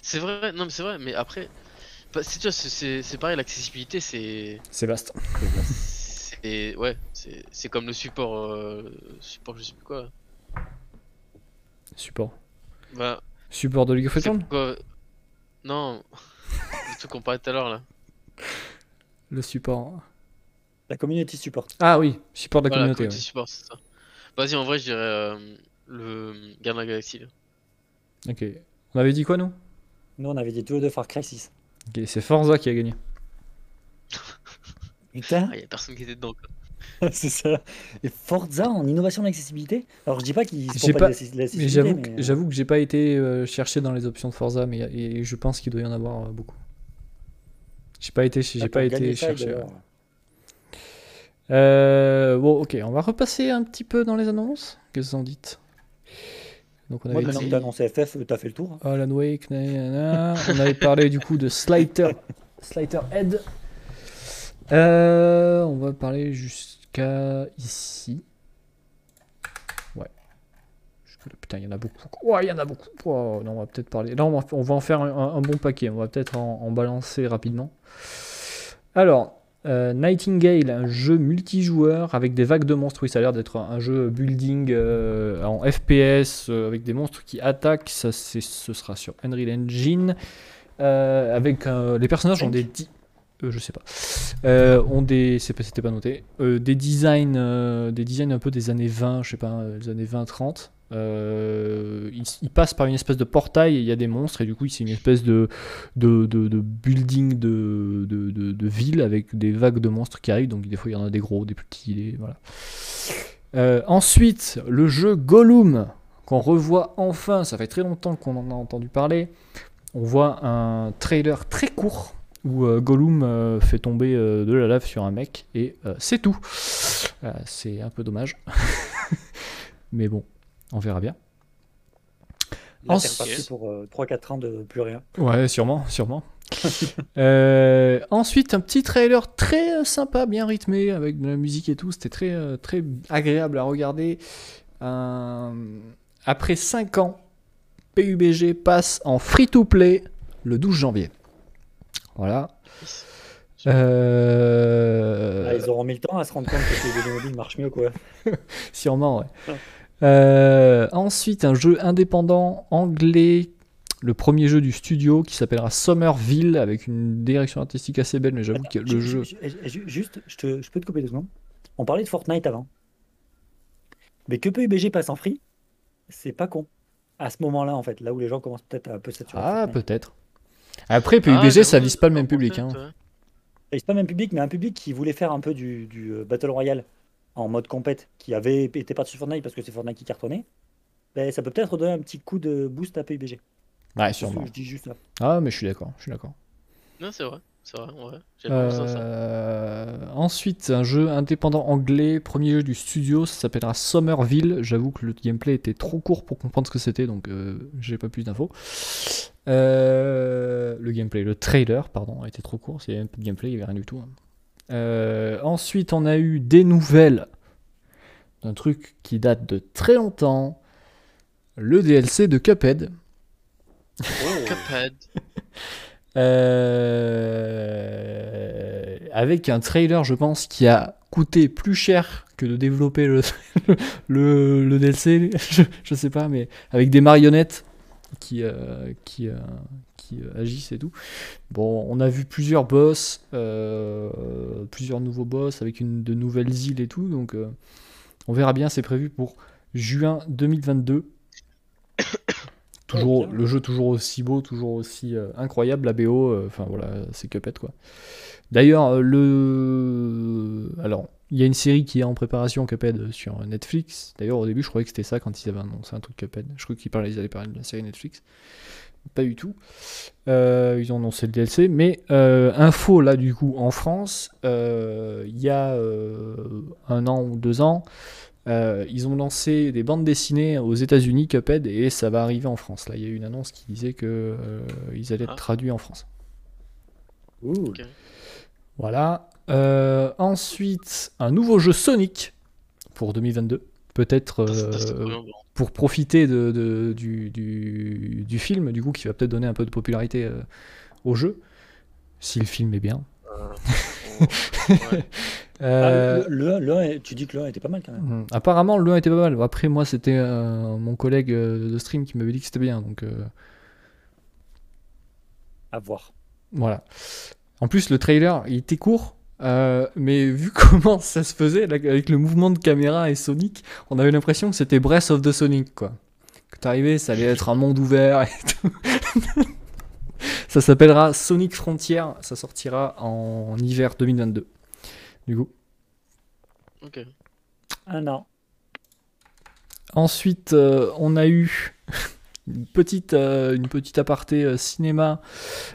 C'est vrai, non, mais c'est vrai, mais après. bah, c'est, tu vois, c'est- c'est c'est pareil, l'accessibilité, c'est. C'est vaste. C'est. Ouais, c'est c'est comme le support. euh, support, je sais plus quoi. Support. Bah, Support de League of Legends quoi Non, le truc qu'on parlait tout à l'heure là. Le support. La community support. Ah oui, support de la Voilà, communauté. community support, c'est ça. Vas-y, en vrai, je dirais euh, le Galaxy. là. ouais. Ok. On avait dit quoi, nous? Nous, on avait dit tous les deux Far Cry 6. Ok, c'est Forza qui a gagné. Putain, Ah, y a personne qui était dedans. Quoi. c'est ça. Et Forza en innovation d'accessibilité? Alors, je dis pas qu'ils font pas- pas, de de l'accessibilité, j'avoue mais, que, euh, j'avoue que j'ai pas été euh, chercher dans les options de Forza, mais et je pense qu'il doit y en avoir euh, beaucoup. J'ai pas été, j'ai là, pas été il chercher. ouais. Euh, bon, ok, on va repasser un petit peu dans les annonces. Qu'est-ce que vous en dites? Donc on Moi, avait que dit t'as annoncé FF, t'as fait le tour. hein. Alan Wake, nanana. on avait parlé du coup de Slider, Slider Head. Euh, on va parler jusqu'à ici. Ouais. Putain, il y en a beaucoup. Ouais, il y en a beaucoup. Oh, non, on va peut-être parler. Là, on va, on va en faire un, un bon paquet. On va peut-être en, en balancer rapidement. Alors, Euh, Nightingale, un jeu multijoueur avec des vagues de monstres. Oui, ça a l'air d'être un jeu building euh, en FPS euh, avec des monstres qui attaquent. Ça, ce sera sur Unreal Engine. Avec les personnages ont des. je sais pas. Ont des. C'était pas noté. Des designs, des designs un peu des années 20, je sais pas, des années 20-30. Euh, il, passe par une espèce de portail et il y a des monstres et du coup c'est une espèce de, building de, ville avec des vagues de monstres qui arrivent. Donc des fois il y en a des gros, des petits, des, voilà. Euh, ensuite, le jeu Gollum qu'on revoit enfin. Ça fait très longtemps qu'on en a entendu parler. On voit un trailer très court où euh, Gollum fait tomber de la lave sur un mec et c'est tout. C'est un peu dommage. Mais bon, on verra bien. Là, Ensuite- pour euh, 3-4 ans de plus rien. Ouais, sûrement, sûrement. Euh, ensuite, un petit trailer très euh, sympa, bien rythmé, avec de la musique et tout. C'était très, euh, très agréable à regarder. Euh, après 5 ans, PUBG passe en free-to-play le 12 janvier. Voilà. Euh, Ah, ils auront mis le temps à se rendre compte que les mobile marche mieux, quoi. Sûrement, ouais. Ah. Euh, ensuite, un jeu indépendant anglais, le premier jeu du studio qui s'appellera Somerville avec une direction artistique assez belle, mais j'avoue que le jeu. ju- ju- ju- Juste, je, te- je peux te couper deux secondes. On parlait de Fortnite avant. Mais que PUBG passe en free, c'est pas con. À ce moment-là, en fait, là où les gens commencent peut-être à un peu saturer. Ah, peut-être. Après, Ah, PUBG, ça j'avoue, vise pas le même public. hein. c'est pas le même public, mais un public qui voulait faire un peu du, du, euh, Battle Royale en mode compète, qui avait été parti sur Fortnite parce que c'est Fortnite qui cartonnait. Ben, ça peut peut-être donner un petit coup de boost à PUBG. Ouais, sûrement. je dis juste ça. Ah, mais je suis d'accord. Je suis d'accord. Non, c'est vrai. C'est vrai, ouais. Ça. Euh, ensuite, un jeu indépendant anglais, premier jeu du studio, ça s'appellera Somerville. J'avoue que le gameplay était trop court pour comprendre ce que c'était, donc euh, j'ai pas plus d'infos. Euh, le gameplay, le trailer, pardon, était trop court, c'est un peu de gameplay, il y avait rien du tout. hein. Euh, ensuite, on a eu des nouvelles d'un truc qui date de très longtemps, le DLC de Cuphead. Cuphead. Euh, avec un trailer, je pense, qui a coûté plus cher que de développer le, le, le DLC. Je, je sais pas, mais avec des marionnettes qui, euh, qui, euh, qui euh, agissent et tout. Bon, on a vu plusieurs boss, euh, plusieurs nouveaux boss avec une, de nouvelles îles et tout. Donc, euh, on verra bien. C'est prévu pour juin 2022. Toujours, le jeu toujours aussi beau, toujours aussi euh, incroyable, la BO, enfin voilà, c'est Cuphead quoi. D'ailleurs, le... Alors, il y a une série qui est en préparation Cuphead sur Netflix. D'ailleurs, au début, je croyais que c'était ça quand ils avaient annoncé un truc Cuphead. Je croyais qu'ils parlaient, ils allaient parler de la série Netflix. Pas du tout. Euh, ils ont annoncé le DLC. Mais euh, info, là, du coup, en France, euh, il y a euh, un an ou deux ans, euh, ils ont lancé des bandes dessinées aux États-Unis, Cuphead, et ça va arriver en France. Là, il y a eu une annonce qui disait que euh, ils allaient être Ah. traduits en France. Voilà. Euh, ensuite, un nouveau jeu Sonic pour 2022. Peut-être Ça, euh. Pour profiter de, de- du, du- du film, du coup, qui va peut-être donner un peu de popularité euh, au jeu, si le film est bien. Ouais. Euh, Ah, le, le, tu dis que le 1 était pas mal quand même. hum, apparemment, le 1 était pas mal. Après, moi, c'était euh, mon collègue euh, de stream qui m'avait dit que c'était bien. Donc, euh, À voir. Voilà. En plus, le trailer, il était court, euh, mais vu comment ça se faisait, avec le mouvement de caméra et Sonic, on avait l'impression que c'était Breath of the Sonic, quoi. Que t'arrivais, ça allait être un monde ouvert et tout. ça s'appellera Sonic Frontier, ça sortira en hiver 2022. Du coup. Ok. Un an. Ensuite, euh, on a eu une petite, euh, une petite aparté euh, cinéma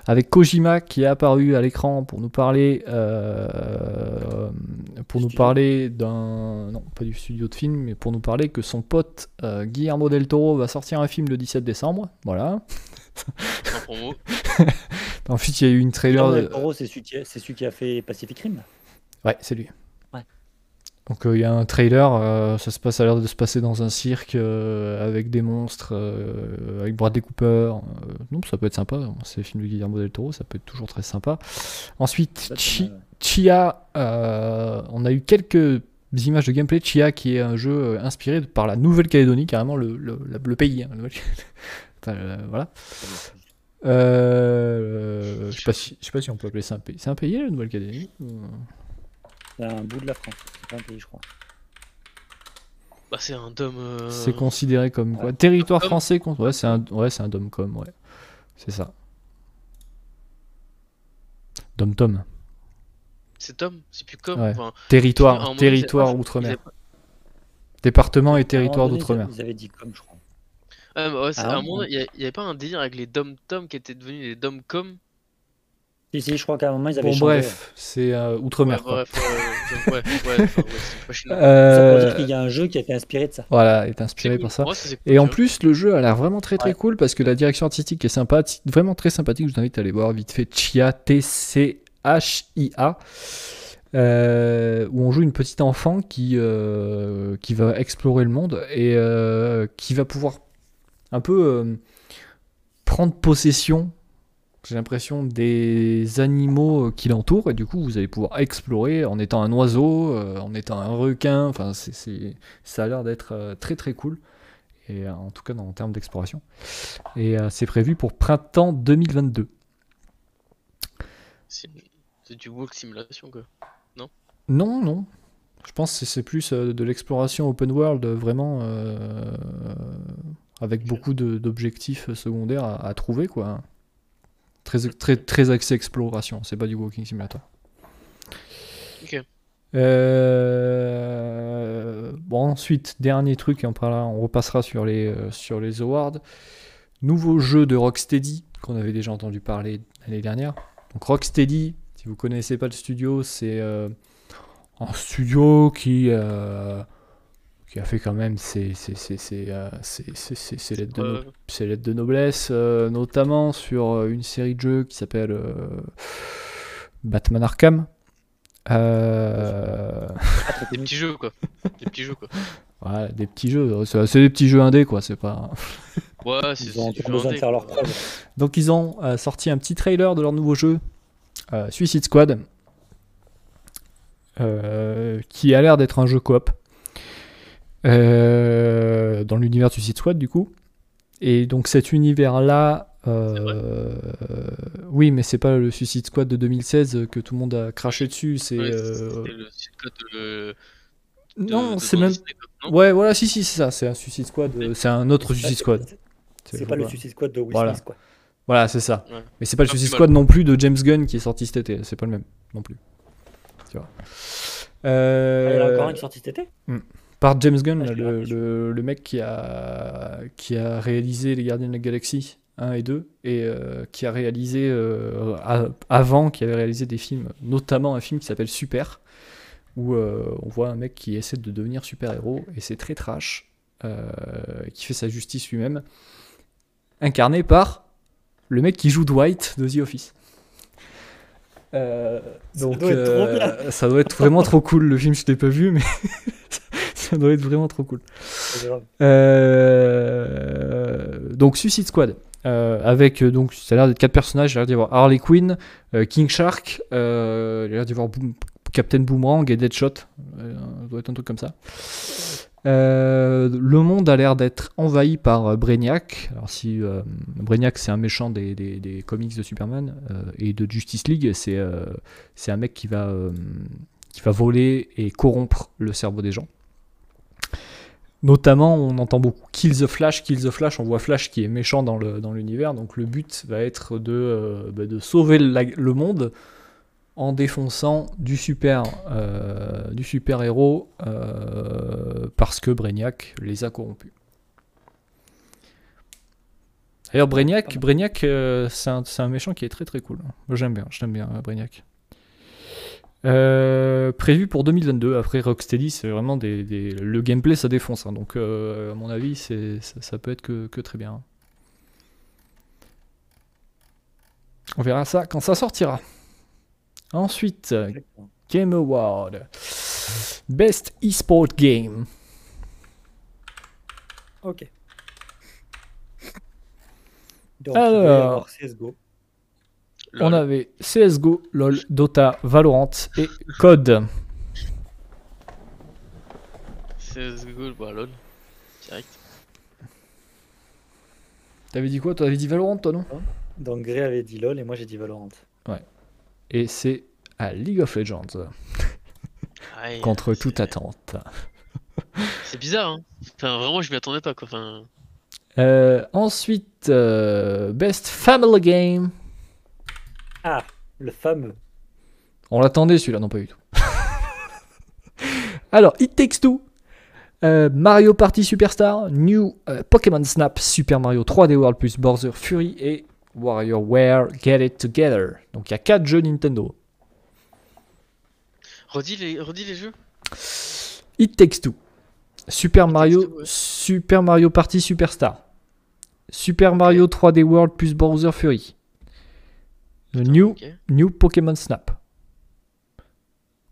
avec Kojima qui est apparu à l'écran pour nous parler, euh, pour nous parler d'un, non pas du studio de film, mais pour nous parler que son pote euh, Guillermo del Toro va sortir un film le 17 décembre. Voilà. Sans promo. Ensuite, il y a eu une trailer. Guillermo de- del Toro, c'est celui, qui a- c'est celui qui a fait Pacific Rim. Ouais, c'est lui. Donc euh, il y a un trailer, euh, ça se passe, a l'air de se passer dans un cirque euh, avec des monstres, avec Bradley Cooper. non, ça peut être sympa. C'est le film de Guillermo del Toro, ça peut être toujours très sympa. Ensuite, Chi-. Chia, on a eu quelques images de gameplay. Chia, qui est un jeu inspiré par la Nouvelle-Calédonie, carrément le, le- la- le pays. hein, voilà. Je sais pas si, pas si on peut appeler ça un pays. C'est un pays la Nouvelle-Calédonie ou- C'est un bout de la France. C'est pas un pays, je crois. Bah, c'est un dôme. euh, C'est considéré comme quoi Ouais. Territoire français con- Ouais, c'est un, ouais, c'est un dom-com, ouais. C'est ça. Dom-tom. C'est Tom, c'est plus comme. Ouais. enfin, Territoire, territoire outre-mer. pas- Département et territoire d'outre-mer. Ils avaient dit comme, je crois. Ah, mais ouais, c'est- Ah, un moment, il y, a- il y avait pas un délire avec les dom-tom qui étaient devenus les dom-com Si, si, je crois qu'à un moment, ils avaient Bon, changé. bref, c'est euh, outre-mer. Ouais, bref, ouais, ouais, ouais, ouais. Ça Euh, dire qu'il y a un jeu qui a été inspiré de ça. Voilà, est inspiré cool. par ça. Ouais, c'est cool, Et en plus, le jeu a l'air vraiment très très Ouais. cool parce que la direction artistique est sympa, vraiment très sympathique. Je vous invite à aller voir vite fait Chia, T-C-H-I-A, euh, où on joue une petite enfant qui, euh, qui va explorer le monde et euh, qui va pouvoir un peu euh, prendre possession, j'ai l'impression, des animaux euh, qui l'entourent. Et du coup, vous allez pouvoir explorer en étant un oiseau, euh, en étant un requin. Enfin, c'est, ça a l'air d'être euh, très très cool et en tout cas en termes d'exploration. Et euh, c'est prévu pour printemps 2022. C'est du walk simulation, quoi. Non, non. Je pense que c'est- plus de l'exploration open world, vraiment euh, avec beaucoup d'objectifs secondaires à, à trouver, quoi. Très, très, très axé exploration, c'est pas du walking simulator. Ok. Euh, Bon, ensuite, dernier truc, et on, parlera- on repassera sur les, euh, sur les awards. Nouveau jeu de Rocksteady, qu'on avait déjà entendu parler l'année dernière. Donc Rocksteady, si vous connaissez pas le studio, c'est euh, un studio qui, qui a fait quand même ses, lettres de, no- ses lettres de noblesse, euh, notamment sur euh, une série de jeux qui s'appelle euh, Batman Arkham. Euh, des petits jeux, quoi. Des petits jeux, quoi. voilà, des petits jeux, c'est des petits jeux indés quoi, c'est pas. Ouais, c'est Ils ont besoin de faire leur preuve. Donc ils ont euh, sorti un petit trailer de leur nouveau jeu, euh, Suicide Squad, euh, qui a l'air d'être un jeu coop euh, dans l'univers de Suicide Squad du coup. Et donc cet univers-là, euh, oui, mais c'est pas le Suicide Squad de 2016 que tout le monde a craché dessus. C'est Ouais, euh, le de- de- non, c'est même. Non Ouais, voilà, si, si, c'est ça. C'est un Suicide Squad. c'est un autre Suicide Squad. C'est pas le Suicide Squad de Will Voilà. Smith, quoi. Voilà, c'est ça. Ouais. Mais c'est pas le Suicide Squad non plus de James Gunn qui est sorti cet été. C'est pas le même non plus. Tu vois. Ah, Euh, Il y en a encore un qui est sorti cet été? Par James Gunn, là, le, raté, le- le mec qui a, qui a réalisé Les Gardiens de la Galaxie 1 et 2, et euh, qui a réalisé, euh, a- avant, qui avait réalisé des films, notamment un film qui s'appelle Super, où euh, on voit un mec qui essaie de devenir super-héros, et c'est très trash, qui fait sa justice lui-même, incarné par le mec qui joue Dwight de The Office. Euh, Ça donc doit être trop euh, ça doit être vraiment trop cool le film je l'ai pas vu mais ça doit être vraiment trop cool euh, donc Suicide Squad. euh, avec euh, donc ça a l'air d'être quatre personnages, il a l'air d'y avoir Harley Quinn, euh, King Shark, il a l'air d'y avoir Boom- Captain Boomerang et Deadshot, ça doit être un truc comme ça. Le monde a l'air d'être envahi par Brainiac. Alors si Brainiac c'est un méchant des, des- des comics de Superman et de Justice League, c'est c'est un mec qui va qui va voler et corrompre le cerveau des gens. Notamment, on entend beaucoup Kill the Flash, Kill the Flash, on voit Flash qui est méchant dans le- dans l'univers, donc le but va être de, euh, bah, de sauver la- le monde en défonçant du super, euh, du super héros euh, parce que Brainiac les a corrompus. D'ailleurs, Brainiac, Brainiac euh, c'est un, c'est un méchant qui est très très cool. J'aime bien, j'aime bien Brainiac. Euh, prévu pour 2022. Après Rocksteady, c'est vraiment des, des- le gameplay, ça défonce. hein. donc, euh, à mon avis, c'est, ça, ça peut être que, que très bien. On verra ça quand ça sortira. Ensuite. Game Award. Best e-sport game. Ok. Donc, Alors. CSGO. On avait CSGO, LoL, Dota, Valorant et Code. CSGO, bah lol. Direct. T'avais dit quoi Toi, t'avais dit Valorant, toi, non? Donc Grey avait dit LOL et moi j'ai dit Valorant. Et c'est à League of Legends, Aïe, contre c'est- toute attente. C'est bizarre, hein. Enfin, vraiment, je m'y attendais pas, quoi. Enfin, Euh, ensuite, euh, Best Family Game. Ah, le fameux. On l'attendait celui-là, non pas du tout. Alors, It Takes Two, euh, Mario Party Superstar, New euh, Pokémon Snap, Super Mario 3D World plus Bowser Fury et WarioWare Get It Together. Donc il y a 4 jeux Nintendo. redis les, redis les jeux. It Takes Two, Super Mario, Two, ouais. Super Mario Party Superstar, Super Mario 3D World plus Bowser Fury, The Putain, New. New Pokémon Snap,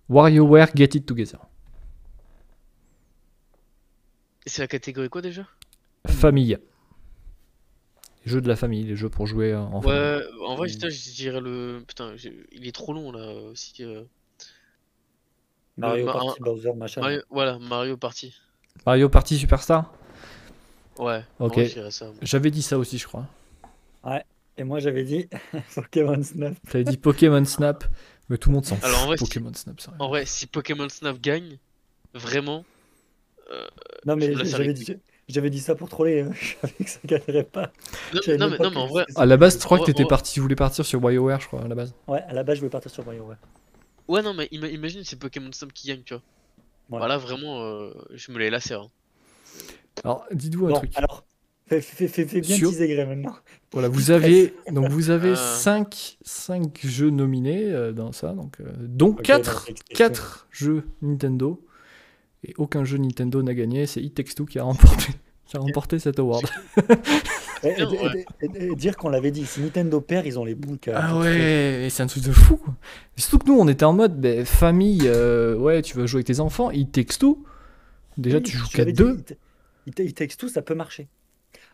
WarioWare Get It Together. Et c'est la catégorie quoi déjà? Famille. Les jeux de la famille, les jeux pour jouer euh, en famille. Ouais, en vrai, putain, je dirais le. Putain, il est trop long là aussi. euh. Mario Ma- Party, Bowser, machin. Mario- Voilà, Mario Party. Mario Party Superstar? Ouais, Ok. J'avais dit ça aussi, je crois. Et moi j'avais dit Pokémon Snap. T'avais dit Pokémon Snap, mais tout le monde s'en fout. Alors, en vrai, si- Pokémon Snap, ça. En vrai, si Pokémon Snap gagne, vraiment. Non mais j'avais dit, j'avais dit ça pour troller. hein. Je savais que ça gagnerait pas. Non, mais, pas non, mais en vrai. À la base, je crois que t'étais parti, tu voulais partir sur WarioWare, je crois, à la base. Ouais, à la base je voulais partir sur Mario. Ouais. Non, mais ima- imagine c'est Pokémon Snap qui gagne, tu vois. Ouais. Voilà, vraiment, euh, je me l'ai lassé. Hein. Alors, dites-vous un Bon, truc. alors, fais, fais, fais, fais bien Sur- teaser Grey maintenant. Voilà, vous avez donc vous avez Ah. 5 cinq jeux nominés euh, dans ça, donc euh, dont Ok, 4 donc, quatre jeux Nintendo et aucun jeu Nintendo n'a gagné. C'est It Takes Two qui a remporté qui a remporté cet award. Et, et- bien, et- et- et dire qu'on l'avait dit, si Nintendo perd, ils ont les boules. Ah ouais, et c'est un truc de fou. surtout que nous, on était en mode ben, famille, euh, ouais, tu vas jouer avec tes enfants, It Takes Two. Déjà, Oui, tu joues qu'à l'avais dit, deux. It- It, It Takes Two, ça peut marcher.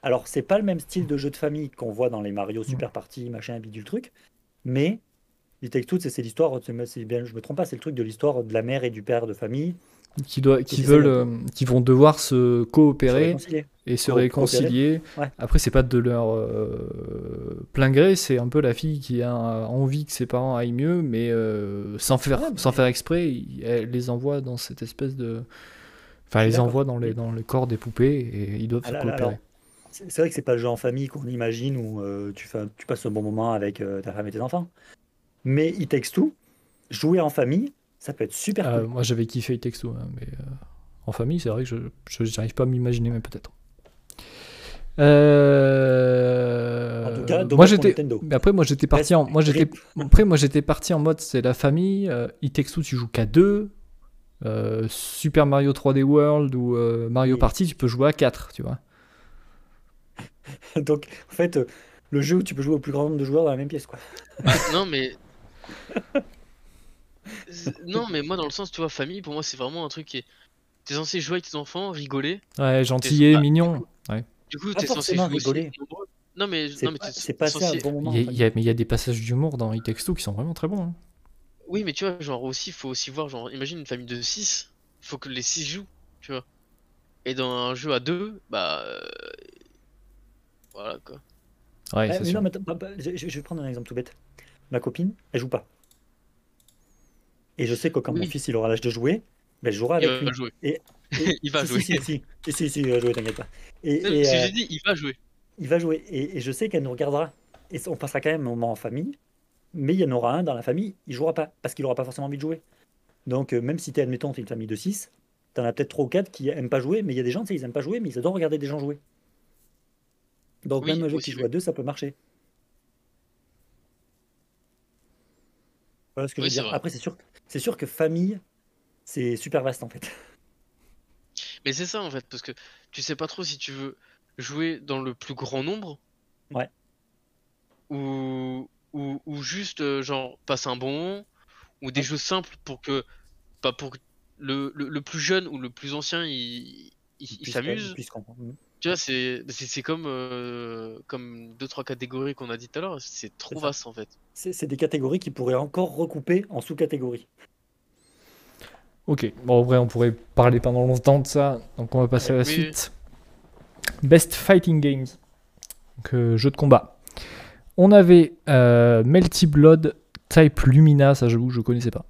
Alors, c'est pas le même style de jeu de famille qu'on voit dans les Mario Super Party, machin, bidule truc. Mais It Two, c'est l'histoire, bien, je me trompe pas, c'est le truc de l'histoire de la mère et du père de famille. qui, doit, qui, Qui veulent, euh, qui vont devoir se coopérer et se Co- réconcilier. Ouais. Après, c'est pas de leur euh, plein gré, c'est un peu la fille qui a envie que ses parents aillent mieux, mais euh, sans, faire, Ouais, mais- sans faire exprès, elle les envoie dans cette espèce de. Enfin, elle les envoie dans, les, dans le corps des poupées et ils doivent Ah se là coopérer. C'est vrai que c'est pas le jeu en famille qu'on imagine où euh, tu, fais, un- tu passes un bon moment avec euh, ta femme et tes enfants. Mais It Takes Two, jouer en famille, ça peut être super Euh, cool. moi, j'avais kiffé It Takes Two, hein, mais euh, en famille, c'est vrai que je j'arrive pas à m'imaginer, mais peut-être. En tout cas, moi j'étais. Après, moi j'étais parti en. Moi j'étais. Après, moi j'étais parti en mode c'est la famille. It Takes Two, tu joues qu'à deux. Super Mario 3D World ou Mario Oui. Party, tu peux jouer à 4, tu vois. Donc, en fait, euh, le jeu où tu peux jouer au plus grand nombre de joueurs dans la même pièce, quoi. non, mais. Non, mais moi, dans le sens, tu vois, famille, pour moi, c'est vraiment un truc qui est. T'es censé jouer avec tes enfants, rigoler. Ouais, gentillet, Ah, mignon. Ouais. Du coup, Pas t'es censé forcément jouer rigoler. Non, mais, C'est non, mais pas- passé censé- un bon moment. Il y a- en il y a- mais il y a des passages d'humour dans It Takes Two qui sont vraiment très bons. hein. Oui, mais tu vois, genre aussi, faut aussi voir, genre, imagine une famille de 6, faut que les 6 jouent, tu vois. Et dans un jeu à 2, bah. Voilà quoi. Ouais, Eh, mais non, mais attends, bah, bah, je, vais prendre un exemple tout bête. Ma copine, elle joue pas. Et je sais que quand mon fils il aura l'âge de jouer, ben, je jouerai Il avec va lui. jouer. Et- il va Si, jouer. Si, si, si, si, si, si, il va jouer, t'inquiète pas. Et, ce que euh, j'ai dit, il va jouer. il va jouer. Et, et je sais qu'elle nous regardera. Et on passera quand même un moment en famille. Mais il y en aura un dans la famille, il jouera pas. Parce qu'il aura pas forcément envie de jouer. Donc, euh, même si t'es, admettons, t'es une famille de 6, t'en as peut-être 3 ou 4 qui aiment pas jouer. Mais il y a des gens, tu sais, ils aiment pas jouer, mais ils adorent regarder des gens jouer. Donc, Oui, même un jeu qui joue à 2, ça peut marcher. Voilà ce que Oui, je veux dire. Après, c'est sûr, c'est sûr que famille, c'est super vaste en fait. Mais c'est ça en fait, parce que tu sais pas trop si tu veux jouer dans le plus grand nombre. Ouais. Ou, ou, ou juste, euh, genre, passer un bon moment. Ou des jeux simples pour que. Pas pour que le, le, le plus jeune ou le plus ancien, il, il, il Puisse- s'amuse. Tu vois, c'est c'est comme euh, comme deux trois catégories qu'on a dit tout à l'heure. C'est trop vaste en fait. C'est c'est des catégories qui pourraient encore recouper en sous-catégories. Ok, bon, en vrai, on pourrait parler pendant longtemps de ça, donc on va passer à la Oui, oui. suite. Best Fighting Games, donc euh, jeu de combat. On avait euh, Melty Blood Type Lumina, ça j'avoue, je connaissais pas.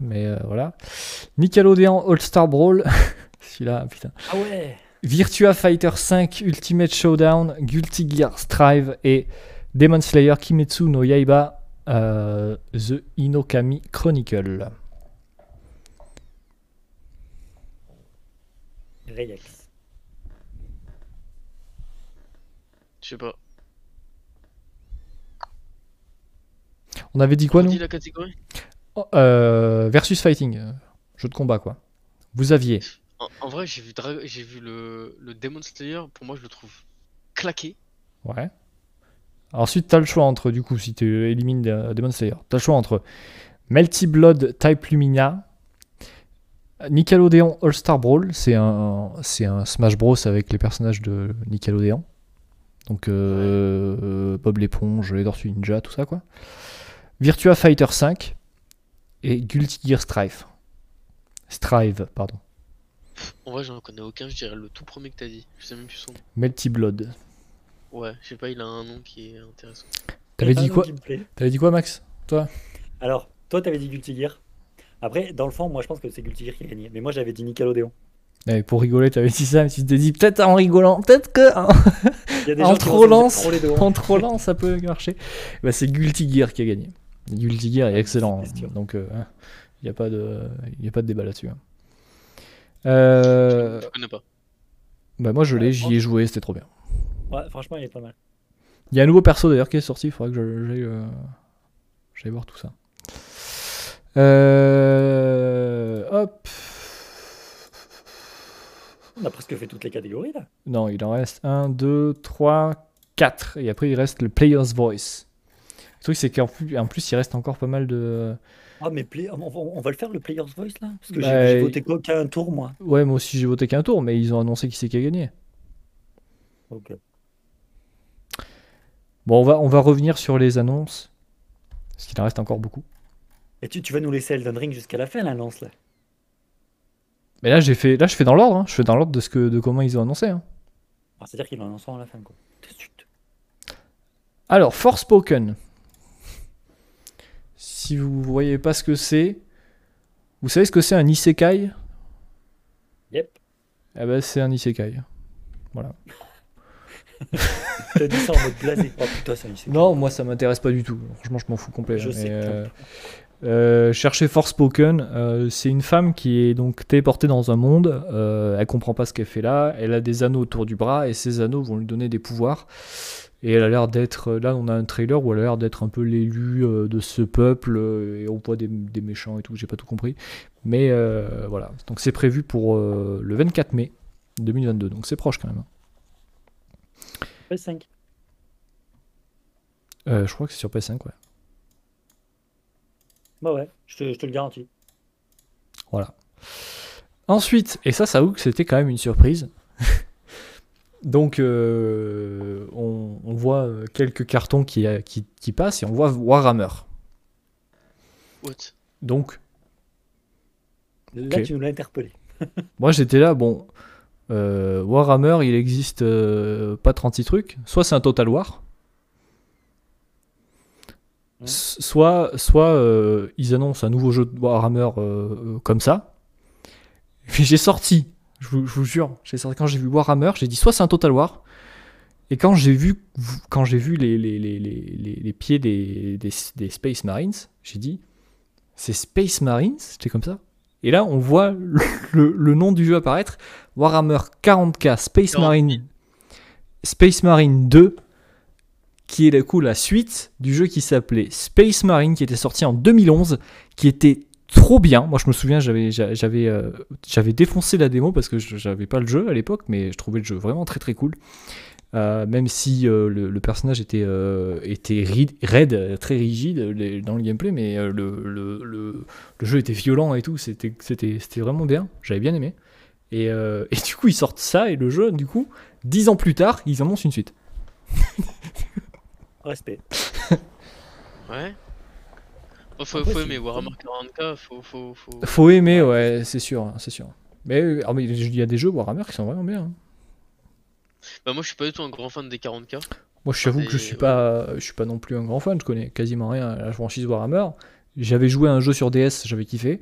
Mais euh, voilà. Nickelodeon All-Star Brawl, celui-là, putain. Ah ouais Virtua Fighter 5 Ultimate Showdown, Guilty Gear Strive et Demon Slayer Kimetsu no Yaiba euh, The Inokami Chronicle. Reyex. Je sais pas. On avait dit quoi On nous dit la catégorie? Oh, euh, Versus Fighting, euh, jeu de combat quoi. Vous aviez en, vrai, j'ai vu le Demon Slayer. Pour moi, je le trouve claqué. Ouais. Ensuite, t'as le choix entre, du coup, si tu élimines euh, Demon Slayer, t'as le choix entre Melty Blood Type Lumina, Nickelodeon All-Star Brawl, c'est un, Smash Bros avec les personnages de Nickelodeon. Donc euh, euh, Bob l'éponge, les Ninja, tout ça quoi. Virtua Fighter 5 et Guilty Gear Strive. Strive, pardon. En vrai, j'en connais aucun. Je dirais le tout premier que t'as dit. Je sais même plus son nom. Melty Blood. Ouais, je sais pas. Il a un nom qui est intéressant. T'avais Ah, dit quoi. T'avais dit quoi, Max Alors, toi, t'avais dit Guilty Gear. Après, dans le fond, moi, je pense que c'est Guilty Gear qui a gagné. Mais moi, j'avais dit Nickelodeon. Pour rigoler, t'avais dit ça, mais tu t'es dit peut-être en rigolant, peut-être que. hein. Il y a des En trollant, honte. en trollant, ça peut marcher. Bah, c'est Guilty Gear qui a gagné. Guilty Gear est excellent. C'est sûr. Donc, il n'y a, pas de- a pas de débat là-dessus. hein. Euh, Je connais pas. bah, moi, je l'ai, j'y ai joué, c'était trop bien. Ouais, franchement, il est pas mal. Il y a un nouveau perso d'ailleurs qui est sorti, il faudra que j'aille euh, j'aille voir tout ça. Euh, hop. On a presque fait toutes les catégories, là. Non, il en reste 1, 2, 3, 4. Et après, il reste le Player's Voice. Le truc, c'est qu'en plus, en plus, il reste encore pas mal de. Ah, mais play- on, va le faire, le Player's Voice, là Parce que j'ai- Bah, j'ai voté quoi qu'un tour, moi. Ouais, moi aussi, j'ai voté qu'un tour, mais ils ont annoncé qui c'est qui a gagné. Ok. Bon, on va, on va revenir sur les annonces. Parce qu'il en reste encore beaucoup. Et tu, tu vas nous laisser Elden Ring jusqu'à la fin, l'annonce, là. Mais là, j'ai fait, là, je fais dans l'ordre. hein. Je fais dans l'ordre de ce que, de comment ils ont annoncé. hein. Ah, C'est-à-dire qu'ils l'annonceront à la fin, quoi. De suite. Alors, Forspoken. Si vous voyez pas ce que c'est, vous savez ce que c'est un isekai? Yep. Eh ben, c'est un isekai. T'as dit ça en mode blasé. Oh putain, ça y est. Non, moi ça m'intéresse pas du tout. Franchement, je m'en fous complet. Je Mais, sais euh, euh, cherchez Forspoken. euh, c'est une femme qui est donc téléportée dans un monde. euh, elle comprend pas ce qu'elle fait là. Elle a des anneaux autour du bras et ces anneaux vont lui donner des pouvoirs. Et elle a l'air d'être. Là, on a un trailer où elle a l'air d'être un peu l'élu euh, de ce peuple. euh, et on voit des, des méchants et tout. J'ai pas tout compris. Mais euh, voilà. Donc c'est prévu pour euh, le 24 mai 2022. Donc c'est proche quand même. PS5. Euh, je crois que c'est sur PS5, ouais. Bah ouais, je te, je te le garantis. Voilà. Ensuite, et ça, ça que c'était quand même une surprise. Donc, euh, on, on voit euh, quelques cartons qui, euh, qui, qui passent et on voit Warhammer. What? Donc, Là, tu nous l'as interpellé. moi j'étais là, bon, euh, Warhammer, il existe euh, pas 36 trucs. Soit c'est un Total War, soit, soit euh, ils annoncent un nouveau jeu de Warhammer comme ça. Puis j'ai sorti, je vous, je vous jure, quand j'ai vu Warhammer, j'ai dit soit c'est un Total War, et quand j'ai vu, quand j'ai vu les, les, les, les, pieds des, des, des Space Marines, j'ai dit c'est Space Marines? J'étais comme ça. Et là, on voit le, le- le nom du jeu apparaître Warhammer 40k Space 40 000. Marine Space Marine 2 qui est du coup la suite du jeu qui s'appelait Space Marine qui était sorti en 2011 qui était trop bien moi je me souviens j'avais j'a- j'avais euh, j'avais défoncé la démo parce que je- j'avais pas le jeu à l'époque mais je trouvais le jeu vraiment très très cool Euh, même si euh, le, le personnage était, euh, raide, très rigide les- dans le gameplay, mais euh, le, le, le- le jeu était violent et tout, c'était c'était- c'était vraiment bien, j'avais bien aimé. Et, euh, et du coup, ils sortent ça, et le jeu, du coup, dix ans plus tard, ils annoncent une suite. Respect. Ouais. Faut, Après, faut c'est- aimer Warhammer 40k, faut, faut, faut... Faut aimer, ouais, c'est sûr, hein, c'est sûr. Mais ah, mais il y a des jeux Warhammer qui sont vraiment bien. hein. Bah moi je suis pas du tout un grand fan des 40k. Moi, je t'avoue que je suis pas, je suis pas non plus un grand fan. Je connais quasiment rien à la franchise Warhammer. J'avais joué à un jeu sur DS, j'avais kiffé.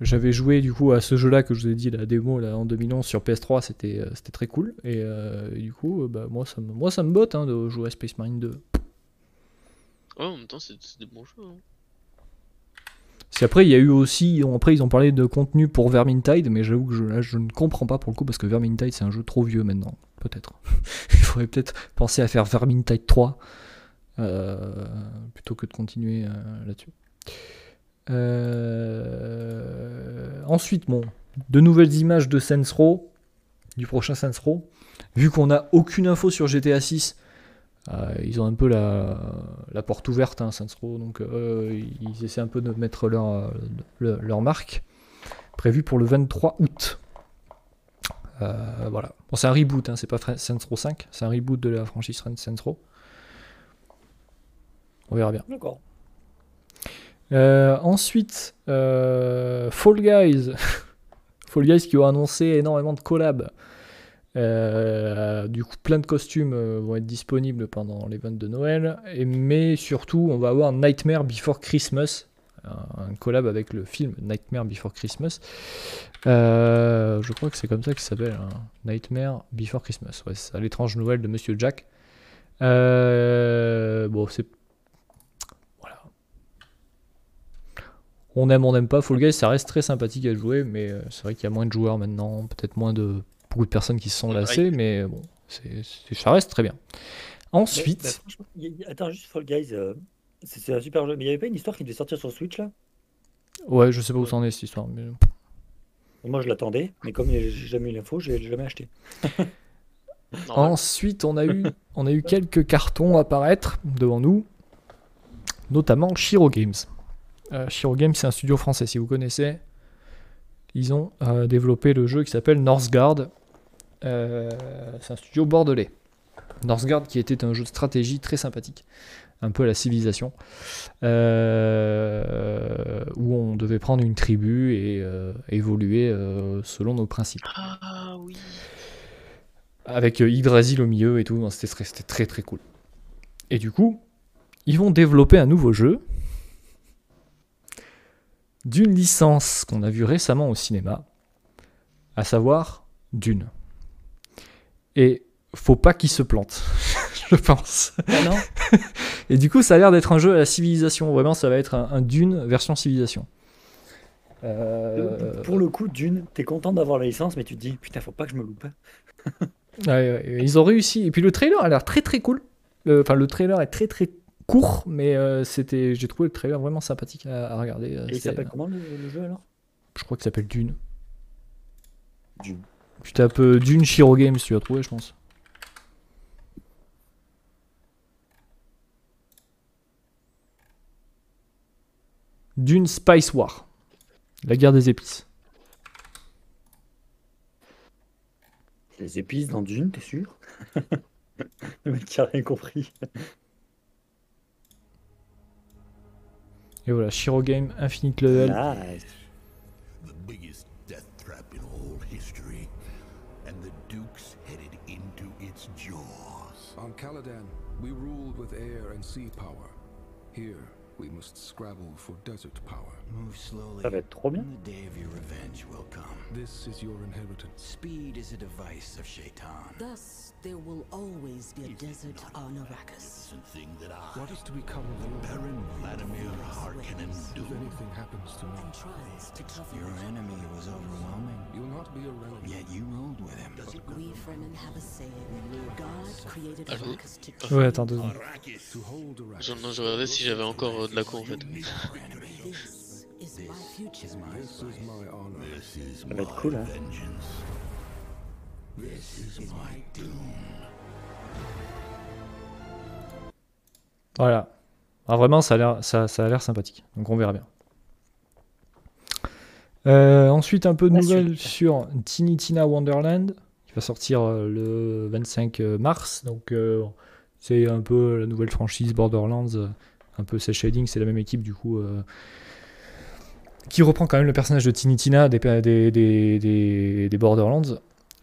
J'avais joué du coup à ce jeu-là que je vous ai dit, la démo là, en 2011 sur PS3, c'était euh, c'était très cool. Et, euh, et du coup, euh, bah, moi, ça me, moi, ça me botte hein, de jouer à Space Marine 2. Ouais, en même temps c'est c'est des bons jeux. hein. Après, il y a eu aussi, après, ils ont parlé de contenu pour Vermintide, mais j'avoue que je, là, je ne comprends pas pour le coup parce que Vermintide, c'est un jeu trop vieux maintenant, peut-être. il faudrait peut-être penser à faire Vermintide 3 euh, plutôt que de continuer euh, là-dessus. Euh, ensuite, bon, de nouvelles images de Saints Row, du prochain Saints Row. Vu qu'on n'a aucune info sur GTA 6, euh, ils ont un peu la, la porte ouverte, hein, Saints Row, donc euh, ils essaient un peu de mettre leur, le- leur marque. Prévu pour le 23 août. Euh, voilà. Bon, c'est un reboot, hein, c'est pas Fra- Saints Row 5, c'est un reboot de la franchise Saints Row. On verra bien. D'accord. Ensuite, Fall Guys. Fall Guys qui ont annoncé énormément de collabs. Euh, du coup, plein de costumes euh, vont être disponibles pendant l'event de Noël. Mais surtout, on va avoir Nightmare Before Christmas. Un, collab avec le film Nightmare Before Christmas. Euh, je crois que c'est comme ça qu'il s'appelle. hein. Nightmare Before Christmas. Ouais, c'est l'étrange Noël de Monsieur Jack. Bon, c'est voilà. On aime, on n'aime pas. Fall Guys, ça reste très sympathique à jouer, mais c'est vrai qu'il y a moins de joueurs maintenant, peut-être moins de beaucoup de personnes qui se sont lassées, mais bon, c'est, ça reste très bien. Mais- Ensuite, bah, attends, juste Fall Guys, euh, c'est un super jeu. Mais il n'y avait pas une histoire qui devait sortir sur Switch là? Ouais, je sais pas où ça en est cette histoire. mais- Moi je l'attendais, mais comme j'ai jamais eu l'info, je l'ai jamais acheté. Ensuite, on a eu, on a eu quelques cartons apparaître devant nous, notamment Shiro Games. Euh, Shiro Games, c'est un studio français, si vous connaissez. Ils ont euh, développé le jeu qui s'appelle Northgard. Euh, c'est un studio bordelais. Northgard qui était un jeu de stratégie très sympathique, un peu à la civilisation, euh, où on devait prendre une tribu et euh, évoluer selon nos principes Ah oui. avec Yggdrasil au milieu et tout. Non, C'était très, c'était très très cool. Et du coup, ils vont développer un nouveau jeu d'une licence qu'on a vue récemment au cinéma, à savoir Dune. Et faut pas qu'il se plante, je pense. Ah non Et du coup, ça a l'air d'être un jeu à la civilisation. Vraiment, ça va être un, un Dune version civilisation. Euh, Pour le coup, Dune, t'es content d'avoir la licence, mais tu te dis putain, faut pas que je me loupe. Ouais, ouais, ils ont réussi. Et puis le trailer a l'air très très cool. Le- Enfin, le trailer est très très court, mais euh, c'était, j'ai trouvé le trailer vraiment sympathique à, à regarder. euh, Et il s'appelle comment le, le jeu alors? Je crois qu'il s'appelle Dune. Dune. Tu tapes euh, Dune Shiro Games, tu vas trouver, je pense. Dune Spice War. La guerre des épices. Les épices dans Dune, t'es sûr? Le mec qui a rien compris. Et voilà, Shiro Game, Infinite Level. Nice. Caladan, we ruled with air and sea power. Here, we must scrabble for desert power. Move slowly. Ça va être trop bien. and The day of your revenge will come. This is your inheritance. Speed is a device of Shaitan. Thus, there will always be a desert on Arrakis. Something that I, What is to become of you Baron Vladimir Harkonnen, if do. anything happens to me? And tries to cover Your it. enemy was overwhelming, You'll not be a relic. yet you ruled with him. We Fremen have a saying? God created Arrakis to Ouais, train attends deux secondes. Je regardais si j'avais encore euh, de la co en fait. This is my future. This is my honor. This is Ça va être cool, hein? vengeance. This is my doom. Voilà. Alors vraiment, ça a l'air, ça, ça a l'air sympathique. Donc on verra bien. Euh, ensuite, un peu de nouvelles sur Tiny Tina Wonderland, qui va sortir euh, le 25 mars. Donc euh, c'est un peu la nouvelle franchise Borderlands, euh, un peu cel shading, c'est la même équipe du coup. euh, qui reprend quand même le personnage de Tiny Tina des, des, des, des- Borderlands.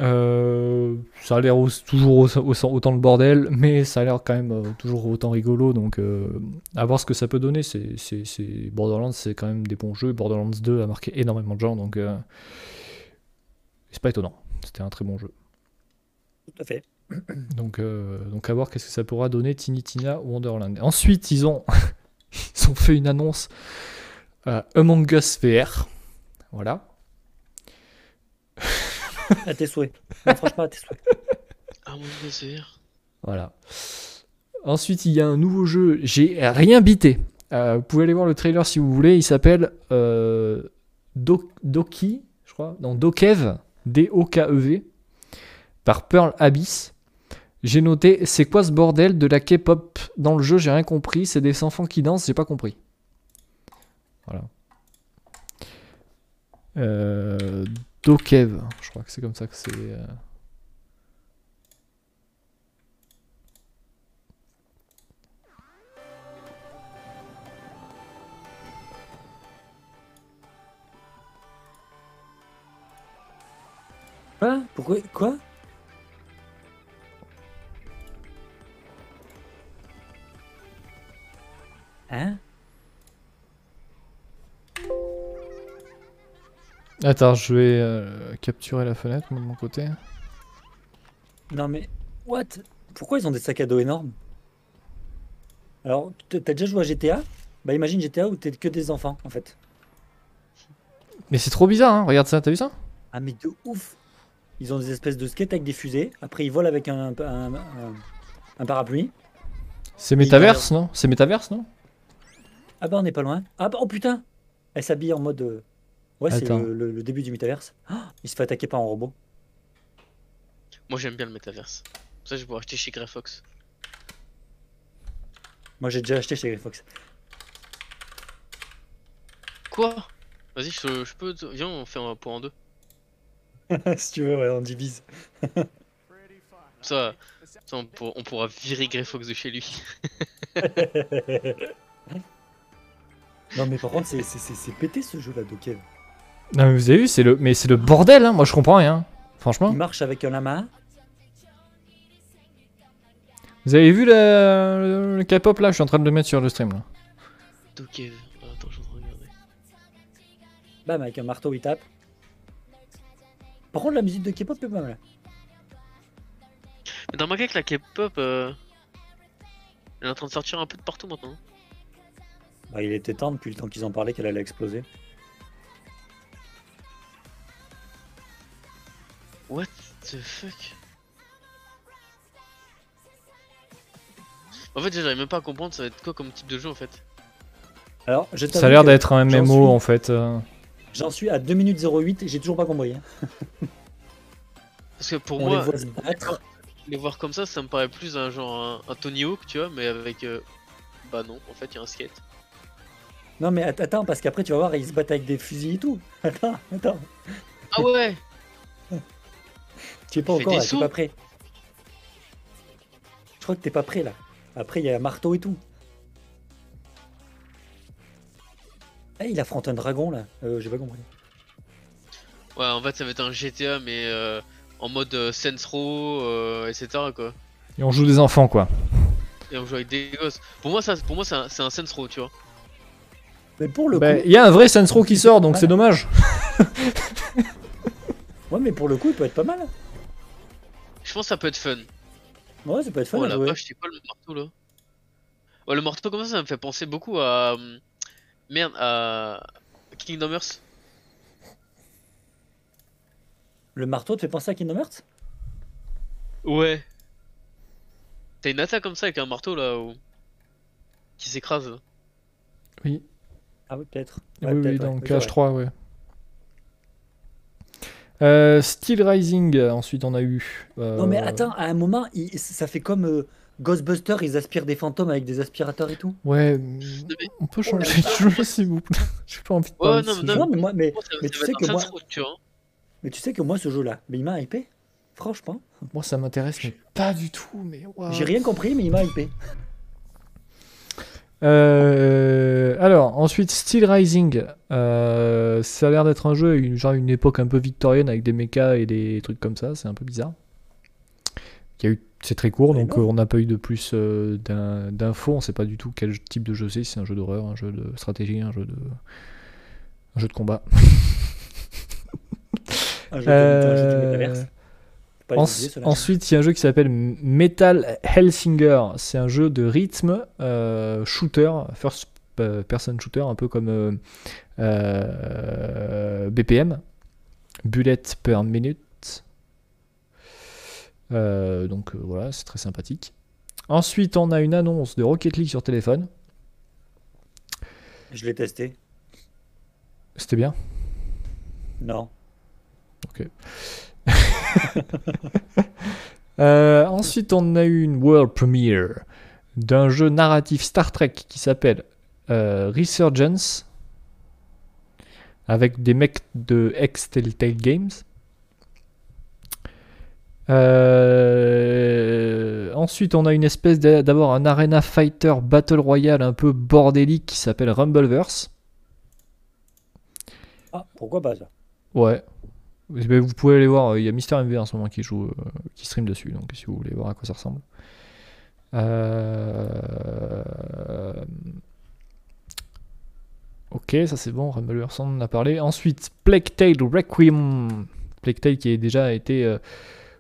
Euh, ça a l'air toujours au- au- autant de bordel, mais ça a l'air quand même euh, toujours autant rigolo. Donc, euh, à voir ce que ça peut donner. C'est, c'est, c'est- Borderlands, c'est quand même des bons jeux. Borderlands 2 a marqué énormément de gens, donc c'est pas étonnant. C'était un très bon jeu. Tout à fait. Donc, donc à voir qu'est-ce que ça pourra donner Tiny Tina Wonderland. Ensuite, ils ont, ils ont fait une annonce euh, Among Us VR. Voilà. À tes souhaits. Non, franchement, à tes souhaits. Mon dieu, c'est vert. Voilà. Ensuite, il y a un nouveau jeu. J'ai rien bité. Euh, vous pouvez aller voir le trailer si vous voulez. Il s'appelle euh, Do- Doki, je crois. Non, Dokev. D-O-K-E-V. Par Pearl Abyss. J'ai noté, c'est quoi ce bordel de la K-pop dans le jeu? J'ai rien compris. C'est des enfants qui dansent, j'ai pas compris. Voilà. Euh, Dokev, je crois que c'est comme ça que c'est. euh, Quoi? Pourquoi? Quoi? Hein? Attends, je vais euh, capturer la fenêtre moi, de mon côté. Non mais, what? Pourquoi ils ont des sacs à dos énormes? Alors, t'as déjà joué à GTA Bah imagine GTA où t'es que des enfants, en fait. Mais c'est trop bizarre, hein regarde ça, t'as vu ça? Ah mais de ouf! Ils ont des espèces de skates avec des fusées, après ils volent avec un, un, un- un parapluie. C'est métaverse, non? C'est métaverse, non? Ah bah on n'est pas loin. Ah bah oh putain Elle s'habille en mode... euh, Ouais c'est le, le- le début du métaverse. Ah, il se fait attaquer par un robot. Moi j'aime bien le métaverse. Ça, je pourrais acheter chez Grey Fox. Moi j'ai déjà acheté chez Fox. Quoi? Vas-y, je, je peux. Viens, on fait un pour en deux. si tu veux, ouais, on divise. Ça, ça on, pour- on pourra virer Grey Fox de chez lui. non mais par contre c'est- c'est c'est- c'est pété ce jeu là Dokev. Non mais vous avez vu, c'est le, mais c'est le bordel, hein moi je comprends rien. Franchement. Il marche avec un lama. Vous avez vu le, le K-pop là? Je suis en train de le mettre sur le stream là. Dokev. Ah, Attends, je suis en train de regarder. Bam avec un marteau il tape. Par contre la musique de K-pop est pas mal. Mais dans ma que la K-pop, euh, elle est en train de sortir un peu de partout maintenant. Bah, il était temps depuis le temps qu'ils en parlaient qu'elle allait exploser. What the fuck? En fait, j'arrive même pas à comprendre ça va être quoi comme type de jeu en fait? Alors, je Ça a l'air d'être un MMO suis- en fait. euh. J'en suis à 2 minutes 08 et j'ai toujours pas compris. hein. Parce que pour On moi, voit les voir comme ça, ça me paraît plus un genre un, un Tony Hawk, tu vois, mais avec. euh, Bah non, en fait, il y a un skate. Non mais att- attends, parce qu'après tu vas voir, ils se battent avec des fusils et tout. Attends, attends. Ah ouais Tu es pas encore là, tu sauts. es pas prêt. Je crois que t'es pas prêt là. Après il y a un marteau et tout. Eh, il affronte un dragon là. Euh, j'ai pas compris. Ouais, en fait, ça va être un GTA, mais euh, en mode euh, Saints Row, euh, etc. quoi. Et on joue des enfants quoi. Et on joue avec des gosses. Pour moi, ça, pour moi c'est un, c'est un Saints Row, tu vois. Mais pour le Bah, coup. Il y a un vrai Saints Row qui sort donc c'est dommage. Ouais mais pour le coup il peut être pas mal. Je pense que ça peut être fun. Ouais ça peut être fun oh la vache, c'est quoi le marteau là? Ouais, le marteau comme ça, ça me fait penser beaucoup à. hum, Merde, à. Kingdom Hearts. Le marteau te fait penser à Kingdom Hearts? Ouais. T'as une attaque comme ça avec un marteau là où... qui s'écrase. Oui, Ah oui peut-être. oui, Ouais, oui, dans ouais. Oui, c'est vrai. KH3, ouais. Euh, Steel Rising, ensuite on a eu. euh, Non mais attends, à un moment, il- ça fait comme euh, Ghostbusters, ils aspirent des fantômes avec des aspirateurs et tout. Ouais, mais- on peut changer de jeu s'il vous plaît. J'ai pas envie de Ouais, non, de mais jeu. Non, mais moi, mais, mais ça tu sais que moi, hein. mais tu sais que moi, ce jeu-là, mais il m'a hypé. Franchement, Moi ça m'intéresse, mais pas du tout. Mais j'ai rien compris, mais il m'a hypé. Euh, alors, ensuite, Steel Rising. Euh, ça a l'air d'être un jeu, une, genre une époque un peu victorienne avec des mechas et des trucs comme ça. C'est un peu bizarre. C'est très court, donc euh, on n'a pas eu de plus euh, d'in- d'infos. On sait pas du tout quel type de jeu c'est. Si c'est un jeu d'horreur, un jeu de stratégie, un jeu de, un jeu de combat. Un jeu de- un jeu pas ensuite, il y a un jeu qui s'appelle Metal Hellsinger. C'est un jeu de rythme euh, shooter, first euh, person shooter, un peu comme euh, BPM, Bullet per minute. Donc voilà, c'est très sympathique. Ensuite, on a une annonce de Rocket League sur téléphone. Je l'ai testé. C'était bien? Non. Euh, ensuite, on a eu une world premiere d'un jeu narratif Star Trek qui s'appelle euh, Resurgence avec des mecs de ex-Telltale Games. Euh, ensuite, on a une espèce d'abord un Arena Fighter Battle Royale un peu bordélique qui s'appelle Rumbleverse. Ah, pourquoi pas ça? Ouais. Eh ben, Vous pouvez aller voir, il y a Mister MV en ce moment qui joue, euh, qui stream dessus, donc si vous voulez voir à quoi ça ressemble. Euh, Ok, ça c'est bon, Rumbleverse on en a parlé. Ensuite, Plague Tale Requiem. Plague Tale qui a déjà été... euh,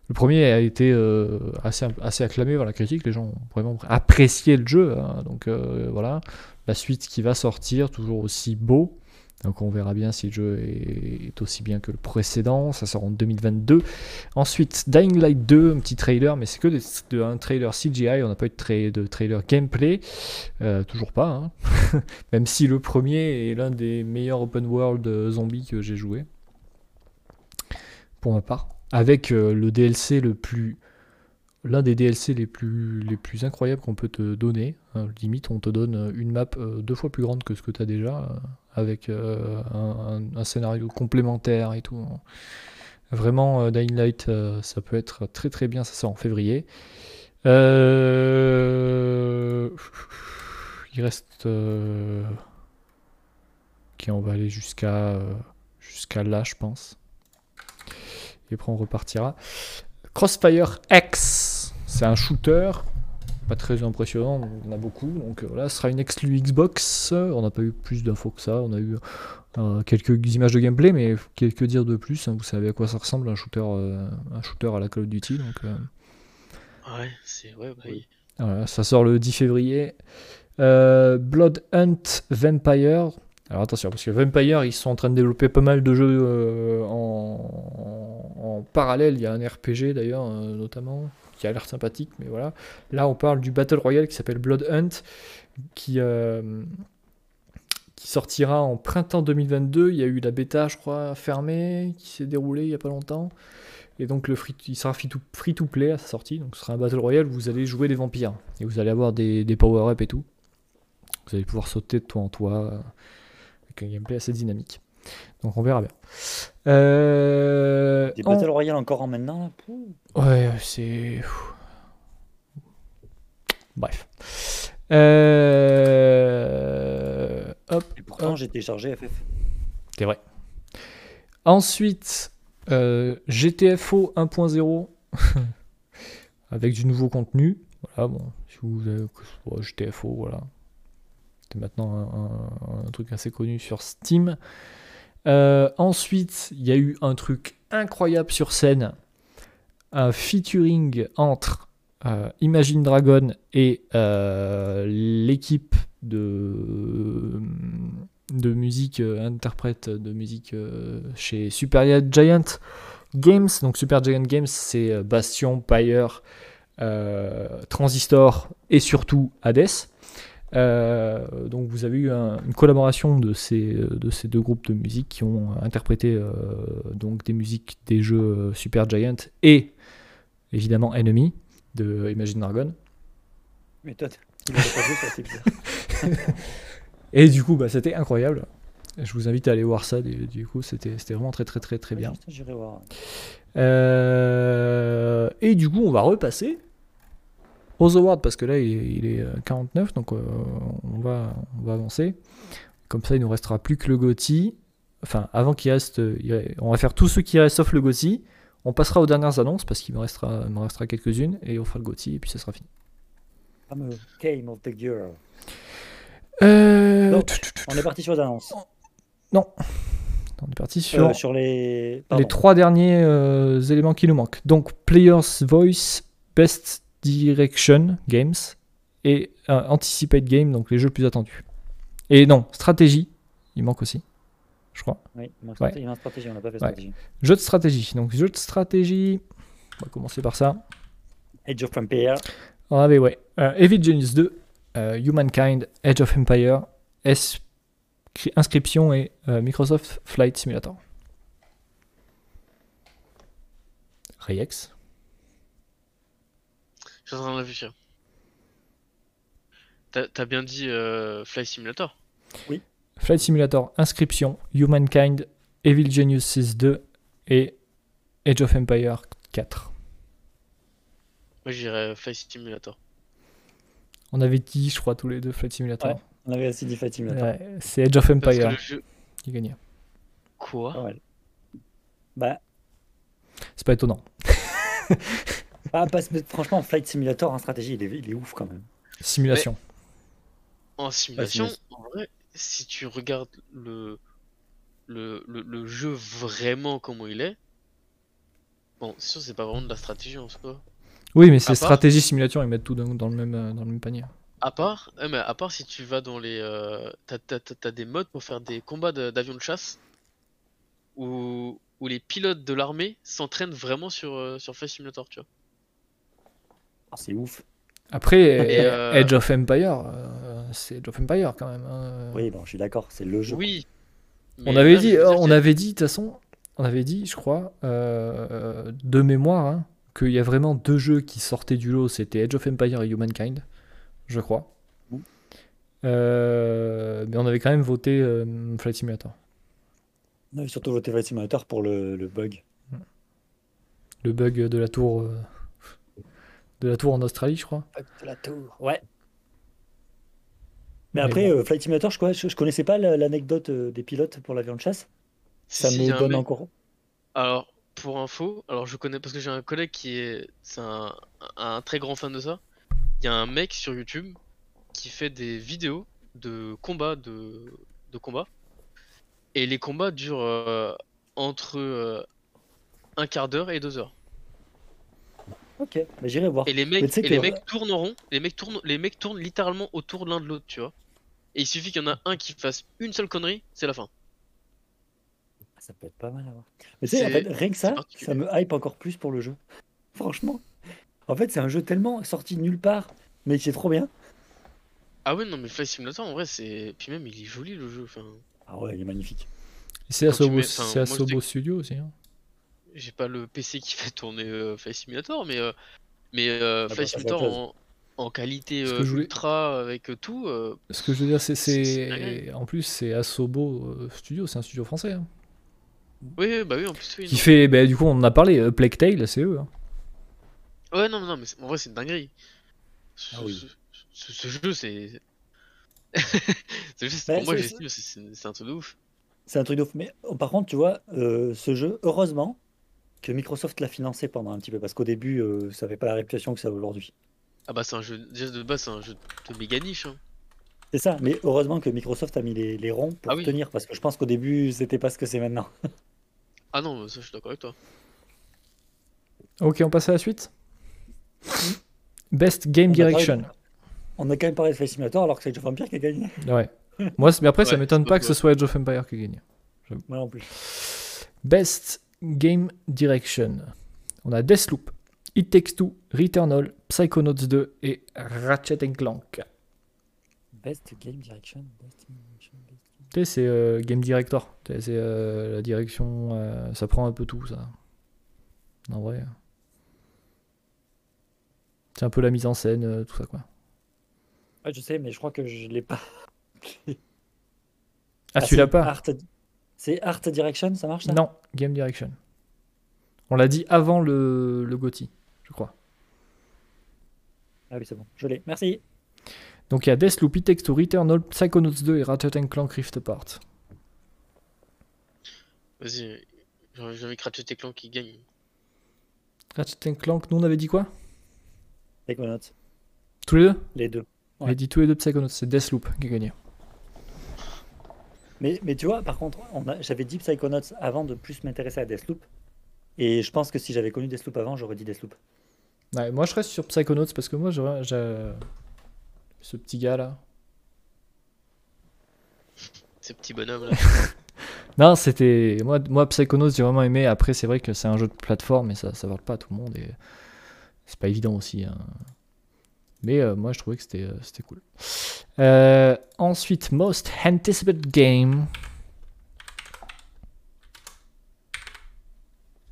Le premier a été euh, assez, assez acclamé par la critique, les gens ont vraiment apprécié le jeu, hein, donc euh, voilà. La suite qui va sortir, toujours aussi beau. Donc on verra bien si le jeu est, aussi bien que le précédent. Ça sort en 2022. Ensuite, Dying Light 2, un petit trailer, mais c'est que un trailer CGI. On n'a pas eu de, tra- de trailer gameplay. Euh, toujours pas. hein. Même si le premier est l'un des meilleurs open world euh, zombies que j'ai joué. Pour ma part. Avec euh, le DLC le plus. L'un des DLC les plus, les plus incroyables qu'on peut te donner. hein. limite, on te donne une map deux fois plus grande que ce que tu as déjà. Avec euh, un, scénario complémentaire et tout. Vraiment, euh, Dying Light, euh, ça peut être très très bien, ça sort en février. Il reste... Ok, on va aller jusqu'à jusqu'à là, je pense. Et après, on repartira. Crossfire X, c'est un shooter pas très impressionnant, on en a beaucoup. Donc euh, voilà, ce sera une exclu Xbox. On n'a pas eu plus d'infos que ça. On a eu euh, quelques images de gameplay, mais quelques dire de plus. hein. Vous savez à quoi ça ressemble un shooter, euh, un shooter à la Call of Duty. Donc euh, Ouais, c'est. Ouais, bah, voilà, ça sort le 10 février. Blood Hunt Vampire. Alors attention, parce que Vampire, ils sont en train de développer pas mal de jeux en, en- parallèle. Il y a un RPG d'ailleurs, notamment, qui a l'air sympathique, mais voilà. Là, on parle du Battle Royale qui s'appelle Blood Hunt, qui, euh, qui sortira en printemps 2022. Il y a eu la bêta, je crois, fermée, qui s'est déroulée il y a pas longtemps. Et donc le free, il sera free to, play à sa sortie. Donc ce sera un Battle Royale où vous allez jouer des vampires. Et vous allez avoir des, des power-up et tout. Vous allez pouvoir sauter de toit en toit. euh, avec un gameplay assez dynamique. Donc on verra bien. Euh, Des en- Battle Royale encore en maintenant là. Ouais, c'est. Bref. Euh, Hop, Et pourtant, j'ai téléchargé FF. c'est vrai. Ensuite, euh, GTFO 1.0 avec du nouveau contenu. Voilà, bon, si vous avez GTFO, voilà. C'est maintenant un, un- un truc assez connu sur Steam. Euh, ensuite, il y a eu un truc incroyable sur scène un featuring entre euh, Imagine Dragon et euh, l'équipe de, de musique, interprète de musique chez Super Giant Games. Donc Super Giant Games, c'est Bastion, Pyre, Transistor et surtout Hades. Euh, donc vous avez eu un- une collaboration de ces, de ces deux groupes de musique qui ont interprété euh, donc des musiques des jeux euh, Super Giant et évidemment Enemy de Imagine Dragon. Mais toi, il pas joué épisode. Et du coup, bah, c'était incroyable. Je vous invite à aller voir ça. Du, du coup, c'était vraiment très, très, très, très bien. Voir. Euh, et du coup, on va repasser aux awards parce que là, il est, il est, euh, 49, donc euh, on, va, on va avancer. Comme ça, il nous restera plus que le GOTY. Enfin, avant qu'il reste, euh, a- on va faire tous ceux qui restent sauf le GOTY. On passera aux dernières annonces parce qu'il me restera, il me restera quelques-unes et on fera le GOTY et puis ça sera fini. Fameux Game of the Year. Euh, Donc, On est parti sur les annonces. Non, on est parti sur Euh, sur les. les trois derniers euh, éléments qui nous manquent. Donc, Player's Voice, Best Direction Games et euh, Anticipate Game, donc les jeux plus attendus. Et non, stratégie, il manque aussi, je crois. Oui, il manque Ouais. stratégie, il on n'a pas fait Ouais. stratégie. Jeu de stratégie. Donc, jeu de stratégie, on va commencer par ça. Age of Empire. On avait, ouais, euh, Evil Genius 2, euh, Humankind, Age of Empire, S Inscription et euh, Microsoft Flight Simulator. Reyex. Je suis en train de réfléchir. T'as bien dit euh, Fly Simulator Flight Simulator, Inscription, Humankind, Evil Genius 6 2 et Age of Empire 4. Moi j'irais Fly Simulator. On avait dit, je crois, tous les deux Flight Simulator. Ouais. On avait aussi dit Fight Simulator. Ouais, c'est Age of Parce que Empire jeu. qui gagnait. Quoi? Mal. Bah, C'est pas étonnant. ah, parce- mais franchement, Flight Simulator en stratégie, il est, il est ouf quand même. Simulation. En simulation, simulation. en vrai, si tu regardes le, le, le, le jeu vraiment comment il est, bon, c'est sûr, c'est pas vraiment de la stratégie en soi. Oui, mais c'est part- stratégie, simulation, ils mettent tout dans, dans le, même, euh, dans le même panier. À part, ouais, mais à part si tu vas dans les, euh, t'as, t'as- t'as- t'as des modes pour faire des combats de- d'avions de chasse où, où les pilotes de l'armée s'entraînent vraiment sur, euh, sur Flight Simulator, tu vois. Ah, c'est ouf. Après, Et, euh, euh, Age of Empire, euh, c'est Age of Empire quand même. hein. Oui, bon, je suis d'accord, c'est le jeu. Oui. On avait là, dit, dire on avait dit, de toute façon, on avait dit, je crois, euh, de mémoire, hein, qu'il y a vraiment deux jeux qui sortaient du lot, c'était Age of Empire et Humankind, je crois. Euh, mais on avait quand même voté euh, Flight Simulator. On avait surtout voté Flight Simulator pour le, le bug. Le bug de la tour, euh, de la tour en Australie, je crois. De la tour. Ouais. Mais Mais après, bon. euh, Flight Simulator, je, quoi, je, je connaissais pas la- l'anecdote euh, des pilotes pour l'avion de chasse. Ça si, me donne encore. Alors, pour info, alors je connais parce que j'ai un collègue qui est, c'est un, un très grand fan de ça. Il y a un mec sur YouTube qui fait des vidéos de combats de, de combats. Et les combats durent euh, entre euh, un quart d'heure et deux heures. Ok, bah, j'irai voir. Et les mecs, et que- les mecs tournent en rond. Les mecs tournent, les mecs tournent littéralement autour de l'un de l'autre, tu vois. Et il suffit qu'il y en a un qui fasse une seule connerie, c'est la fin. Ça peut être pas mal à voir. Mais tu sais, en C'est- fait, rien que ça, c'est ça me hype encore plus pour le jeu. Franchement. En fait, c'est un jeu tellement sorti de nulle part, mais qui est trop bien. Ah ouais, non, mais Flight Simulator, en vrai, c'est. Puis même, il est joli le jeu. Enfin, Ah ouais, il est magnifique. C'est mets- enfin, c'est sais- Studio aussi. hein. J'ai pas le PC qui fait tourner euh, Flight Simulator, mais, euh, mais euh, bah, Flight ça, c'est Simulator en, en qualité euh, je voulais- ultra avec euh, tout. euh, Ce que je veux dire, c'est, en plus, c'est Asobo Studio, c'est un studio français. hein. Oui, bah oui, en plus, oui. Qui non. fait, bah, du coup, on en a parlé, euh, Plague Tale, c'est eux. hein. Ouais, non, non, mais en vrai, c'est une dinguerie. Ce, Ah oui. ce- ce- ce jeu, c'est. Ouais, pour moi, c'est- j'estime, c'est- c'est c'est un truc de ouf. C'est un truc de ouf. Mais oh, par contre, tu vois, euh, ce jeu, heureusement que Microsoft l'a financé pendant un petit peu, parce qu'au début, euh, ça avait pas la réputation que ça a aujourd'hui. Ah bah, c'est un jeu. Déjà de base, c'est un jeu de méga niche. Hein. C'est ça, mais heureusement que Microsoft a mis les, les ronds pour Ah oui. tenir, parce que je pense qu'au début, c'était pas ce que c'est maintenant. Ah non, ça, je suis d'accord avec toi. Ok, on passe à la suite. Best Game On Direction. On a quand même parlé de Flight Simulator alors que c'est Age of Empire qui a gagné. Ouais. Moi, c'est- mais après, ça m'étonne pas que ce soit Age of Empire qui gagne. Moi non plus. Best Game Direction. On a Deathloop, It Takes Two, Returnal, Psychonauts 2 et Ratchet Clank. Best Game Direction. Best Game Direction. Best Game- Tu sais, c'est euh, Game Director. Tu sais, C'est euh, la direction, euh, ça prend un peu tout, ça. En vrai. C'est un peu la mise en scène, tout ça, quoi. Ouais, je sais, mais je crois que je l'ai pas. Ah, tu c'est l'as pas Art- C'est Art Direction, ça marche ça? Non, Game Direction. On l'a dit avant le, le GOTY, je crois. Ah oui, c'est bon, je l'ai. Merci. Donc il y a Deathloop, It Takes Two, Returnal, Psychonauts 2 et Ratchet Clank Rift Apart. Vas-y, j'ai envie que Ratchet et Clank qui gagne. Ratchet Clank, nous on avait dit quoi? Psychonauts, Tous les deux? Les deux. On avait dit tous les deux Psychonauts, c'est Deathloop qui a gagné. Mais, mais tu vois, par contre, j'avais dit Psychonauts avant de plus m'intéresser à Deathloop. Et je pense que si j'avais connu Deathloop avant, j'aurais dit Deathloop. Ouais, moi je reste sur Psychonauts parce que moi j'ai ce petit gars là. Ces petits bonhommes là. Non, c'était. Moi, moi Psychonauts, j'ai vraiment aimé. Après, c'est vrai que c'est un jeu de plateforme et ça ça vole pas à tout le monde. Et c'est pas évident aussi. hein. Mais euh, moi, je trouvais que c'était euh, c'était cool. Euh, ensuite, Most Anticipated Game.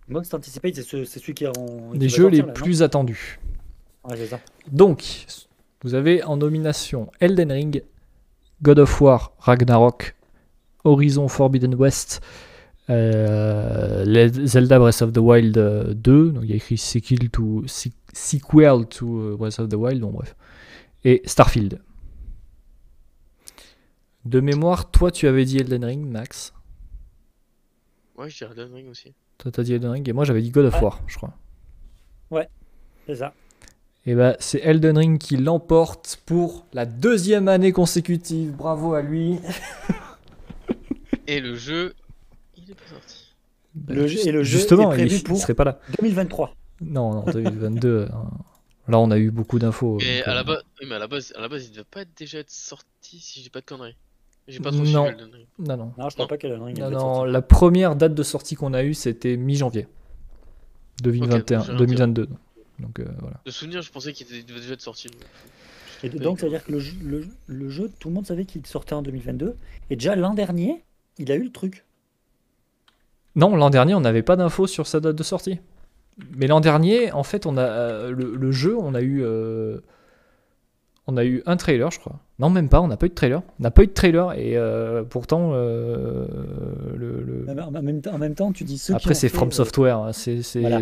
Most Anticipate, c'est ce- c'est celui qui est en. qui Les va jeux les sortir, là, non plus attendus. Ouais, c'est ça. Donc, vous avez en nomination Elden Ring, God of War, Ragnarok, Horizon Forbidden West, Zelda Breath of the Wild euh, 2, donc il y a écrit sequel to, se- sequel to euh, Breath of the Wild, bon bref, et Starfield. De mémoire, toi tu avais dit Elden Ring, Max. Ouais, je dirais Elden Ring aussi. Toi t'as dit Elden Ring, et moi j'avais dit God of Ouais. War, je crois. C'est ça. Et bah c'est Elden Ring qui l'emporte pour la deuxième année consécutive, bravo à lui. Et le jeu, il est pas sorti. Le jeu- et le jeu Justement, est il, prévu il pour- serait pas là. 2023. Non, non, 2022. hein. Là, on a eu beaucoup d'infos. Mais donc, à euh, la base, mais à la base, à la base, il devait pas être déjà être sorti si j'ai pas de conneries. J'ai pas trop Non. Non, non. Non, je crois pas qu'Elden Ring Non, est non, la première date de sortie qu'on a eue, c'était mi-janvier 2021, Ok, donc j'ai 2022. Donc euh, voilà. De souvenir, je pensais qu'il devait déjà être sorti. Et donc, ça veut dire que le jeu, le, le jeu, tout le monde savait qu'il sortait en 2022. Et déjà l'an dernier, il a eu le truc. Non, l'an dernier, on n'avait pas d'infos sur sa date de sortie. Mais l'an dernier, en fait, on a euh, le, le jeu, on a eu, euh, on a eu un trailer, je crois. Non, même pas. On n'a pas eu de trailer. On n'a pas eu de trailer et euh, pourtant, euh, le, le- Mais En même, temps- en même temps, tu dis ceux après c'est From Software. hein, C'est c'est- Voilà.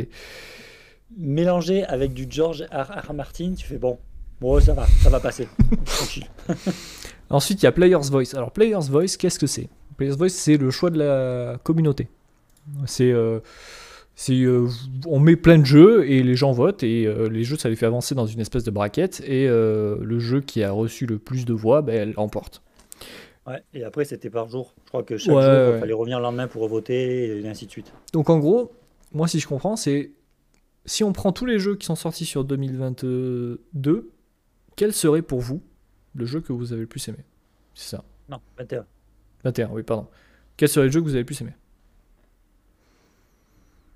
mélangé avec du George R. R. Martin, tu fais bon, bon ça va, ça va passer. Tranquille. Ensuite, il y a Player's Voice. Alors, Player's Voice, qu'est-ce que c'est? Player's Voice, c'est le choix de la communauté. C'est. euh, euh, on met plein de jeux et les gens votent et euh, les jeux ça les fait avancer dans une espèce de braquette et euh, le jeu qui a reçu le plus de voix ben, elle l'emporte. Ouais, et après, c'était par jour. Je crois que chaque Ouais, jour, ouais. il fallait revenir le lendemain pour voter et ainsi de suite. Donc en gros, moi si je comprends, c'est si on prend tous les jeux qui sont sortis sur 2022, quel serait pour vous le jeu que vous avez le plus aimé? C'est ça? Non, 21. 21, oui, pardon. Quel serait le jeu que vous avez le plus aimé?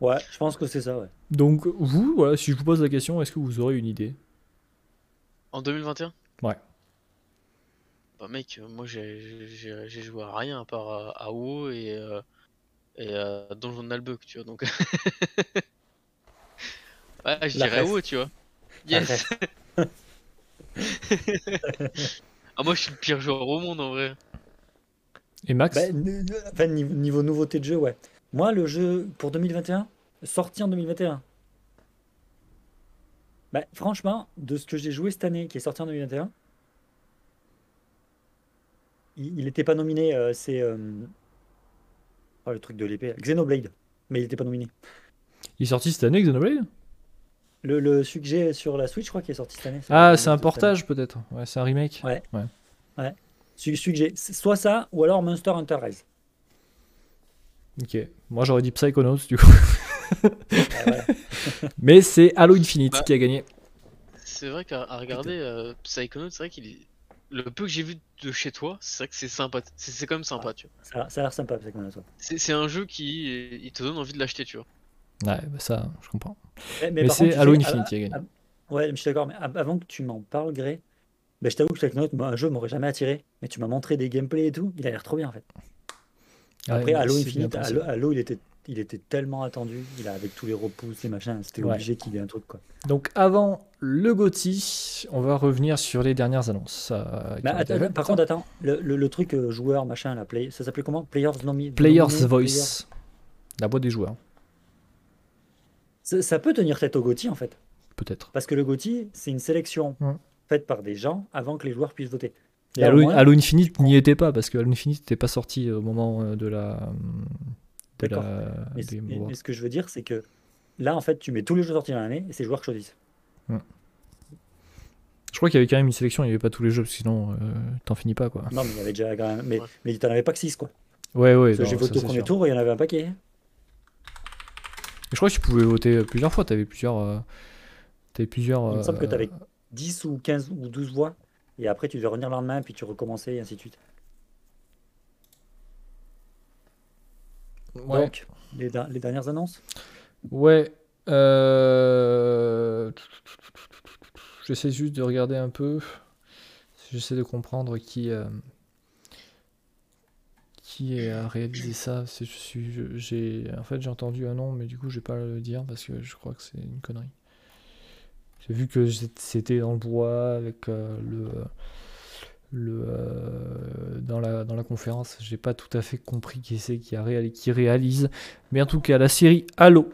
Ouais, je pense que c'est ça, ouais. Donc vous, voilà, si je vous pose la question, est-ce que vous aurez une idée? En 2021 Ouais. Bah mec, euh, moi j'ai joué à rien à part à, à WoW et, euh, et à Donjon tu vois, donc... ouais, je La dirais. WoW, tu vois. Yes Ah moi je suis le pire joueur au monde en vrai. Et Max? Bah, n- enfin, niveau, niveau nouveauté de jeu, ouais. Moi, le jeu pour 2021, sorti en 2021. Bah, franchement, de ce que j'ai joué cette année, qui est sorti en 2021, il n'était pas nominé. euh, c'est euh, oh, le truc de l'épée, Xenoblade, mais il n'était pas nominé. Il est sorti cette année, Xenoblade? Le, le celui que j'ai sur la Switch, je crois qu'il est sorti cette année. Ah, c'est un portage peut-être. Ouais, c'est un remake. Ouais. année. Celui, celui que j'ai, c'est soit ça, ou alors Monster Hunter Rise. Ok. Moi j'aurais dit Psychonauts du coup. Ah. Mais c'est Halo Infinite Bah. qui a gagné. C'est vrai qu'à regarder euh, Psychonauts, c'est vrai qu'il est... Le peu que j'ai vu de chez toi, c'est vrai que c'est sympa. C'est c'est quand même sympa, tu vois. ça, a l'air sympa, Psychonauts, ouais. C'est c'est un jeu qui il te donne envie de l'acheter, tu vois. Ouais, bah ça, je comprends. Mais, Mais c'est Halo Infinite ah, qui a gagné. ah, Ouais, mais je suis d'accord, mais av- avant que tu m'en parles, Gré, ben, je t'avoue que Psychonauts, moi, un jeu m'aurait jamais attiré, mais tu m'as montré des gameplays et tout, il a l'air trop bien en fait. Ouais, Après, mais Halo Infinite. Halo, Halo, il était il était tellement attendu. Il a avec tous les repousses, les machins, c'était Ouais. obligé qu'il ait un truc quoi. Donc avant le GOTY, on va revenir sur les dernières annonces. euh, attends, faites. par contre, attends, le, le- le truc euh, joueur machin là, play, ça s'appelait comment? Players nomi Players Voice, la boîte des joueurs, Ça, ça peut tenir tête au GOTY en fait, peut-être. parce que le GOTY c'est une sélection Ouais. faite par des gens avant que les joueurs puissent voter. Et Halo, Halo Infinite n'y était pas parce que Halo Infinite n'était pas sorti au moment euh, de la. De la Mais, des mais- Awards. mais ce que je veux dire, c'est que là, en fait, tu mets tous les jeux sortis dans l'année et c'est les joueurs qui choisissent. Je crois qu'il y avait quand même une sélection, il n'y avait pas tous les jeux, parce que sinon euh, t'en finis pas quoi. Non, mais il y avait déjà quand même. Mais, Ouais. mais t'en avais pas que 6, quoi. Ouais, ouais. Que j'ai voté au premier tour, il y en avait un paquet. Je crois que tu pouvais voter plusieurs fois, t'avais plusieurs. euh, T'avais plusieurs. Il me semble que euh, t'avais 10 ou 15 ou 12 voix. Et après, tu devais revenir le lendemain, puis tu recommençais, et ainsi de suite. Ouais. Donc, les, dernières annonces? Ouais. euh, J'essaie juste de regarder un peu. J'essaie de comprendre qui, euh, qui a réalisé ça. C'est- Je suis, je- j'ai, en fait, j'ai entendu un nom, mais du coup, je vais pas le dire parce que je crois que c'est une connerie. J'ai vu que c'était dans le bois avec euh, le, le euh, dans la dans la conférence. J'ai pas tout à fait compris qui c'est qui a réali- qui réalise, mais en tout cas, la série Halo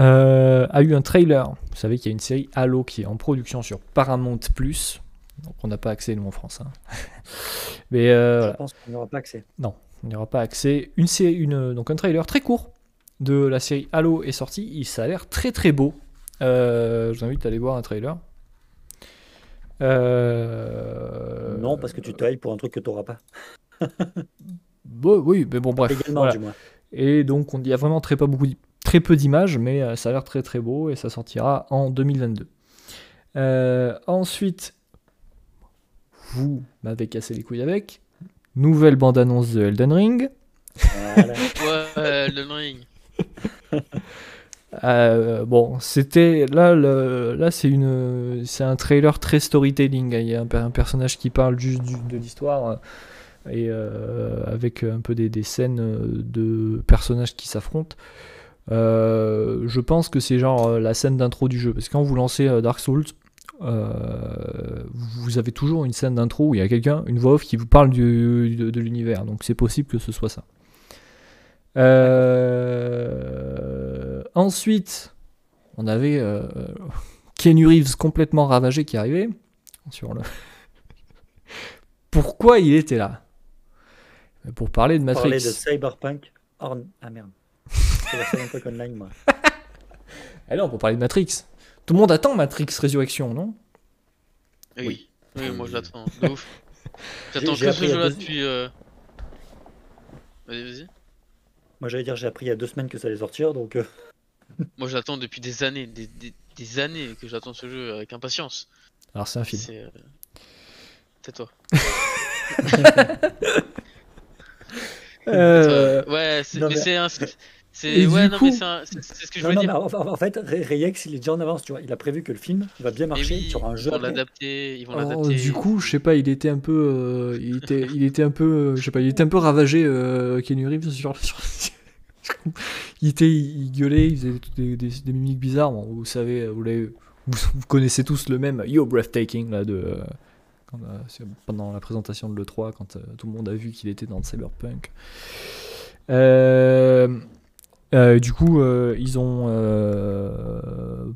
euh, a eu un trailer. Vous savez qu'il y a une série Halo qui est en production sur Paramount Plus. Donc on n'a pas accès nous en France. hein. Mais Je pense qu'on n'aura pas accès. Non, on n'y aura pas accès. Une, sé- une, donc un trailer très court de la série Halo est sorti. Il, ça a l'air très très beau. Euh, je vous invite à aller voir un trailer. Euh, Non, parce que tu te hypes pour un truc que tu n'auras pas. bon, oui, mais bon, bref. Également, voilà. du moins. Et donc, on- il y a vraiment très, pas beaucoup, très peu d'images, mais euh, ça a l'air très très beau et ça sortira en 2022. Euh, ensuite, vous m'avez cassé les couilles avec. Nouvelle bande-annonce de Elden Ring. Voilà. Ouais, le ring. Euh, bon, c'était là, là c'est une, c'est un trailer très storytelling. Il y a un, per- un personnage qui parle juste du- de l'histoire euh, et euh, avec un peu des, des scènes euh, de personnages qui s'affrontent. Je pense que c'est genre la scène d'intro du jeu parce que quand vous lancez Dark Souls, vous avez toujours une scène d'intro où il y a quelqu'un, une voix off qui vous parle de, de l'univers. Donc c'est possible que ce soit ça. Ensuite, on avait euh, Keanu Reeves complètement ravagé qui arrivait sur le. Pourquoi il était là? Pour parler de Matrix. Parler de Cyberpunk. Or... Ah merde. C'est Online, moi. Ah non, pour parler de Matrix. Tout le monde attend Matrix Résurrection, non? Oui. Oui. Oui, moi je l'attends. De ouf. J'attends que ce jeu-là depuis. euh, Vas-y, vas-y. Moi, j'allais dire, j'ai appris il y a deux semaines que ça allait sortir, donc. euh, Moi je l'attends depuis des années, des, des, des années que j'attends ce jeu avec impatience. Alors c'est un film. C'est. euh, Tais-toi. Euh. Ouais, non, mais mais- c'est un. C'est. Ouais, coup- un- ce que je Non, veux non, dire. mais en, en- fait, Re- Reyex, il est déjà en avance, tu vois. Il a prévu que le film va bien marcher oui, sur un ils jeu. vont après. l'adapter, ils vont oh, l'adapter. du coup, je sais pas, il était un peu, euh, il était, il était un peu, je sais pas, il était un peu ravagé, euh, Keanu Reeves sur, sur- il gueulait, il faisait des, mimiques bizarres. Vous savez, vous, vous, connaissez tous le même Yo Breathtaking là de euh, pendant la présentation de l'E3 quand euh, tout le monde a vu qu'il était dans Cyberpunk. Euh, du coup, ils ont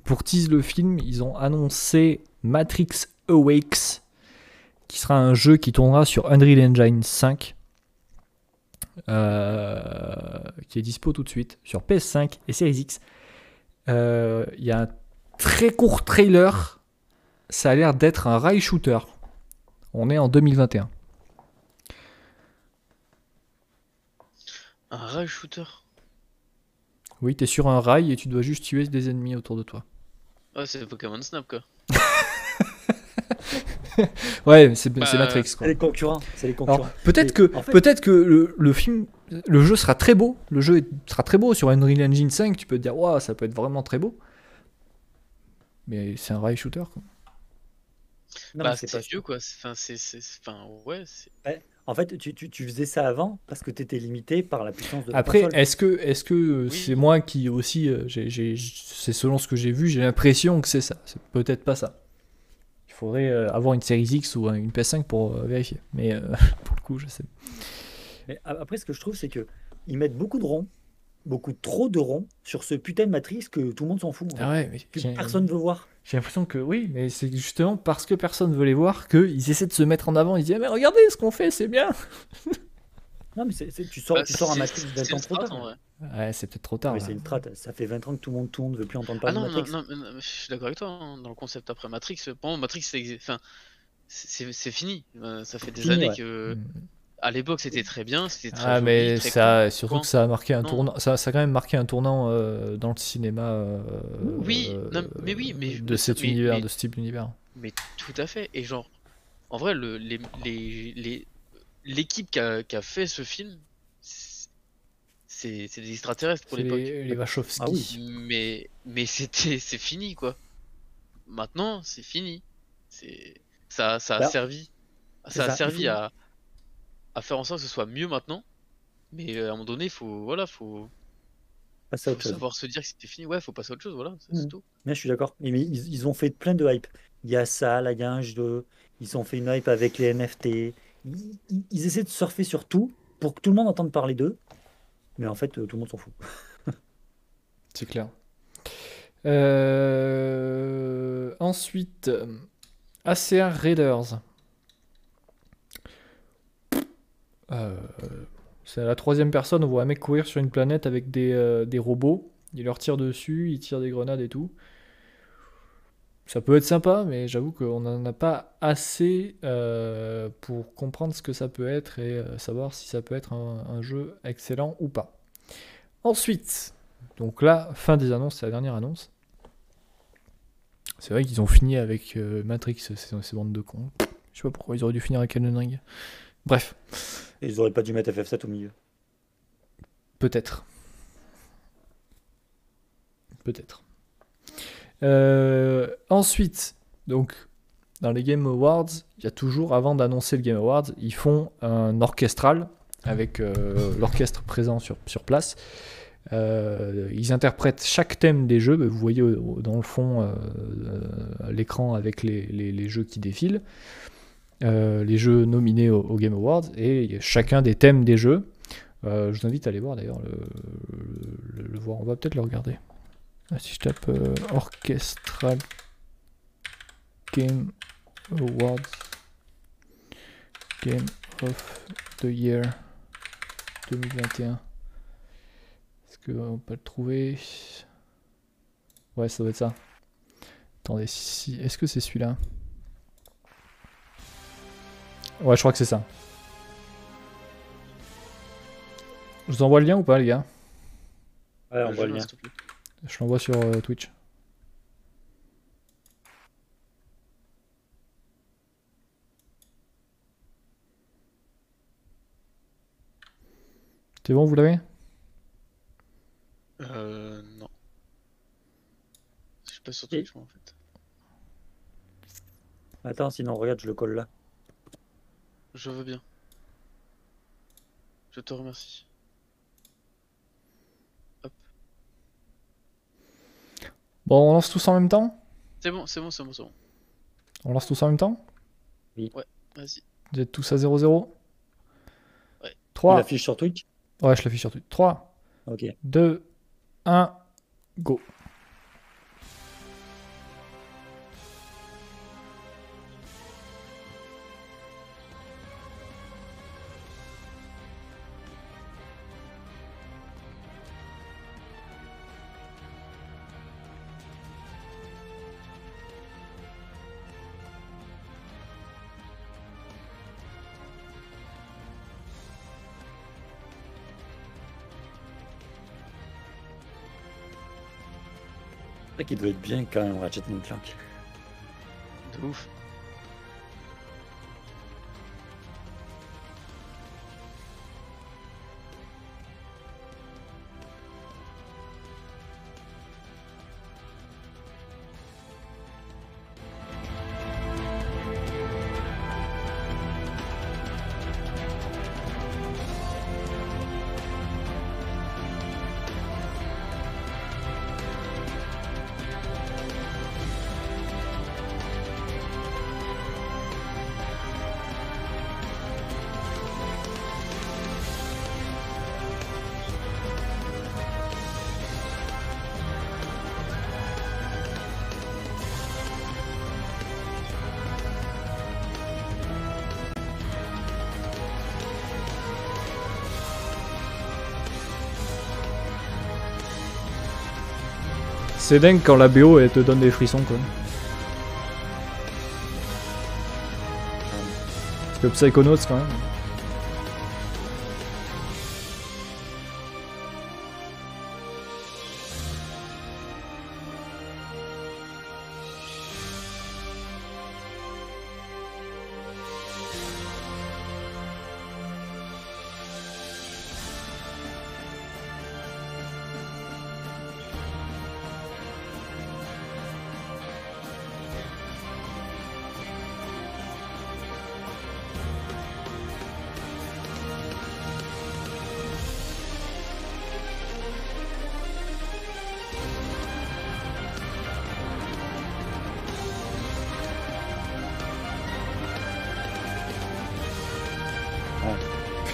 pour tease le film, ils ont annoncé Matrix Awakes, qui sera un jeu qui tournera sur Unreal Engine 5, euh, qui est dispo tout de suite sur PS5 et Series X. Euh, Il y a un très court trailer, ça a l'air d'être un rail shooter. On est en 2021. Un rail shooter. Oui, t'es sur un rail et tu dois juste tuer des ennemis autour de toi. Ouais, c'est Pokémon Snap quoi. Ouais, c'est Bah, Matrix quoi. C'est les concurrents. Les peut-être que, en fait- peut-être que le, le film, le jeu sera très beau. Le jeu sera très beau sur Unreal Engine 5. Tu peux te dire, waouh, ça peut être vraiment très beau. Mais c'est un rail shooter. Quoi. Non, bah, c'est pas vieux quoi. Enfin, c'est. Enfin, ouais. En fait, tu, tu- tu faisais ça avant parce que tu étais limité par la puissance de Après, est-ce que est-ce que Oui. c'est moi qui aussi, euh, c'est selon ce que j'ai vu, j'ai l'impression que c'est ça. C'est peut-être pas ça. Il faudrait euh, avoir une série X ou une PS5 pour euh, vérifier. Mais euh, pour le coup, je sais. Mais après, ce que je trouve, c'est que ils mettent beaucoup de ronds, beaucoup trop de ronds sur ce putain de matrice que tout le monde s'en fout. Ah ouais, mais que personne veut voir. j'ai l'impression que oui, mais c'est justement parce que personne veut les voir qu'ils essaient de se mettre en avant. Ils disent Ah, mais regardez ce qu'on fait, c'est bien. Non, mais c'est- c'est- tu sors, Bah, tu sors un c'est 20 une ans trop strat, tard. vrai. Ouais, c'est peut-être trop tard. Là. c'est une trate. Ça fait 20 ans que tout le monde tourne, ne veut plus entendre Ah parler non, de non, Matrix. non, non, je suis d'accord avec toi. hein, Dans le concept après Matrix, pour moi, Matrix, c'est enfin, c'est c'est fini. Euh, Ça fait des Fini, années ouais. que. Mm. À l'époque, c'était très bien, c'était très Ah joli, mais très ça, surtout Quand que ça a marqué un Non. tournant, ça, ça a quand même marqué un tournant euh, dans le cinéma. euh, Oui, euh, non, mais oui, mais- de cet mais- univers, mais- de ce type d'univers. Mais tout à fait. Et genre, en vrai, le, les, les, les- l'équipe qui a, qui a fait ce film, c'est des extraterrestres pour l'époque. les, les Wachowski. Ah oui. Mais, mais c'était, c'est fini quoi. Maintenant, c'est fini. C'est, ça, ça a Bah, servi, ça a il servi à, à faire en sorte que ce soit mieux maintenant. Mais euh, à un moment donné, faut, voilà, faut, Passer à faut autre chose. savoir se dire que c'était fini. Ouais, faut passer à autre chose, voilà, c'est Mhm. tout. Mais je suis d'accord. Ils, ils ont fait plein de hype. Il y a ça, là, il y a un jeu. Ils ont fait une hype avec les NFT. Ils, essaient de surfer sur tout pour que tout le monde entende parler d'eux. Mais en fait, euh, tout le monde s'en fout. C'est clair. Euh, Ensuite, euh, ACR Raiders. C'est la troisième personne, on voit un mec courir sur une planète avec des robots. Il leur tire dessus, il tire des grenades et tout. Ça peut être sympa, mais j'avoue qu'on n'en a pas assez euh, pour comprendre ce que ça peut être et euh, savoir si ça peut être un, un jeu excellent ou pas. Ensuite, donc là, fin des annonces, c'est la dernière annonce. C'est vrai qu'ils ont fini avec euh, Matrix, ces, bandes de cons. Je sais pas pourquoi ils auraient dû finir avec Elden Ring. Bref, Et ils auraient pas dû mettre FF7 au milieu. peut-être. Peut-être. Euh, ensuite, donc, dans les Game Awards, il y a toujours, avant d'annoncer le Game Awards, ils font un orchestral avec euh, l'orchestre présent sur, sur place. Euh, ils interprètent chaque thème des jeux. Vous voyez dans le fond l'écran avec les, les- jeux qui défilent, les jeux nominés au, Game Awards et chacun des thèmes des jeux. Je vous invite à aller voir d'ailleurs le, le- le voir. On va peut-être le regarder. Ah, si je tape euh, Orchestral Game Awards Game of the Year 2021. Est-ce qu'on peut le trouver? Ouais, ça doit être ça. Attendez, si... est-ce que c'est celui-là? Ouais, je crois que c'est ça. Je vous envoie le lien ou pas, les gars? Ouais, on Le voit le lien. Je l'envoie sur euh, Twitch. C'est bon, vous l'avez? Euh, non. Je suis pas sur Twitch, moi, en fait. Attends, sinon, regarde, je le colle là. Je veux bien. Je te remercie. Bon, on lance tous en même temps? C'est bon, c'est bon, c'est bon, c'est bon. On lance tous en même temps? Vas-y. Vous êtes tous à 0-0 Ouais. 3. Il affiche sur Twitch? Ouais, je l'affiche sur Twitch. 3, Ok. 2, 1, go. Qu'il doit être bien quand même, Ratchet Clank. De ouf. C'est dingue quand la BO elle te donne des frissons quoi. Parce que Psychonauts quand même.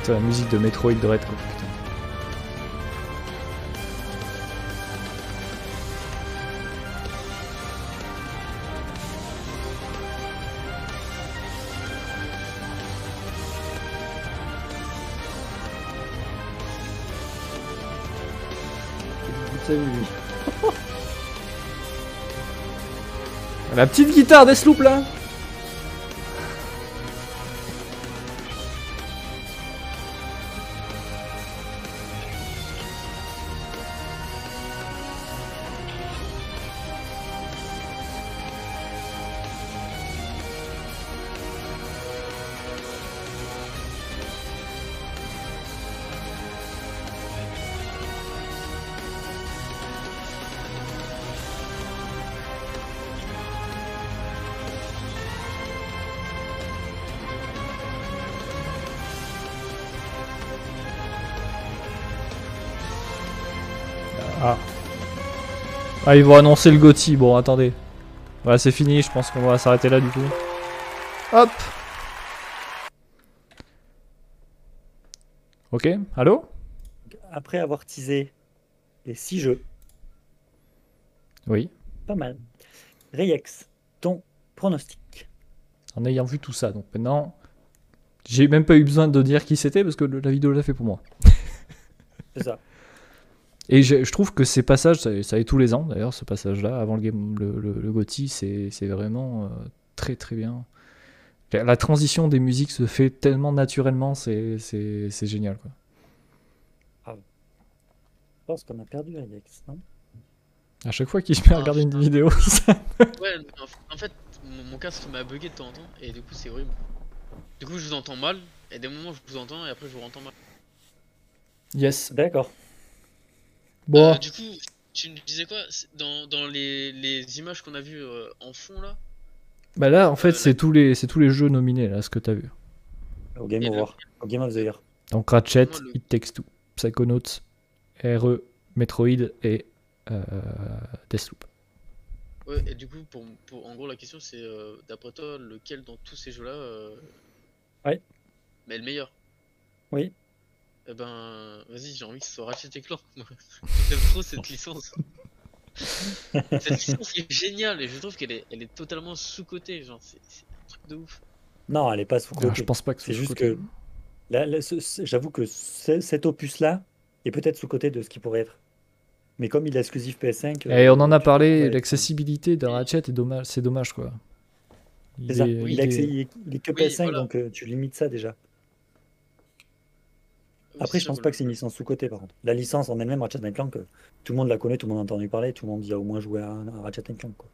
La musique de Metroid Dread quoi. Putain. La petite guitare Deathloop là Ah, ils vont annoncer le GOTY. Bon, attendez. Voilà, c'est fini. Je pense qu'on va s'arrêter là du coup. Hop. Ok, allô? Après avoir teasé les 6 jeux, Oui. pas mal. Reyex, ton pronostic. En ayant vu tout ça, donc maintenant, j'ai même pas eu besoin de dire qui c'était parce que la vidéo l'a fait pour moi. C'est ça. Et je, je trouve que ces passages, ça, ça est tous les ans d'ailleurs, ce passage-là, avant le, game, le, le, le GOTY, c'est vraiment euh, très très bien. La, transition des musiques se fait tellement naturellement, c'est génial. Quoi. Je pense qu'on a perdu Reyex, non? À chaque fois qu'il se met à regarder une vidéo, ça- Ouais, en, en fait, mon, mon casque m'a bugué de temps en temps et du coup c'est horrible. Du coup je vous entends mal et des moments je vous entends et après je vous entends mal. Yes. D'accord. Bon, Euh, du coup, tu me disais quoi Dans, dans les, les images qu'on a vues euh, en fond là bah là en fait euh, c'est tous les c'est tous les jeux nominés là, ce que t'as vu. Au Game Over. Au Game of the Year. Donc Ratchet, le- It Takes Two, Psychonauts, RE, Metroid et euh, Deathloop. Ouais, et du coup, pour, pour- en gros, la question c'est euh, d'après toi, lequel dans tous ces jeux là euh, Ouais. Mais le meilleur? Oui. Eh ben, vas-y, j'ai envie que ce soit Ratchet et Clank. moi. J'aime trop cette licence. cette licence est géniale et je trouve qu'elle est, elle est totalement sous-cotée. Genre, c'est c'est un truc de ouf. Non, elle est pas sous Alors, côté. je pense pas que ce C'est juste sous-côté. que là, là, ce- ce- j'avoue que ce- cet opus-là est peut-être sous côté de ce qui pourrait être. Mais comme il est exclusif PS5. Et on en a tu- parlé, l'accessibilité de Ratchet est dommage, c'est dommage quoi. Il C'est ça. est- Il, il est est- accès- il est- il est que Oui, PS5, voilà. donc euh, tu limites ça déjà. Après, je pense pas que c'est une licence sous-côté par contre. La licence en elle-même, Ratchet Clank, euh, tout le monde la connaît, tout le monde a entendu parler, tout le monde y a au moins joué à, à Ratchet Clank. Quoi.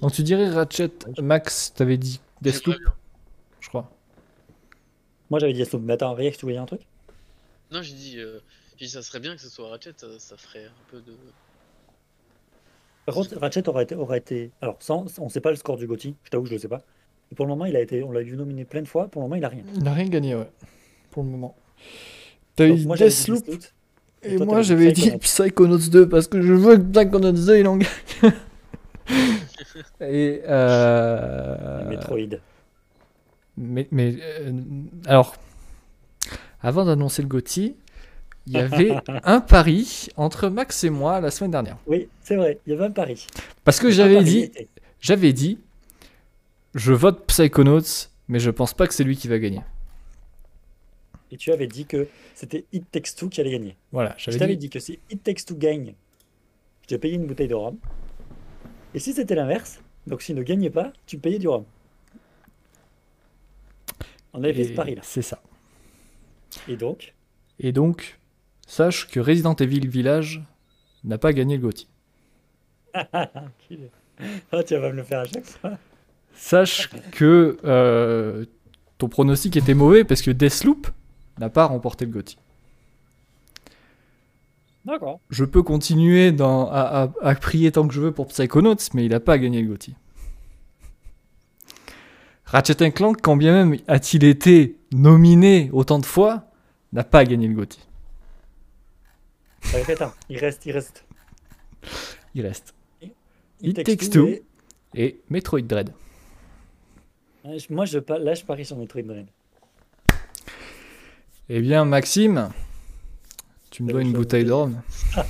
Donc tu dirais Ratchet, Max, t'avais dit Deathloop, je crois. Moi j'avais dit Deathloop, mais attends, Riex, tu voyais un truc? Non, j'ai dit, euh, dit, ça serait bien que ce soit Ratchet, ça, ça ferait un peu de. Par contre, Ratchet aurait été. Aurait été... Alors, sans, on sait pas le score du GOTY, je t'avoue je le sais pas. Et pour le moment, il a été, on l'a vu nominé plein de fois, pour le moment, il a rien. Il n'a rien gagné, ouais, pour le moment. T'as eu moi, j'avais dit Deathloop, et toi, moi j'avais dit Psychonauts. Psychonauts 2 parce que je veux que Psychonauts 2 il en gagne. et euh... et Metroid. Mais, mais euh, alors, avant d'annoncer le GOTY, il y avait un pari entre Max et moi la semaine dernière. Oui, c'est vrai, il y avait un pari. Parce que j'avais dit, j'avais dit, je vote Psychonauts, mais je pense pas que c'est lui qui va gagner. Et tu avais dit que c'était It Takes Two qui allait gagner. Voilà, Je j'avais t'avais dit. dit que si It Takes Two gagne, tu as payé une bouteille de rhum. Et si c'était l'inverse, donc s'il ne gagnait pas, tu payais du rhum. On avait fait ce pari là. C'est ça. Et donc, Et donc, sache que Resident Evil Village n'a pas gagné le GOTY. oh, tu vas me le faire à chaque fois. Sache que euh, ton pronostic était mauvais parce que Deathloop n'a pas remporté le GOTY. D'accord. Je peux continuer dans- à, à- à prier tant que je veux pour Psychonauts, mais il n'a pas gagné le GOTY. Ratchet Clank, quand bien même a-t-il été nominé autant de fois, n'a pas gagné le GOTY. Il reste, il reste. Il reste. Il It texte Takes Two. et- Et Metroid Dread. Moi, je, là, je parie sur Metroid Dread. Eh bien, Maxime, tu me dois une bouteille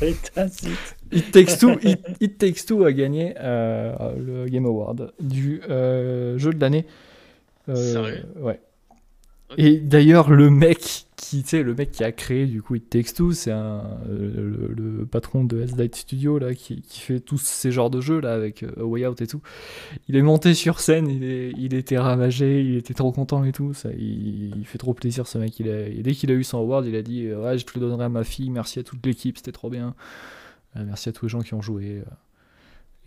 et t'incites. It Takes Two, It, It Takes Two a gagné euh, le Game Award du euh, jeu de l'année. Euh, Sérieux? Ouais. Et d'ailleurs, le mec qui, tu sais, le mec qui a créé du coup It Takes Two, c'est un euh, le, le patron de S-Light Studio là, qui, qui fait tous ces genres de jeux là avec euh, A Way Out et tout. Il est monté sur scène, il, est, il était ravagé, il était trop content et tout. Ça, il, il fait trop plaisir ce mec. Il a- et dès qu'il a eu son award, il a dit euh, ouais, je te le donnerai à ma fille. Merci à toute l'équipe, c'était trop bien. Euh, merci à tous les gens qui ont joué.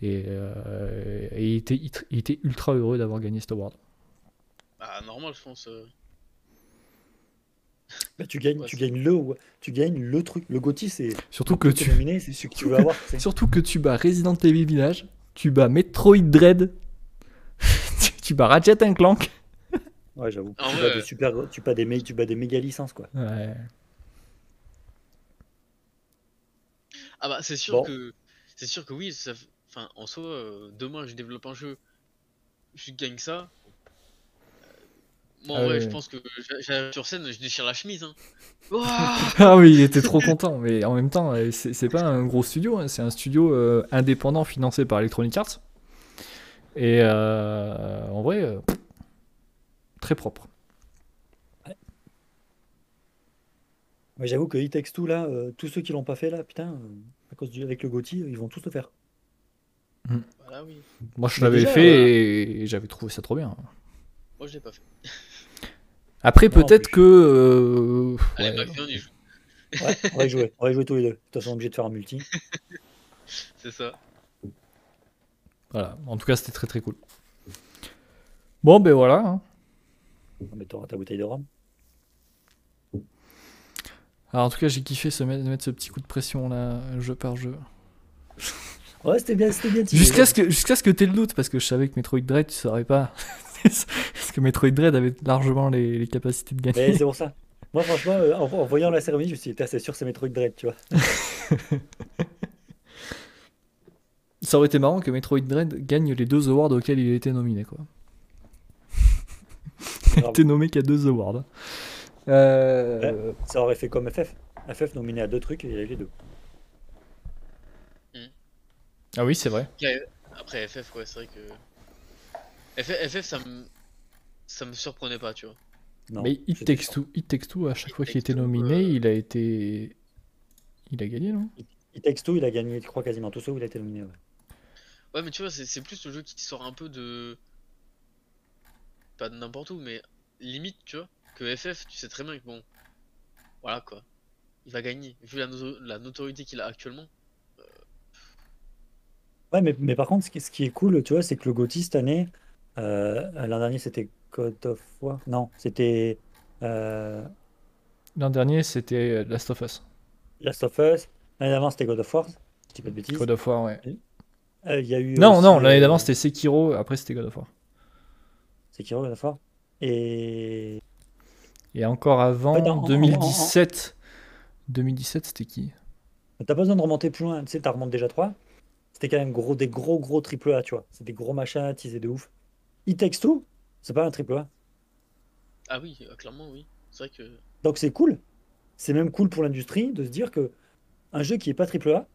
Et, euh, et il, était, il était ultra heureux d'avoir gagné cet award. Ah, normal, je pense. Bah, tu gagnes, Ouais, tu gagnes le, tu gagnes le truc. Le GOTY, c'est Surtout que tu nominé, c'est ce que tu veux avoir. Surtout que tu bats Resident Evil Village, tu bats Metroid Dread, tu- tu bats Ratchet Clank. Ouais, j'avoue. Ah Tu ouais. bats des super, tu bats des, mé- tu bats des méga licences quoi. Ouais. Ah bah c'est sûr Bon. que c'est sûr que oui, ça... enfin en soi, euh, demain je développe un jeu, je gagne ça. Moi Ah en vrai, ouais. je pense que j'a- j'arrive sur scène, je déchire la chemise. Hein. Ah oui, il était trop content, mais en même temps, euh, c'est c'est pas un gros studio, hein, c'est un studio euh, indépendant financé par Electronic Arts. Et euh, en vrai, euh, très propre. Mais j'avoue que It Takes Two là, euh, tous ceux qui l'ont pas fait là, putain, euh, à cause du avec le GOTY, ils vont tous le faire. Voilà oui. Moi, je l'avais fait euh, et, et j'avais trouvé ça trop bien. Moi je l'ai pas fait. Après, peut-être que. euh, Allez, ouais, on y joue. Ouais, on va y jouer, on va y jouer tous les deux. De toute façon, on est obligé de faire un multi. C'est ça. voilà, en tout cas, c'était très très cool. Bon, ben voilà. hein. Non, Mais t'auras ta bouteille de rhum. Alors, en tout cas, j'ai kiffé se mettre, mettre ce petit coup de pression là, jeu par jeu. Ouais, c'était bien, c'était bien. tiré. Jusqu'à ce que jusqu'à ce que t'aies le doute, parce que je savais que Metroid Dread, tu saurais pas. parce que Metroid Dread avait largement les, les capacités de Mais gagner. c'est pour ça. Moi, franchement, euh, en, en voyant la cérémonie, je me suis dit, c'est sûr, c'est Metroid Dread, tu vois. Ça aurait été marrant que Metroid Dread gagne les deux awards auxquels il a été nominé, quoi. il a été nommé qu'à deux awards. Euh, Ça aurait fait comme FF. FF nominé à deux trucs et il a eu les deux. Ah oui, c'est vrai. Après, après, FF, ouais, c'est vrai que. FF, FF, ça me. Ça me surprenait pas, tu vois. Non, Mais It Takes Two, It Takes Two, à chaque It fois qu'il était nominé, euh, il a été. Il a gagné, non? It Takes Two, il a gagné, je crois, quasiment tous ceux où il a été nominé. ouais. Ouais, mais tu vois, c'est c'est plus le jeu qui sort un peu de. Pas de n'importe où, mais limite, tu vois. Que FF, tu sais très bien que bon. Voilà quoi. Il va gagner. Vu la, noto- la notoriété qu'il a actuellement. Ouais, mais, mais par contre, ce qui, ce qui est cool, tu vois, c'est que le GOTY cette année, euh, l'an dernier, c'était God of War. Non, c'était euh, L'an dernier, c'était Last of Us. Last of Us. L'année d'avant, c'était God of War. Je dis pas de bêtises. God of War, ouais. Euh, y a eu Non, non, l'année euh, d'avant, c'était Sekiro, après, c'était God of War. Sekiro, God of War. Et Et encore avant, Ouais, en- en- 2017. 2017, c'était qui? T'as pas besoin de remonter plus loin. Tu sais, t'as remonté déjà 3. C'était quand même gros, des gros, gros triple A, tu vois. C'est des gros machins teasés de ouf. It Takes Two, c'est pas un triple A. Ah oui, euh, clairement, oui. C'est vrai que. Donc c'est cool. C'est même cool pour l'industrie de se dire que un jeu qui est pas triple A,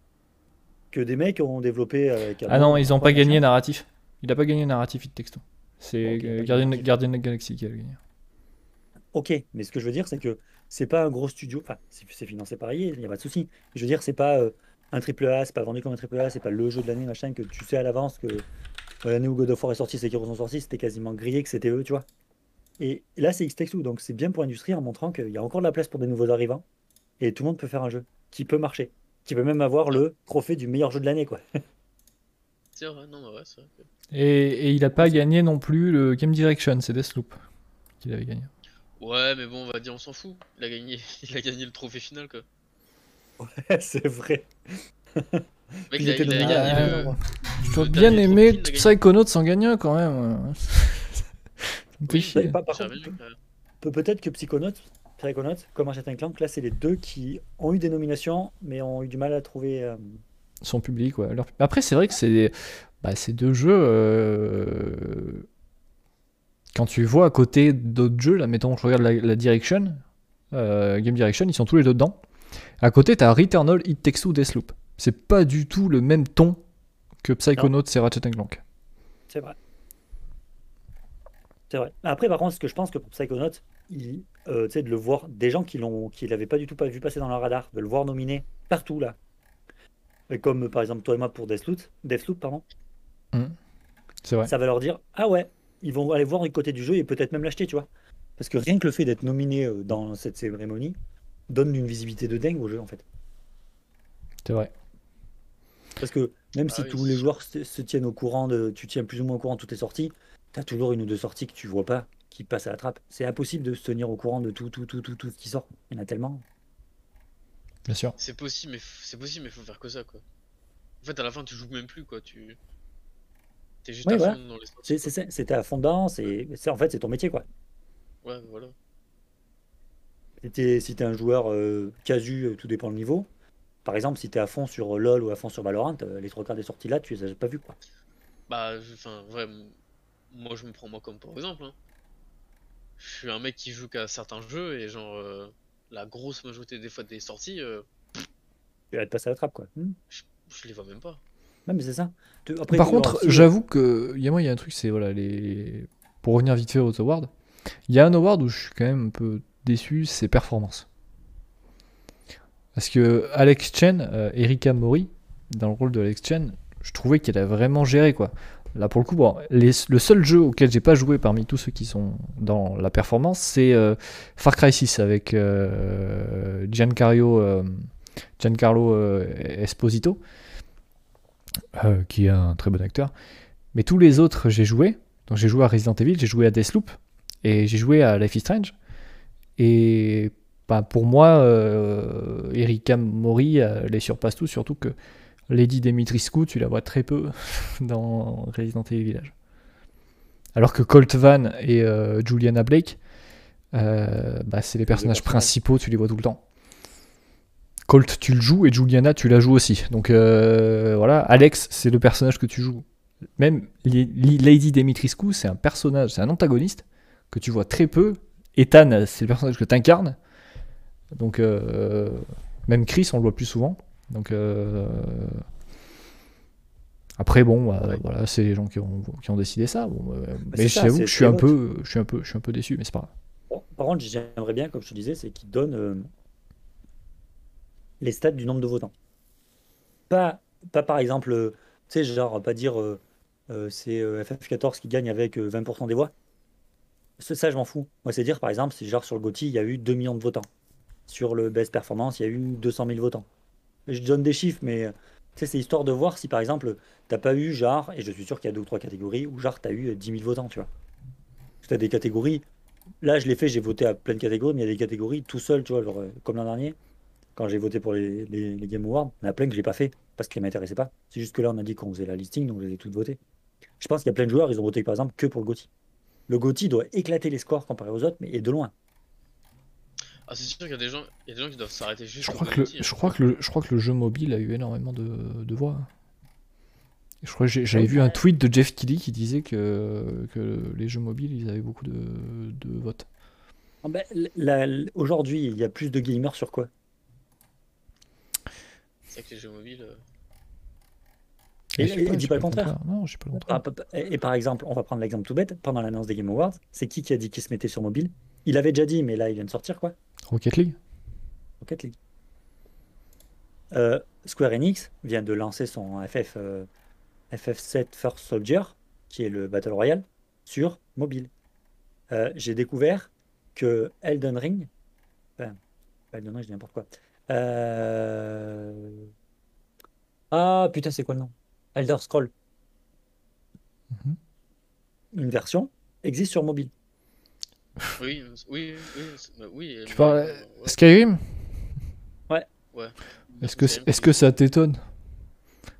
que des mecs ont développé avec. un Ah non, ils ont un pas gagné narratif. Il a pas gagné narratif It Takes Two. C'est Ok, euh, pas Guardian, narratif. Guardian Galaxy qui a gagné. Ok, mais ce que je veux dire, c'est que c'est pas un gros studio. Enfin, c'est c'est financé par EA, il n'y a pas de souci. Je veux dire, c'est pas euh, un triple A, c'est pas vendu comme un triple A, c'est pas le jeu de l'année, machin, que tu sais à l'avance que l'année où God of War est sorti, Sekiro sont sortis, c'était quasiment grillé que c'était eux, tu vois. Et là, c'est X-Takes Two, donc c'est bien pour l'industrie en montrant qu'il y a encore de la place pour des nouveaux arrivants et tout le monde peut faire un jeu qui peut marcher, qui peut même avoir le trophée du meilleur jeu de l'année, quoi. C'est vrai, non, bah ouais, c'est vrai. Et, et il a pas gagné non plus le Game Direction, c'est Deathloop qu'il avait gagné. Ouais, mais bon, on va dire, on s'en fout. Il a gagné, il a gagné le trophée final, quoi. c'est vrai. Mec, Il était il a nominé gagné à- le- J'aurais bien aimé gagné. Psychonauts sans gagner quand même. Oui. Par, contre, Peut-être que Psychonauts, Psychonauts, comme Ratchet Clank, là, c'est les deux qui ont eu des nominations, mais ont eu du mal à trouver. euh, son public. Ouais. Leur- Après, c'est vrai que c'est bah, deux jeux. euh, Quand tu vois à côté d'autres jeux, là, mettons, je regarde la, la Direction, euh, Game Direction, ils sont tous les deux dedans. À côté, t'as Returnal, It Takes Two, Deathloop. C'est pas du tout le même ton que Psychonauts et Ratchet Clank. C'est vrai. C'est vrai. Après, par contre, ce que je pense que pour Psychonauts, il, euh, de le voir, des gens qui l'ont, qui l'avaient pas du tout pas vu passer dans leur radar, de le voir nominé partout là, Et comme par exemple toi et moi pour Deathloop, Deathloop pardon, C'est vrai. ça va leur dire ah ouais, ils vont aller voir du côté du jeu et peut-être même l'acheter, tu vois. Parce que rien que le fait d'être nominé euh, dans cette cérémonie donne une visibilité de dingue au jeu en fait. C'est vrai. Parce que même Ah si oui, tous les joueurs se, se tiennent au courant de, tu tiens plus ou moins au courant de toutes les sorties, t'as toujours une ou deux sorties que tu vois pas, qui passent à la trappe. C'est impossible de se tenir au courant de tout, tout, tout, tout, tout ce qui sort. Il y en a tellement. Bien sûr. C'est possible, mais c'est possible, mais faut faire que ça, quoi. En fait, à la fin, tu joues même plus, quoi. Tu. T'es juste Ouais, à voilà. fond dans les c'était à fond dedans, c'est, c'est- en fait c'est ton métier quoi. Ouais, voilà. Si t'es, si t'es un joueur euh, casu, euh, tout dépend le niveau. Par exemple, si t'es à fond sur LoL ou à fond sur Valorant, euh, les trois quarts des sorties là, tu les as pas vues quoi. Bah, enfin, ouais, moi je me prends moi comme pour exemple. hein. Je suis un mec qui joue qu'à certains jeux et genre euh, la grosse majorité des fois des sorties, euh, Tu vas te passer à la trappe quoi. Hmm. je les vois même pas. Non mais c'est ça. Tu- après, Par tu- contre, j'avoue que il y a moi, il y a un truc, c'est voilà les. Pour revenir vite fait aux awards, il y a un award où je suis quand même un peu déçu, c'est performance. Parce que Alex Chen, euh, Erika Mori, dans le rôle de Alex Chen, je trouvais qu'elle a vraiment géré quoi. Là pour le coup, le seul jeu auquel j'ai pas joué parmi tous ceux qui sont dans la performance, c'est euh, Far Cry 6 avec euh, Giancarlo, Esposito, qui est un très bon acteur. Mais tous les autres, j'ai joué. Donc j'ai joué à Resident Evil, j'ai joué à Deathloop et j'ai joué à Life is Strange. Et bah, pour moi, euh, Erika Mori les surpasse tous, surtout que Lady Dimitrescu, tu la vois très peu dans Resident Evil Village. Alors que Colt Van et euh, Juliana Blake, euh, bah, c'est les personnages principaux, tu les vois tout le temps. Colt, tu le joues et Juliana, tu la joues aussi. Donc voilà, Alex, c'est le personnage que tu joues. Même Lady Dimitrescu, c'est un personnage, c'est un antagoniste que tu vois très peu. Ethan, c'est le personnage que tu incarnes. Donc, euh, même Chris, on le voit plus souvent. Donc, euh, après, bon, bah, Ouais. voilà, c'est les gens qui ont, qui ont décidé ça. Bon, euh, mais c'est ça, j'avoue c'est- que je suis un c'est peu, je suis un peu, je suis un peu déçu, mais c'est pas grave. Bon, par contre, j'aimerais bien, comme je te disais, c'est qu'ils donnent les stats du nombre de votants. Pas, pas par exemple, tu sais, genre, pas dire c'est euh, FF14 qui gagne avec euh, 20% des voix. Ça, je m'en fous. Moi, c'est dire, par exemple, si genre sur le GOTY, il y a eu 2 millions de votants. Sur le Best Performance, il y a eu 200 000 votants. Je donne des chiffres, mais euh, c'est histoire de voir si, par exemple, t'as pas eu, genre, et je suis sûr qu'il y a deux ou trois catégories, où genre, t'as eu euh, 10 000 votants, tu vois. Tu as des catégories, Là, je l'ai fait, j'ai voté à plein de catégories, mais il y a des catégories tout seul, tu vois, euh, comme l'an dernier, quand j'ai voté pour les, Game Awards, il y en a plein que j'ai pas fait parce qu'ils m'intéressaient pas. C'est juste que là, on a dit qu'on faisait la listing, donc je les ai toutes votées. Je pense qu'il y a plein de joueurs, ils ont voté par exemple que pour le GOTY. Le GOTY doit éclater les scores comparé aux autres, mais et de loin. Ah, c'est sûr qu'il y a des gens, il y a des gens qui doivent s'arrêter juste Je crois, que le, hein. je, crois que le, je crois que le jeu mobile a eu énormément de, de voix. Je crois que j'avais vu un tweet de Jeff Kelly qui disait que, que les jeux mobiles, ils avaient beaucoup de, de votes. Ah ben, Aujourd'hui, il y a plus de gamers sur quoi? C'est vrai que les jeux mobiles. euh, Et- dis pas le contraire. Non, je sais pas le contraire. Ah, pa- Et et par exemple, on va prendre l'exemple tout bête, pendant l'annonce des Game Awards, c'est qui qui a dit qu'il se mettait sur mobile? Il avait déjà dit, mais là, il vient de sortir quoi Rocket League Rocket League. Euh, Square Enix vient de lancer son FF, euh, FF7 First Soldier, qui est le Battle Royale, sur mobile. Euh, J'ai découvert que Elden Ring, enfin, Elden Ring, je dis n'importe quoi. Euh, Ah putain, c'est quoi le nom? Elder Scroll. Mhm. Une version existe sur mobile. Oui, euh, oui, oui, bah. Tu euh, parles ouais. Skyrim? Ouais. Est-ce que, est-ce que ça t'étonne?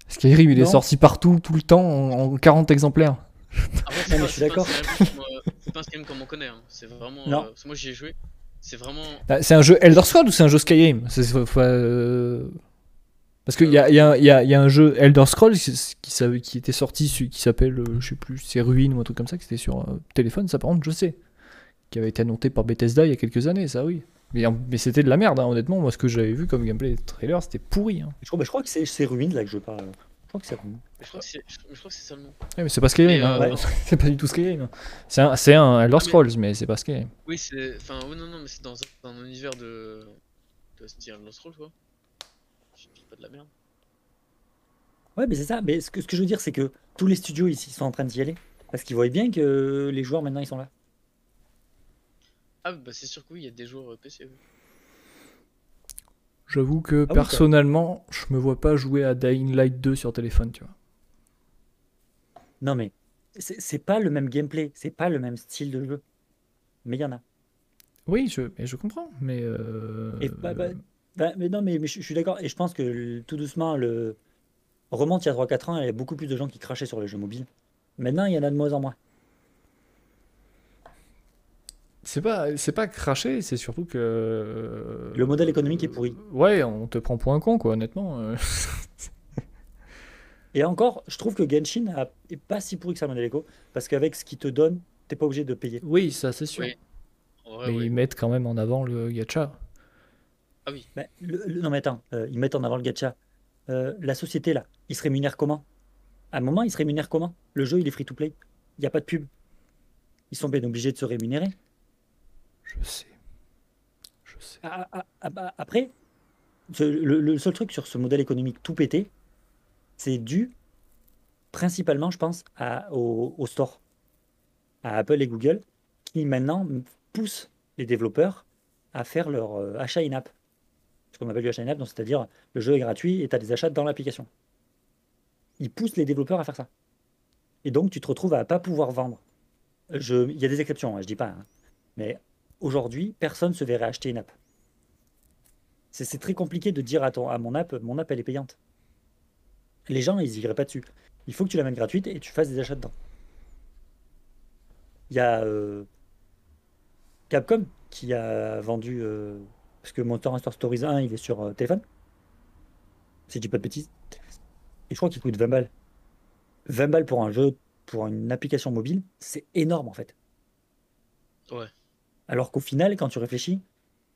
Skyrim, il est sorti partout, tout le temps, en, en 40 exemplaires. Non, mais pas- je suis d'accord. Skyrim comme, euh, C'est pas un Skyrim comme on connaît. hein. C'est vraiment. Non. euh, moi j'y ai joué. C'est vraiment. Ah, C'est un jeu Elder Scrolls ou c'est un jeu Skyrim? Euh, Parce qu'il y a, il y, a, il y a- y a un jeu Elder Scrolls qui, qui, savait- qui était sorti, qui s'appelle, euh, je sais plus, c'est Ruin ou un truc comme ça, qui était sur euh, téléphone, ça par contre, je sais. Qui avait été annoncé par Bethesda il y a quelques années, ça oui. Mais, c'était de la merde, hein, honnêtement. Moi, ce que j'avais vu comme gameplay trailer, c'était pourri. hein. Je crois, bah, je crois que c'est c'est Ruin là que je parle. Je crois que c'est Ruin. Je crois que c'est je- je crois que c'est ça le nom. Ouais, mais c'est pas Skyrim, Mais, hein. euh, c'est pas du tout Skyrim. hein. C'est un, c'est un Elder mais- Scrolls, mais c'est pas Skyrim. Oui, c'est. Enfin, oui, non, non, mais c'est dans un, un univers de. de style Lost Roll, quoi. Je dis pas de la merde. Ouais, mais c'est ça. Mais ce que, ce que je veux dire, c'est que tous les studios ici sont en train d'y aller. Parce qu'ils voient bien que les joueurs maintenant ils sont là. Ah, bah c'est sûr que oui, il y a des joueurs euh, PC. oui. J'avoue que Ah oui, personnellement, je me vois pas jouer à Dying Light 2 sur téléphone, tu vois. Non, mais c'est pas le même gameplay, c'est pas le même style de jeu. Mais il y en a. Oui, je, mais je comprends, mais. euh, Et bah, bah, bah, mais non, mais, mais je, je suis d'accord. Et je pense que tout doucement, le remonte il y a 3-4 ans, il y avait beaucoup plus de gens qui crachaient sur les jeux mobiles. Maintenant, il y en a de moins en moins. C'est pas, c'est pas craché, c'est surtout que. Le modèle économique est pourri. Ouais, on te prend pour un con, quoi, honnêtement. euh. Et encore, je trouve que Genshin a- est pas si pourri que ça, le modèle éco. Parce qu'avec ce qu'il te donne, t'es pas obligé de payer. oui, ça, c'est sûr. Oui. Vrai, mais oui. ils mettent quand même en avant le gacha. Bah, le- le- non, mais attends, euh, ils mettent en avant le gacha. Euh, la société, là, ils se rémunèrent comment? À un moment, ils se rémunèrent comment? Le jeu, il est free-to-play. Il n'y a pas de pub. Ils sont bien obligés de se rémunérer. Je sais. Je sais. Ah, ah, ah, bah, après, le, seul truc sur ce modèle économique tout pété, c'est dû principalement, je pense, à, au, au store, à Apple et Google, qui maintenant poussent les développeurs à faire leur euh, achat in-app. Ce qu'on appelle du achat in-app, c'est-à-dire le jeu est gratuit et tu as des achats dans l'application. Ils poussent les développeurs à faire ça. Et donc, tu te retrouves à pas pouvoir vendre. Il y a des exceptions, hein, je dis pas. hein. Mais aujourd'hui, personne se verrait acheter une app. C'est très compliqué de dire à, ton, à mon app, mon app elle est payante. Les gens, ils iraient pas dessus. Il faut que tu la mettes gratuite et tu fasses des achats dedans. Il y a euh, Capcom qui a vendu, euh, parce que Monster Hunter Stories 1, il est sur euh, téléphone. Si je dis pas de bêtises. Et je crois qu'il coûte 20 balles. 20 balles pour un jeu, pour une application mobile, c'est énorme en fait. Ouais. Alors qu'au final, quand tu réfléchis,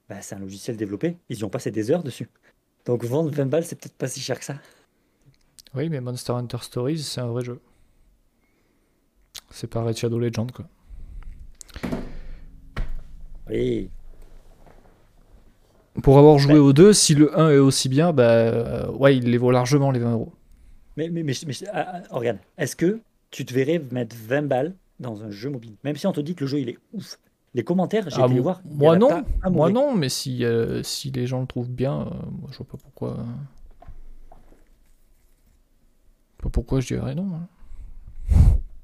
bah, c'est un logiciel développé, ils y ont passé des heures dessus. Donc vendre 20 balles, c'est peut-être pas si cher que ça. Oui, mais Monster Hunter Stories, c'est un vrai jeu. C'est pas Red Shadow Legend, quoi. Oui. Pour avoir joué Ouais. aux deux, si le 1 est aussi bien, bah euh, ouais, il les vaut largement les 20 euros. Mais, mais, mais, mais- ah, ah, regarde, est-ce que tu te verrais mettre 20 balles dans un jeu mobile? Même si on te dit que le jeu il est ouf. Les commentaires, j'ai Ah, pu les voir. moi non, moi non, mais si, euh, si les gens le trouvent bien, euh, moi je vois pas pourquoi. Pas pourquoi je dirais non. hein.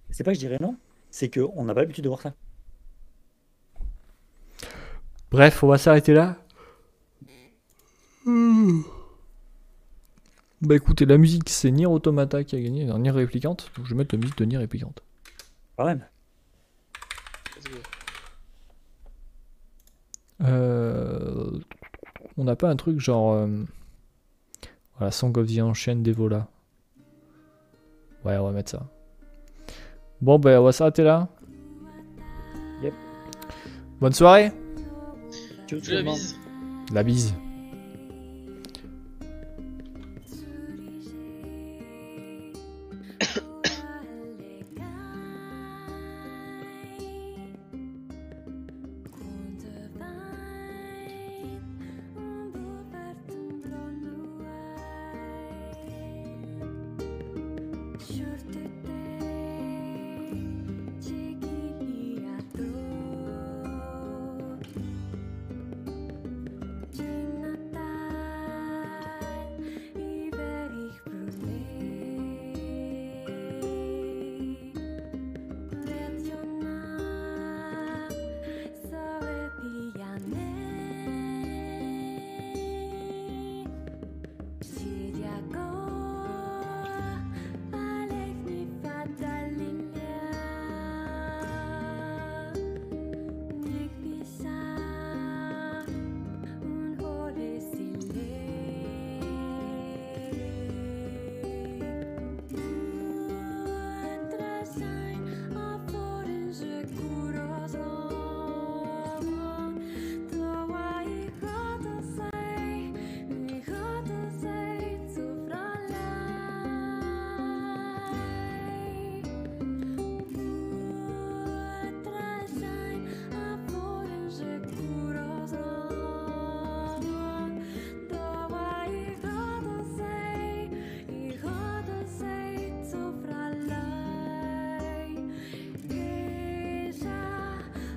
C'est pas que je dirais non, c'est qu'on n'a pas l'habitude de voir ça. Bref, on va s'arrêter là. Bah écoutez, la musique c'est Nier Automata qui a gagné, Nier Réplicante, donc je vais mettre la musique de Nier Réplicante. Quand même. Let's go. Euh, on n'a pas un truc genre. euh, Voilà, Song of the Ancient d'Evola. Ouais, on va mettre ça. Bon, ben on va s'arrêter là. Yep. Bonne soirée. La bise. La bise.